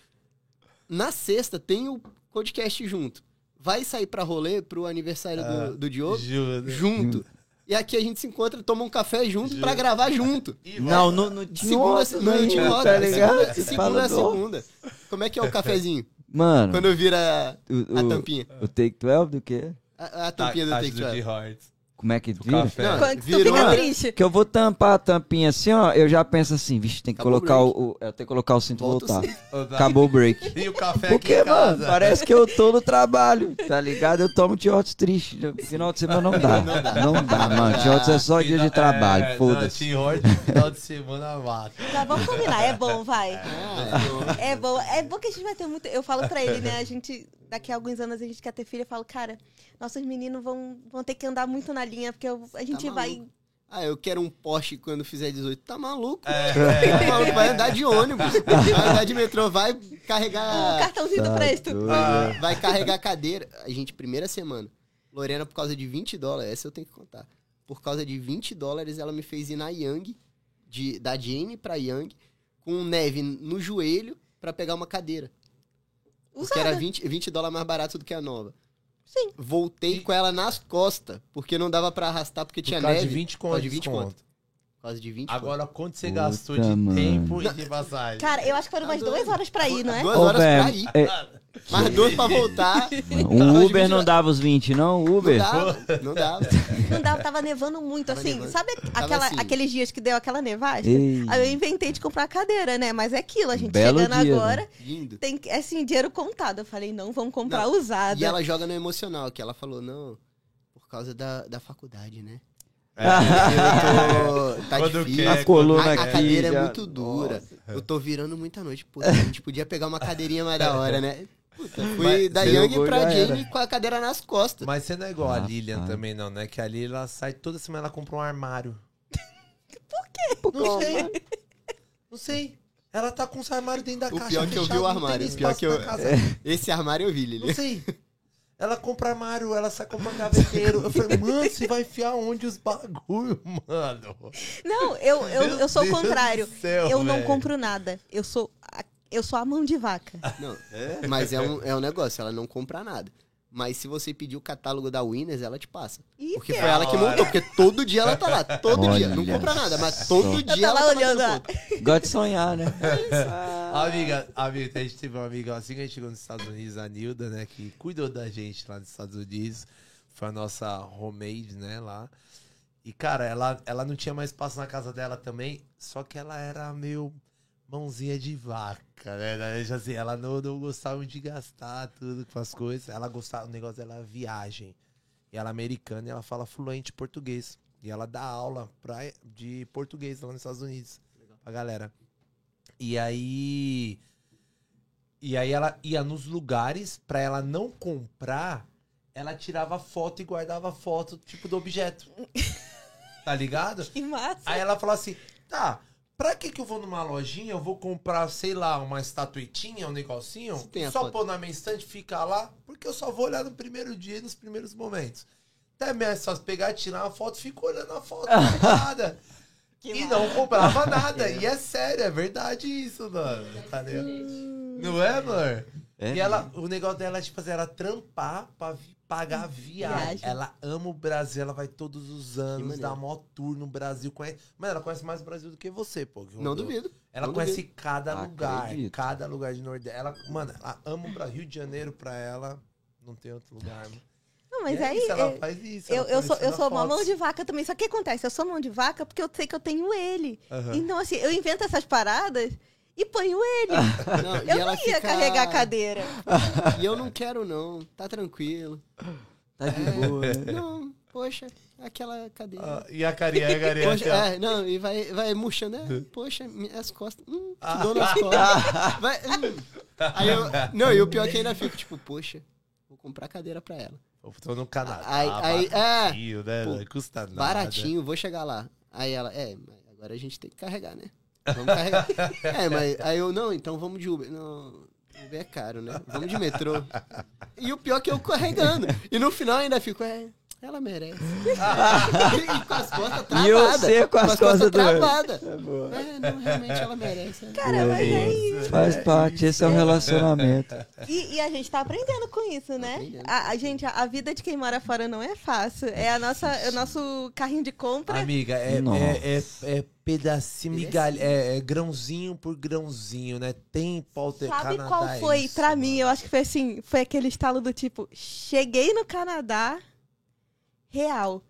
Na sexta tem o podcast junto. Vai sair pra rolê pro aniversário Ah, do, do Diogo Juro. junto. E aqui a gente se encontra, toma um café junto Juro. pra gravar junto. Não, no, no Segunda, Nossa, não, né, Tim tá ligado? Segunda, segunda a segunda. Como é que é o cafezinho? Mano, Quando vira o, a o, tampinha. o Take 12 do quê? A, a tampinha do Take do 12. G-Hearts. Como é que vira? Não, Quando tu virou- fica triste. Que eu vou tampar a tampinha assim, ó, eu já penso assim, vixe, tem que Acabou colocar o, o- eu tenho que colocar o cinto e o voltar. Acabou o break. E o café Por aqui quê, mano? casa. Parece que eu tô no trabalho, tá ligado? Eu tomo tiotes triste. Final de semana não dá. Não dá. Não dá, mano. Tiotes é só dia de trabalho, É, foda-se. Final de semana mata. Mas vamos combinar, é bom, vai. Ah, É bom, é bom que a gente vai ter muito. Eu falo pra ele, né? A gente, daqui a alguns anos a gente quer ter filho. Eu falo, cara, nossos meninos vão, vão ter que andar muito na linha, porque eu- a gente vai. maluco. Ah, eu quero um Porsche quando fizer 18. Tá maluco? É, Tá maluco, vai andar de ônibus. Vai andar de metrô, vai O carregar. cartãozinho do Tá Presto. doido. Ah. Vai carregar cadeira. A gente, primeira semana. Lorena, por causa de 20 dólares, essa eu tenho que contar. Por causa de 20 dólares, ela me fez ir na Yang, de, da Jane pra Yang, com neve no joelho pra pegar uma cadeira. Porque era Usada. 20, 20 dólares mais barato do que a nova. Sim. Voltei E- com ela nas costas, porque não dava pra arrastar, porque Por tinha neve. de 20 Por causa conto. de 20 desconto. conto. Por causa de 20 Agora, quanto você Puta, gastou de mano. tempo e de passagem? Cara, eu acho que foram umas Tá duas horas pra ir, não é? Duas Ô, horas pra velho, ir. é, Mais duas pra voltar. um Uber não dava os 20, não? Não Uber? dava, não dava. Não dava, tava nevando muito, Tava assim. nevando. Sabe aquela, assim. aqueles dias que deu aquela nevagem? Ei. Aí eu inventei de comprar a cadeira, né? Mas é aquilo, a gente Belo chegando dia, agora, Lindo. tem que- assim, dinheiro contado. Eu falei, não, vamos comprar Não, usada. E ela joga no emocional, que ela falou, não, por causa da, da faculdade, né? É. Eu tô, tá Quando difícil. quer, A coluna a, a cadeira já- é muito dura. Eu tô virando muita noite. Puta, a gente podia pegar uma cadeirinha mais da hora, né? Puta, fui Mas da Yang pra Jane com a cadeira nas costas. Mas você não é igual a Ah, Lilian tá. também, não, né? Que a Lilian ela sai toda semana, ela compra um armário. Por Não quê? sei. Não sei. Ela tá com os armários dentro da O caixa. pior que eu vi o não armário, o pior que eu- casa. Esse armário eu vi, Lili. Não sei. Ela compra armário, ela sai comprando gaveteiro. Eu falei, mano, você vai enfiar onde os bagulho, mano? Não, eu, eu, Meu eu sou o Deus contrário. do céu, eu não velho. compro nada. Eu sou a, eu sou a mão de vaca. Não, mas é um, é um negócio, ela não compra nada. Mas se você pedir o catálogo da Winners, ela te passa. Ih, Porque que foi ela que montou, porque todo dia ela tá lá, todo dia. Não Olha compra nada, mas todo Eu dia tô lá ela tá olhando lá. de sonhar, né? Amiga, amiga, a gente teve uma amiga assim que a gente chegou nos Estados Unidos, a Nilda, né, que cuidou da gente lá nos Estados Unidos. Foi a nossa homemade, né, lá. E, cara, ela, ela não tinha mais espaço na casa dela também, só que ela era meio mãozinha de vaca, né? Assim, ela não, não gostava de gastar tudo com as coisas. Ela gostava, o negócio dela viagem. E ela é americana e ela fala fluente português. E ela dá aula pra, de português lá nos Estados Unidos pra galera. E aí. E aí ela ia nos lugares pra ela não comprar, ela tirava foto e guardava foto, tipo, do objeto. Tá ligado? Que massa. Aí ela falou assim: tá, pra que que eu vou numa lojinha, eu vou comprar, sei lá, uma estatuetinha, um negocinho, só foto. pôr na minha estante, ficar lá, porque eu só vou olhar no primeiro dia e nos primeiros momentos. Até mesmo só pegar, tirar uma foto, fico olhando a foto, nada. e não comprava nada. E é sério, é verdade isso, mano. Tá? Não é, amor? É e ela, o negócio dela, tipo assim, era trampar pra vi- pagar a viagem. Viagem. Ela ama o Brasil, ela vai todos os anos, dá mó tour no Brasil. Conhece... Mano, ela conhece mais o Brasil do que você, pô. que Não duvido. Ela não conhece duvido. cada lugar, Acredito. cada lugar de Nordeste. Ela, mano, ela ama o Brasil. Rio de Janeiro pra ela, não tem outro lugar, mano. Não, mas E é aí. isso, ela eu- faz isso. Eu, eu sou, eu sou uma mão de vaca também. Só que o que acontece? Eu sou mão de vaca porque eu sei que eu tenho ele. Aham. Então, assim, eu invento essas paradas e ponho ele. Não, e Eu ela não ia fica- carregar a cadeira. E eu não quero, não. Tá tranquilo. Tá de boa, né? Não, poxa, aquela cadeira. Ah, e a carinha, a carinha. Poxa, assim, é, não, e vai, vai murchando, é, poxa, minhas costas, hum, que Ah. dor nas costas. Vai, hum. Aí eu, não, e o pior é que ainda fico, tipo, poxa, vou comprar cadeira pra ela. Eu tô no Canadá. Aí- aí- é. baratinho, né? Pô, não custa nada. Baratinho, vou chegar lá. Aí ela, é, agora a gente tem que carregar, né? Vamos carregar. é, mas aí eu, não, então vamos de Uber. Não, Uber é caro, né? Vamos de metrô. E o pior é que eu carregando. E no final ainda fico, é, ela merece. e com as costas travadas. E você com as costas travadas. É, não, realmente ela merece. é. Cara, mas é isso. Faz parte, esse é o relacionamento. E, e a gente tá aprendendo com isso, né? A, a gente, a, a vida de quem mora fora não é fácil. É a nossa, é o nosso carrinho de compra. Amiga, é, é, é, é pedacinho, Pedacinho. migalha, é, é grãozinho por grãozinho, né? Tem pauta Sabe Canadá, qual é foi, isso, pra mano. mim, eu acho que foi assim, foi aquele estalo do tipo, cheguei no Canadá, real.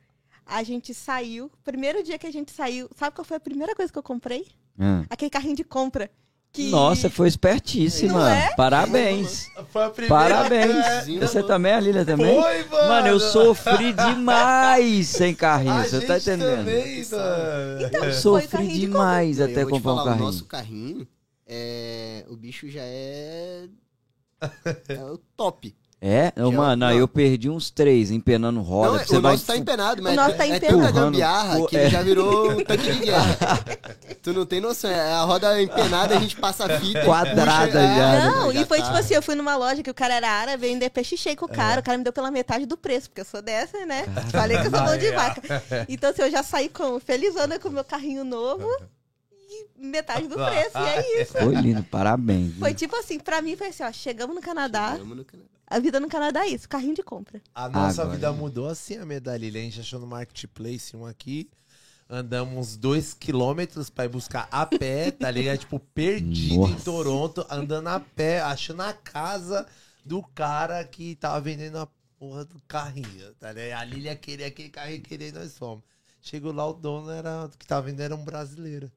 A gente saiu, primeiro dia que a gente saiu, sabe qual foi a primeira coisa que eu comprei? Ah. Aquele carrinho de compra. Que... Nossa, foi espertíssima. Não é? Parabéns. Foi a primeira Parabéns. Sim, Você também, a Lília também? Foi, mano. Mano, eu sofri demais sem carrinho, A você tá entendendo? Também, mano. Então, Eu foi o sofri de demais eu até vou te comprar um falar, O carrinho. nosso carrinho, é, o bicho já é, é o top. É? Mano, aí não. eu perdi uns três empenando roda. Não, você o vai- nosso tá empenado, mas O nosso tá é, é empenado. tanta gambiarra Pô, que é. já virou um tanque de guerra. tu não tem noção, é a roda empenada, a gente passa a fita. Quadrada puxa, é, já, Não, já e foi tá. tipo assim, eu fui numa loja que o cara era árabe, vender peixe cheio com o É. cara, o cara me deu pela metade do preço, porque eu sou dessa, né? Falei que eu sou mão de vaca. Então, assim, eu já saí com felizona com o meu carrinho novo e metade do preço, e é isso. Foi lindo, parabéns. Foi tipo assim, pra mim foi assim, ó, chegamos no Canadá, Chegamos no Canadá. A vida no Canadá é isso, carrinho de compra. A nossa Agora. vida mudou assim, a medalha. A gente achou no Marketplace um aqui. Andamos uns dois quilômetros pra ir buscar a pé, tá ligado? Tipo, perdido em Nossa. Toronto, andando a pé, achando a casa do cara que tava vendendo a porra do carrinho, tá ligado? A Lilia queria aquele carrinho, queria e nós fomos. Chegou lá, o dono era, que tava vendendo era um brasileiro.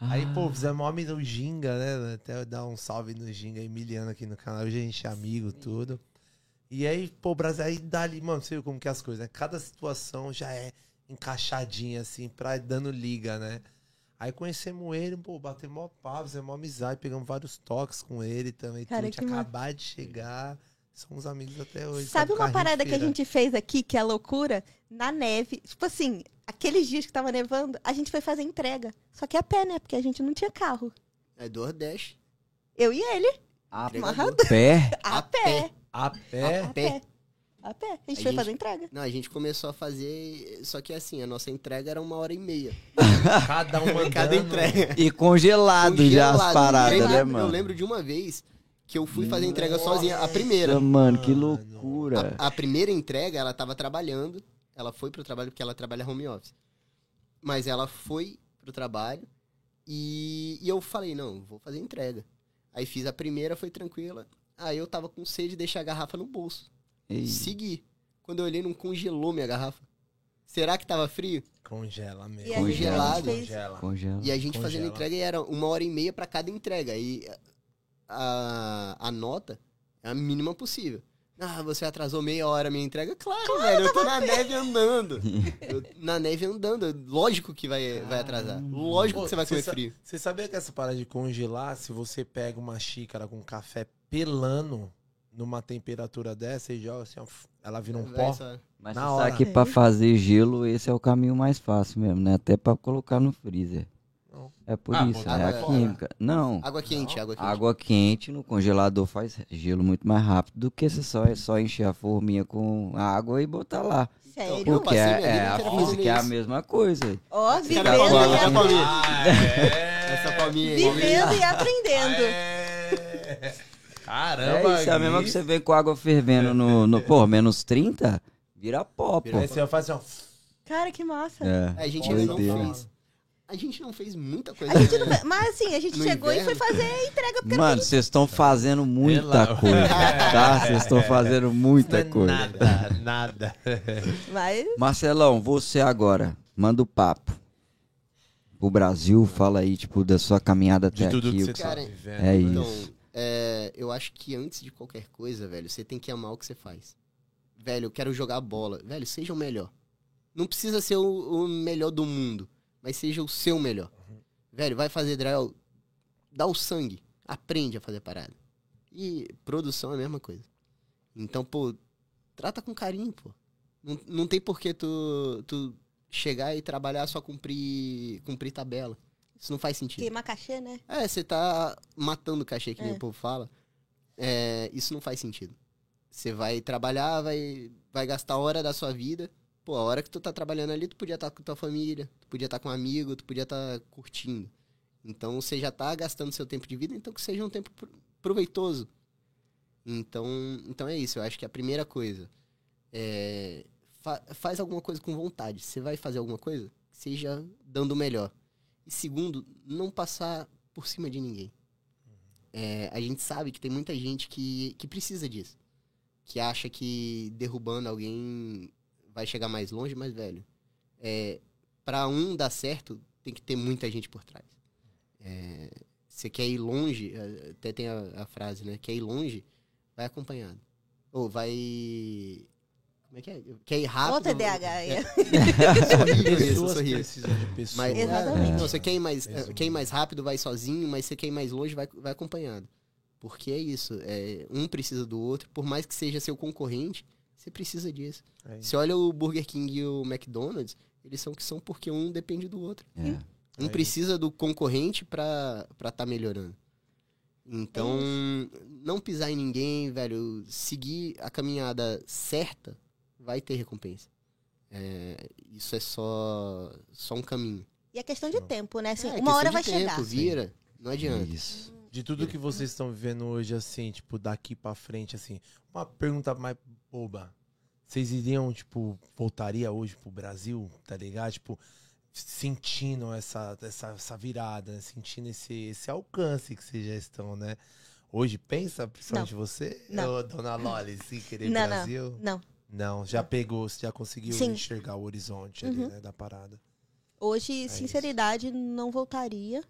Aí, Ah. pô, fizemos homem no Ginga, né? Até dar um salve no Ginga, Emiliano aqui no canal. Hoje a gente é amigo, tudo. E aí, pô, o Brasil, aí dali, mano, você viu como que é as coisas, né? Cada situação já é encaixadinha, assim, pra ir dando liga, né? Aí conhecemos ele, pô, batemos mó papo, fizemos mó amizade, pegamos vários toques com ele também. Cara, tudo, acabado de chegar. Somos amigos até hoje. Sabe uma carrinho parada que a gente fez aqui, que é loucura? Na neve, tipo assim, aqueles dias que tava nevando, a gente foi fazer entrega. Só que a pé, né? Porque a gente não tinha carro. É Nordeste. Eu e ele, A pé? A, A pé. pé. A pé? A pé. A pé. A gente A foi gente- fazer entrega. Não, a gente começou a fazer. Só que assim, a nossa entrega era uma hora e meia. Cada um mandando. Cada entrega. E congelado, já as Congelado. paradas, Eu né, lembro- mano? Eu lembro de uma vez que eu fui fazer entrega sozinha. A primeira. Nossa, mano, que loucura. A, a primeira entrega, ela tava trabalhando. Ela foi pro trabalho porque ela trabalha home office. Mas ela foi pro trabalho e, e eu falei, não, vou fazer entrega. Aí fiz a primeira, foi tranquila. Aí eu tava com sede de deixar a garrafa no bolso. Ei, Segui. Quando eu olhei, não congelou minha garrafa. Será que tava frio? Congela mesmo. A gente- Congelado. Congela. congela. E a gente fazendo Congela. entrega e era uma hora e meia pra cada entrega. E a, a nota é a mínima possível. Ah, você atrasou meia hora a minha entrega? Claro, velho, eu tô na neve andando. Eu- na neve andando. Lógico que vai, vai atrasar. Lógico Pô, que você vai comer sa- frio. Você sabia que essa parada de congelar, se você pega uma xícara com café pelando numa temperatura dessa e joga assim, ela vira um Vai pó? só- Mas Na você hora. sabe que pra fazer gelo, esse é o caminho mais fácil mesmo, né? Até pra colocar no freezer. Não. É por Ah, isso, é a química. Não, Água quente, água quente. água quente no congelador faz gelo muito mais rápido do que você só, é só encher a forminha com água e botar lá. Sério? Eu Porque é, é a fazendo física, é a isso. mesma coisa. Ó, Cara, vivendo, e, essa ap- palminha. Ah, é. Essa palminha aí. vivendo e aprendendo. É. Caramba, é isso, é a mesma que você vem com água fervendo no, no pô, menos 30, vira pó, pô. Aí você vai fazer, ó. Cara, que massa. É, A gente ainda não fez. A gente não fez muita coisa. A gente não né? fez- mas assim, a gente chegou e inverno. foi fazer entrega porque Mano, vocês estão fazendo muita Pela- coisa, tá? Vocês estão fazendo muita Não é coisa. Nada, nada. Mas Marcelão, você agora, manda o papo. O Brasil, fala aí, tipo, da sua caminhada até De tudo aqui. que você tá Cara, vivendo. É né? Então, isso. é, eu acho que antes de qualquer coisa, velho, você tem que amar o que você faz. Velho, eu quero jogar bola. Velho, seja o melhor. Não precisa ser o, o melhor do mundo, mas seja o seu melhor. Velho, vai fazer drill, dá o sangue, aprende a fazer parada. E produção é a mesma coisa. Então, pô, trata com carinho, pô. Não, não tem por que tu, tu chegar e trabalhar só cumprir, cumprir tabela. Isso não faz sentido. queimar cachê, né? É, você tá matando o cachê, que nem É. o povo fala. É, isso não faz sentido. Você vai trabalhar, vai, vai gastar hora da sua vida. Pô, a hora que tu tá trabalhando ali, tu podia estar com tua família, tu podia estar com um amigo, tu podia estar curtindo. Então você já tá gastando seu tempo de vida, então que seja um tempo pro- proveitoso. Então, então é isso, eu acho que a primeira coisa é fa- faz alguma coisa com vontade. Você vai fazer alguma coisa, seja dando o melhor. E segundo, não passar por cima de ninguém. É, a gente sabe que tem muita gente que, que precisa disso. Que acha que derrubando alguém vai chegar mais longe, mas, velho, é, para um dar certo, tem que ter muita gente por trás. É, você quer ir longe, é, até tem a, a frase, né? Quer ir longe, vai acompanhado. Ou vai. Como é que é? Quer ir rápido. TDAH aí. É, Pessoas sou horrível. precisam de pessoas. Mas, Exatamente. é, não, você quer ir, mais, é, quer ir mais rápido, vai sozinho, mas você quer ir mais longe, vai, vai acompanhado. Porque é isso, é, um precisa do outro, por mais que seja seu concorrente, você precisa disso. É. Você olha o Burger King e o McDonald's, eles são o que são porque um depende do outro. É. Um É precisa do concorrente pra estar tá melhorando. Então, não pisar em ninguém, velho, seguir a caminhada certa, vai ter recompensa. É, isso é só, só um caminho. E a questão de tempo, né? Assim, É, uma hora de vai tempo, chegar. Vira, não adianta. Isso. De tudo que vocês estão vivendo hoje, assim, tipo, daqui pra frente, assim, uma pergunta mais boba. Vocês iriam, tipo, voltaria hoje pro Brasil, tá ligado? Tipo, sentindo essa, essa, essa virada, né? sentindo esse, esse alcance que vocês já estão, né? Hoje, pensa, principalmente você, Não. Dona Loli, se querer Não, não. Brasil? Não. Não, já pegou, você já conseguiu Sim. enxergar o horizonte ali, Uhum. né, da parada. Hoje, isso. sinceridade, não voltaria.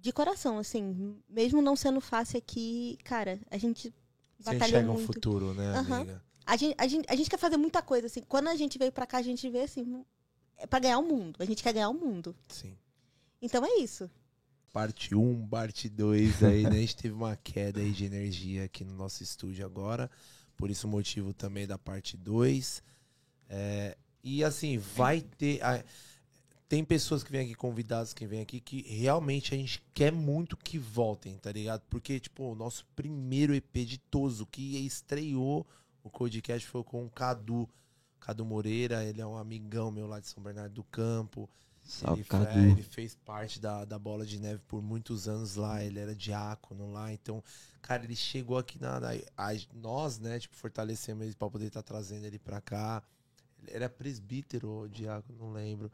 De coração, assim. Mesmo não sendo fácil aqui, cara, a gente Você batalhou enxerga um muito. futuro, né, Aham. amiga? A gente, a, gente, a gente quer fazer muita coisa, assim. Quando a gente veio pra cá, a gente vê assim. É pra ganhar o mundo. A gente quer ganhar o mundo. Sim. Então é isso. parte 1, parte 2 aí, né? A gente teve uma queda aí de energia aqui no nosso estúdio agora. Por isso o motivo também da parte 2. É, e assim, vai ter. a- tem pessoas que vêm aqui, convidados que vêm aqui, que realmente a gente quer muito que voltem, tá ligado? Porque, tipo, o nosso primeiro EP de todos, o que estreou o Codecast foi com o Cadu. Cadu Moreira, ele é um amigão meu lá de São Bernardo do Campo. Salve, ele, Cadu. é, ele fez parte da, da Bola de Neve por muitos anos lá, ele era diácono lá, então, cara, ele chegou aqui na. na- a- nós, né, tipo, fortalecemos ele pra poder estar trazendo ele pra cá. Ele era presbítero ou diácono, não lembro.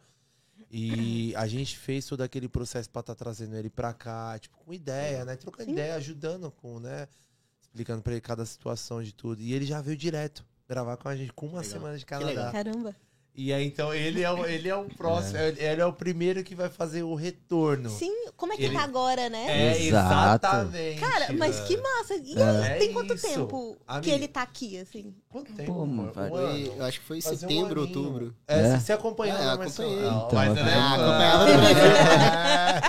E a gente fez todo aquele processo pra estar trazendo ele pra cá, tipo, com ideia, né? Trocando Sim. ideia, ajudando com, né? Explicando pra ele cada situação de tudo. E ele já veio direto gravar com a gente, com uma Legal. semana de. Canadá. Caramba. E aí, então, ele é, o, ele é o próximo, ele é o primeiro que vai fazer o retorno. Sim, como é que Ele- tá agora, né? É, Exato. exatamente. Cara, mas que massa. E É tem quanto isso. tempo que Amiga. ele tá aqui, assim? Quanto tempo, Pô, mano, Um eu acho que foi um setembro, aninho. outubro. É, É? você acompanhou, É, né, acompanhei. Marcelo? Então, mas é ele é Ah,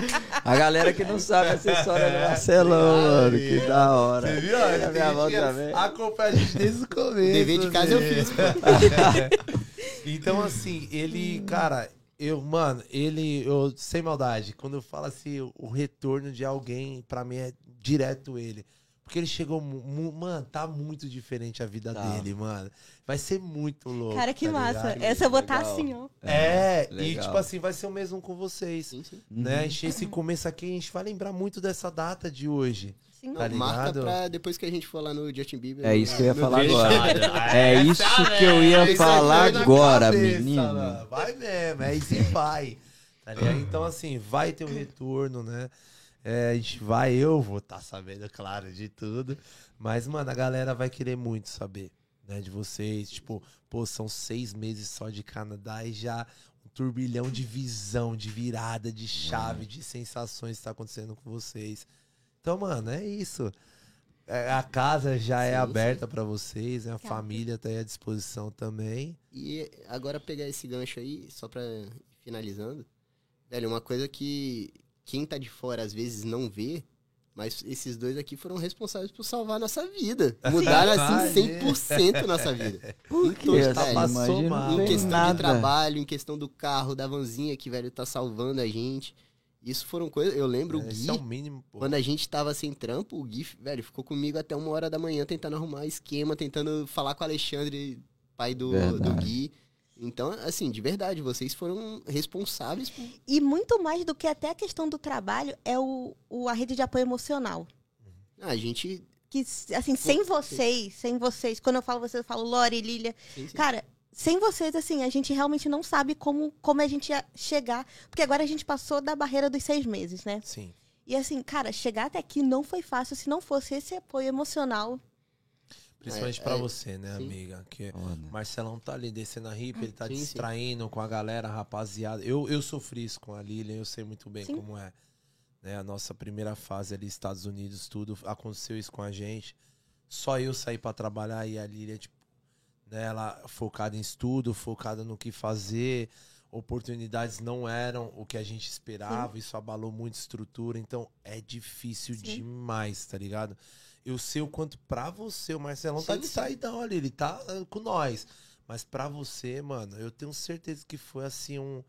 A galera que não sabe essa história do Marcelão, mano. Que da hora. Você viu? A minha avó Ele também. Acompanha a gente desde o começo. Dever de casa eu né? fiz, pô. Então, assim, ele, cara, eu, mano, ele, eu, sem maldade, quando eu falo assim, o, retorno de alguém, pra mim é direto ele. Porque ele chegou, mano, tá muito diferente a vida Tá. dele, mano. Vai ser muito louco. Cara, que tá massa. ligado? Essa eu vou estar Legal. assim, ó. É, e legal. tipo assim, vai ser o mesmo com vocês. Sim, sim. Né? A gente, esse começo aqui, a gente vai lembrar muito dessa data de hoje. Sim. Tá Não, marca pra depois que a gente for lá no Justin Bieber. É isso que eu ia falar agora. É isso que eu ia falar agora, menino. mano. Vai mesmo, é isso e vai. Tá ligado? Então, assim, vai ter o retorno, né? É, a gente vai, eu vou estar sabendo, claro, de tudo. Mas, mano, a galera vai querer muito saber, né, de vocês. Tipo, pô, são seis meses só de Canadá e já um turbilhão de visão, de virada, de chave, de sensações está acontecendo com vocês. Então, mano, é isso. É, a casa já é Sim, aberta pra vocês, né? A Tá. família tá aí à disposição também. E agora pegar esse gancho aí, só pra ir finalizando. Velho, uma coisa que quem tá de fora às vezes não vê, mas esses dois aqui foram responsáveis por salvar a nossa vida. Mudaram assim Imagina. 100% nossa vida. Por Em que velho. passou imagina, mal. não Em questão nada. de trabalho, em questão do carro, da vanzinha que, velho, tá salvando a gente. Isso foram coisas. Eu lembro o É, Gui, Esse é o mínimo, pô. quando a gente tava sem trampo, o Gui, velho, ficou comigo até uma hora da manhã tentando arrumar esquema, tentando falar com o Alexandre, pai do, do. Gui. Então, assim, de verdade, vocês foram responsáveis por. E muito mais do que até a questão do trabalho é o, o- a rede de apoio emocional. Ah, a gente. Que, assim, sem vocês, sem vocês, quando eu falo vocês, eu falo Lore, Lilia. sim, sim. Cara, sem vocês, assim, a gente realmente não sabe como, como a gente ia chegar. Porque agora a gente passou da barreira dos seis meses, né? Sim. E assim, cara, chegar até aqui não foi fácil. Se não fosse esse apoio emocional. Principalmente É, pra é, você, né, sim. amiga? Que Foda. o Marcelão tá ali descendo a ripa, ele tá Sim, sim. distraindo com a galera, rapaziada. Eu, eu sofri isso com a Lilian, eu sei muito bem Sim. como é. Né, a nossa primeira fase ali, Estados Unidos, tudo, aconteceu isso com a gente. Só eu saí pra trabalhar e a Lilian, tipo, né, ela focada em estudo, focada no que fazer. Oportunidades não eram o que a gente esperava, isso abalou muito a estrutura, então é difícil Sim. demais, tá ligado? Eu sei o quanto pra você, o Marcelão tá Sim, sim. distraidão ali, ele tá ah, com nós. Mas pra você, mano, eu tenho certeza que foi assim um.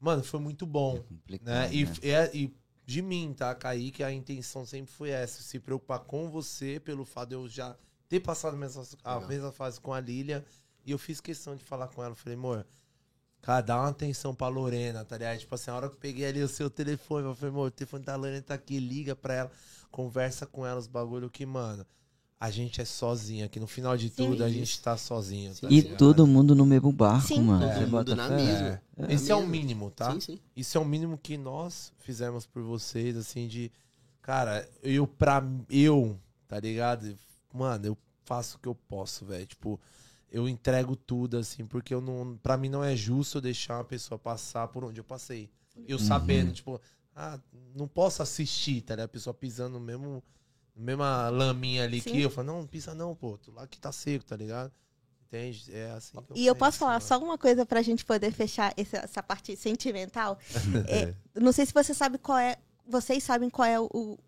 Mano, foi muito bom. Complicado, Né? E, né? é- e de mim, tá, Kaique, a intenção sempre foi essa: se preocupar com você, pelo fato de eu já ter passado a mesma, a mesma fase com a Lilia. E eu fiz questão de falar com ela. Falei, amor, cara, dá uma atenção pra Lorena, tá ligado? Tipo assim, a hora que eu peguei ali o seu telefone, eu falei, amor, o telefone da Lorena tá aqui, liga pra ela, conversa com ela os bagulho que, mano, a gente é sozinho aqui. No final de Sim. tudo, a gente tá sozinho. Tá E ligado? todo mundo no mesmo barco, Sim. mano. Todo Você mundo bota na mesma. É. Esse é o mínimo, tá? Sim, sim. Isso é o mínimo que nós fizemos por vocês, assim, de. Cara, eu pra. Eu, tá ligado? Mano, eu faço o que eu posso, velho. Tipo, eu entrego tudo, assim, porque eu não. Pra mim não é justo eu deixar uma pessoa passar por onde eu passei. Eu sabendo, tipo, ah, não posso assistir, tá ligado? A pessoa pisando no mesmo. mesma laminha ali Sim. que eu. falo, não, pisa não, pô. Tu lá que tá seco, tá ligado? Entende? É assim que eu E eu penso, posso falar mano. só uma coisa pra gente poder fechar essa, essa parte sentimental. É, não sei se você sabe qual é. Vocês sabem qual é o,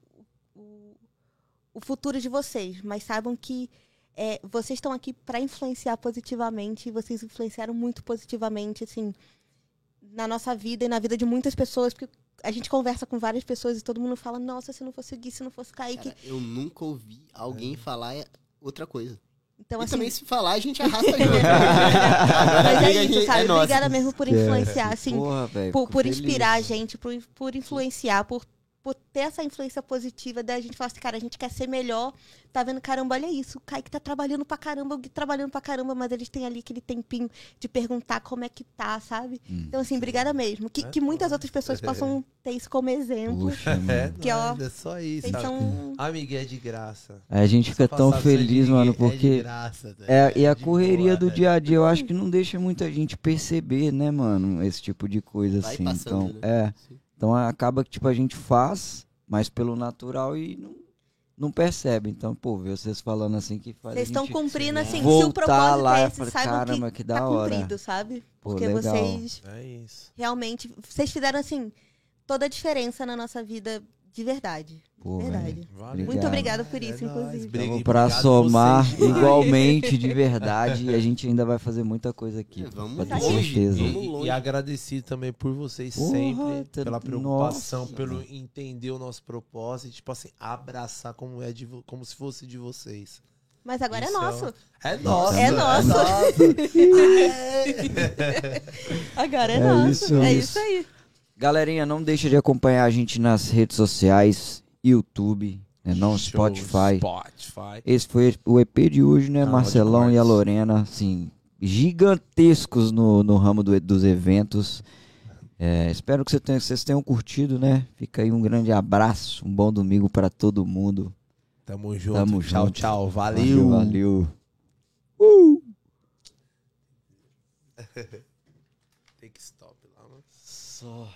o futuro de vocês, mas saibam que é, vocês estão aqui pra influenciar positivamente. E vocês influenciaram muito positivamente, assim, na nossa vida e na vida de muitas pessoas. Porque a gente conversa com várias pessoas e todo mundo fala: Nossa, se não fosse o Gui, se não fosse o Kaique. Cara, eu nunca ouvi alguém falar outra coisa. Então, e assim, também se falar, a gente arrasta junto. mas é isso, sabe? nossa. Obrigada mesmo por influenciar, assim, Porra, velho. por, por inspirar a gente, por, por influenciar, por, por ter essa influência positiva da gente falar assim, cara, a gente quer ser melhor, tá vendo, caramba, olha isso, o Kaique tá trabalhando pra caramba, o Gui trabalhando pra caramba, mas eles têm ali aquele tempinho de perguntar como é que tá, sabe? Hum. Então, assim, obrigada mesmo. Que, É que muitas bom. outras pessoas possam ter isso como exemplo. Puxa, É, mano. Que, ó, é só isso. São... Amiga, é de graça. A gente fica tão feliz, mano, é de porque graça, tá? É, e a de correria boa, do né? dia a dia, eu acho que não deixa muita gente perceber, né, mano? Esse tipo de coisa, Vai assim. passando, então, né? é. Então acaba que, tipo, a gente faz, mas pelo natural e não, não percebe. Então, pô, ver vocês falando assim que faz. Vocês estão cumprindo, assim, se o propósito lá é esse, saibam caramba, que, que da tá hora. cumprido, sabe? Pô, Porque legal. vocês É isso. realmente, vocês fizeram, assim, toda a diferença na nossa vida de verdade. Pô, Verdade. Valeu. Muito obrigada É por isso, nóis. inclusive. Então, obrigado somar vocês igualmente, de verdade, e a gente ainda vai fazer muita coisa aqui. É, vamos longe. certeza. E, Vamos e- e agradecido também por vocês Porra, sempre, tá- pela preocupação, nossa. pelo entender o nosso propósito e, tipo assim, abraçar como, é de, como se fosse de vocês. Mas agora Isso é nosso. É nosso. É nosso. É. Agora é, É nosso. isso, é isso. isso aí. Galerinha, não deixa de acompanhar a gente nas redes sociais, YouTube, né, não Show, Spotify. Spotify. Esse foi o EP de hoje, né? De Marcelão e a. Lorena, assim, gigantescos no, no ramo do- dos eventos. É, espero que você tenha- vocês tenham curtido, né? Fica aí um grande abraço, um bom domingo para todo mundo. Tamo junto. Tamo tchau, junto. tchau. Valeu. Valeu. valeu. Take stop lá, mano. Só.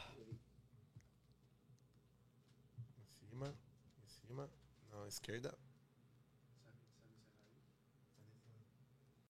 Em cima.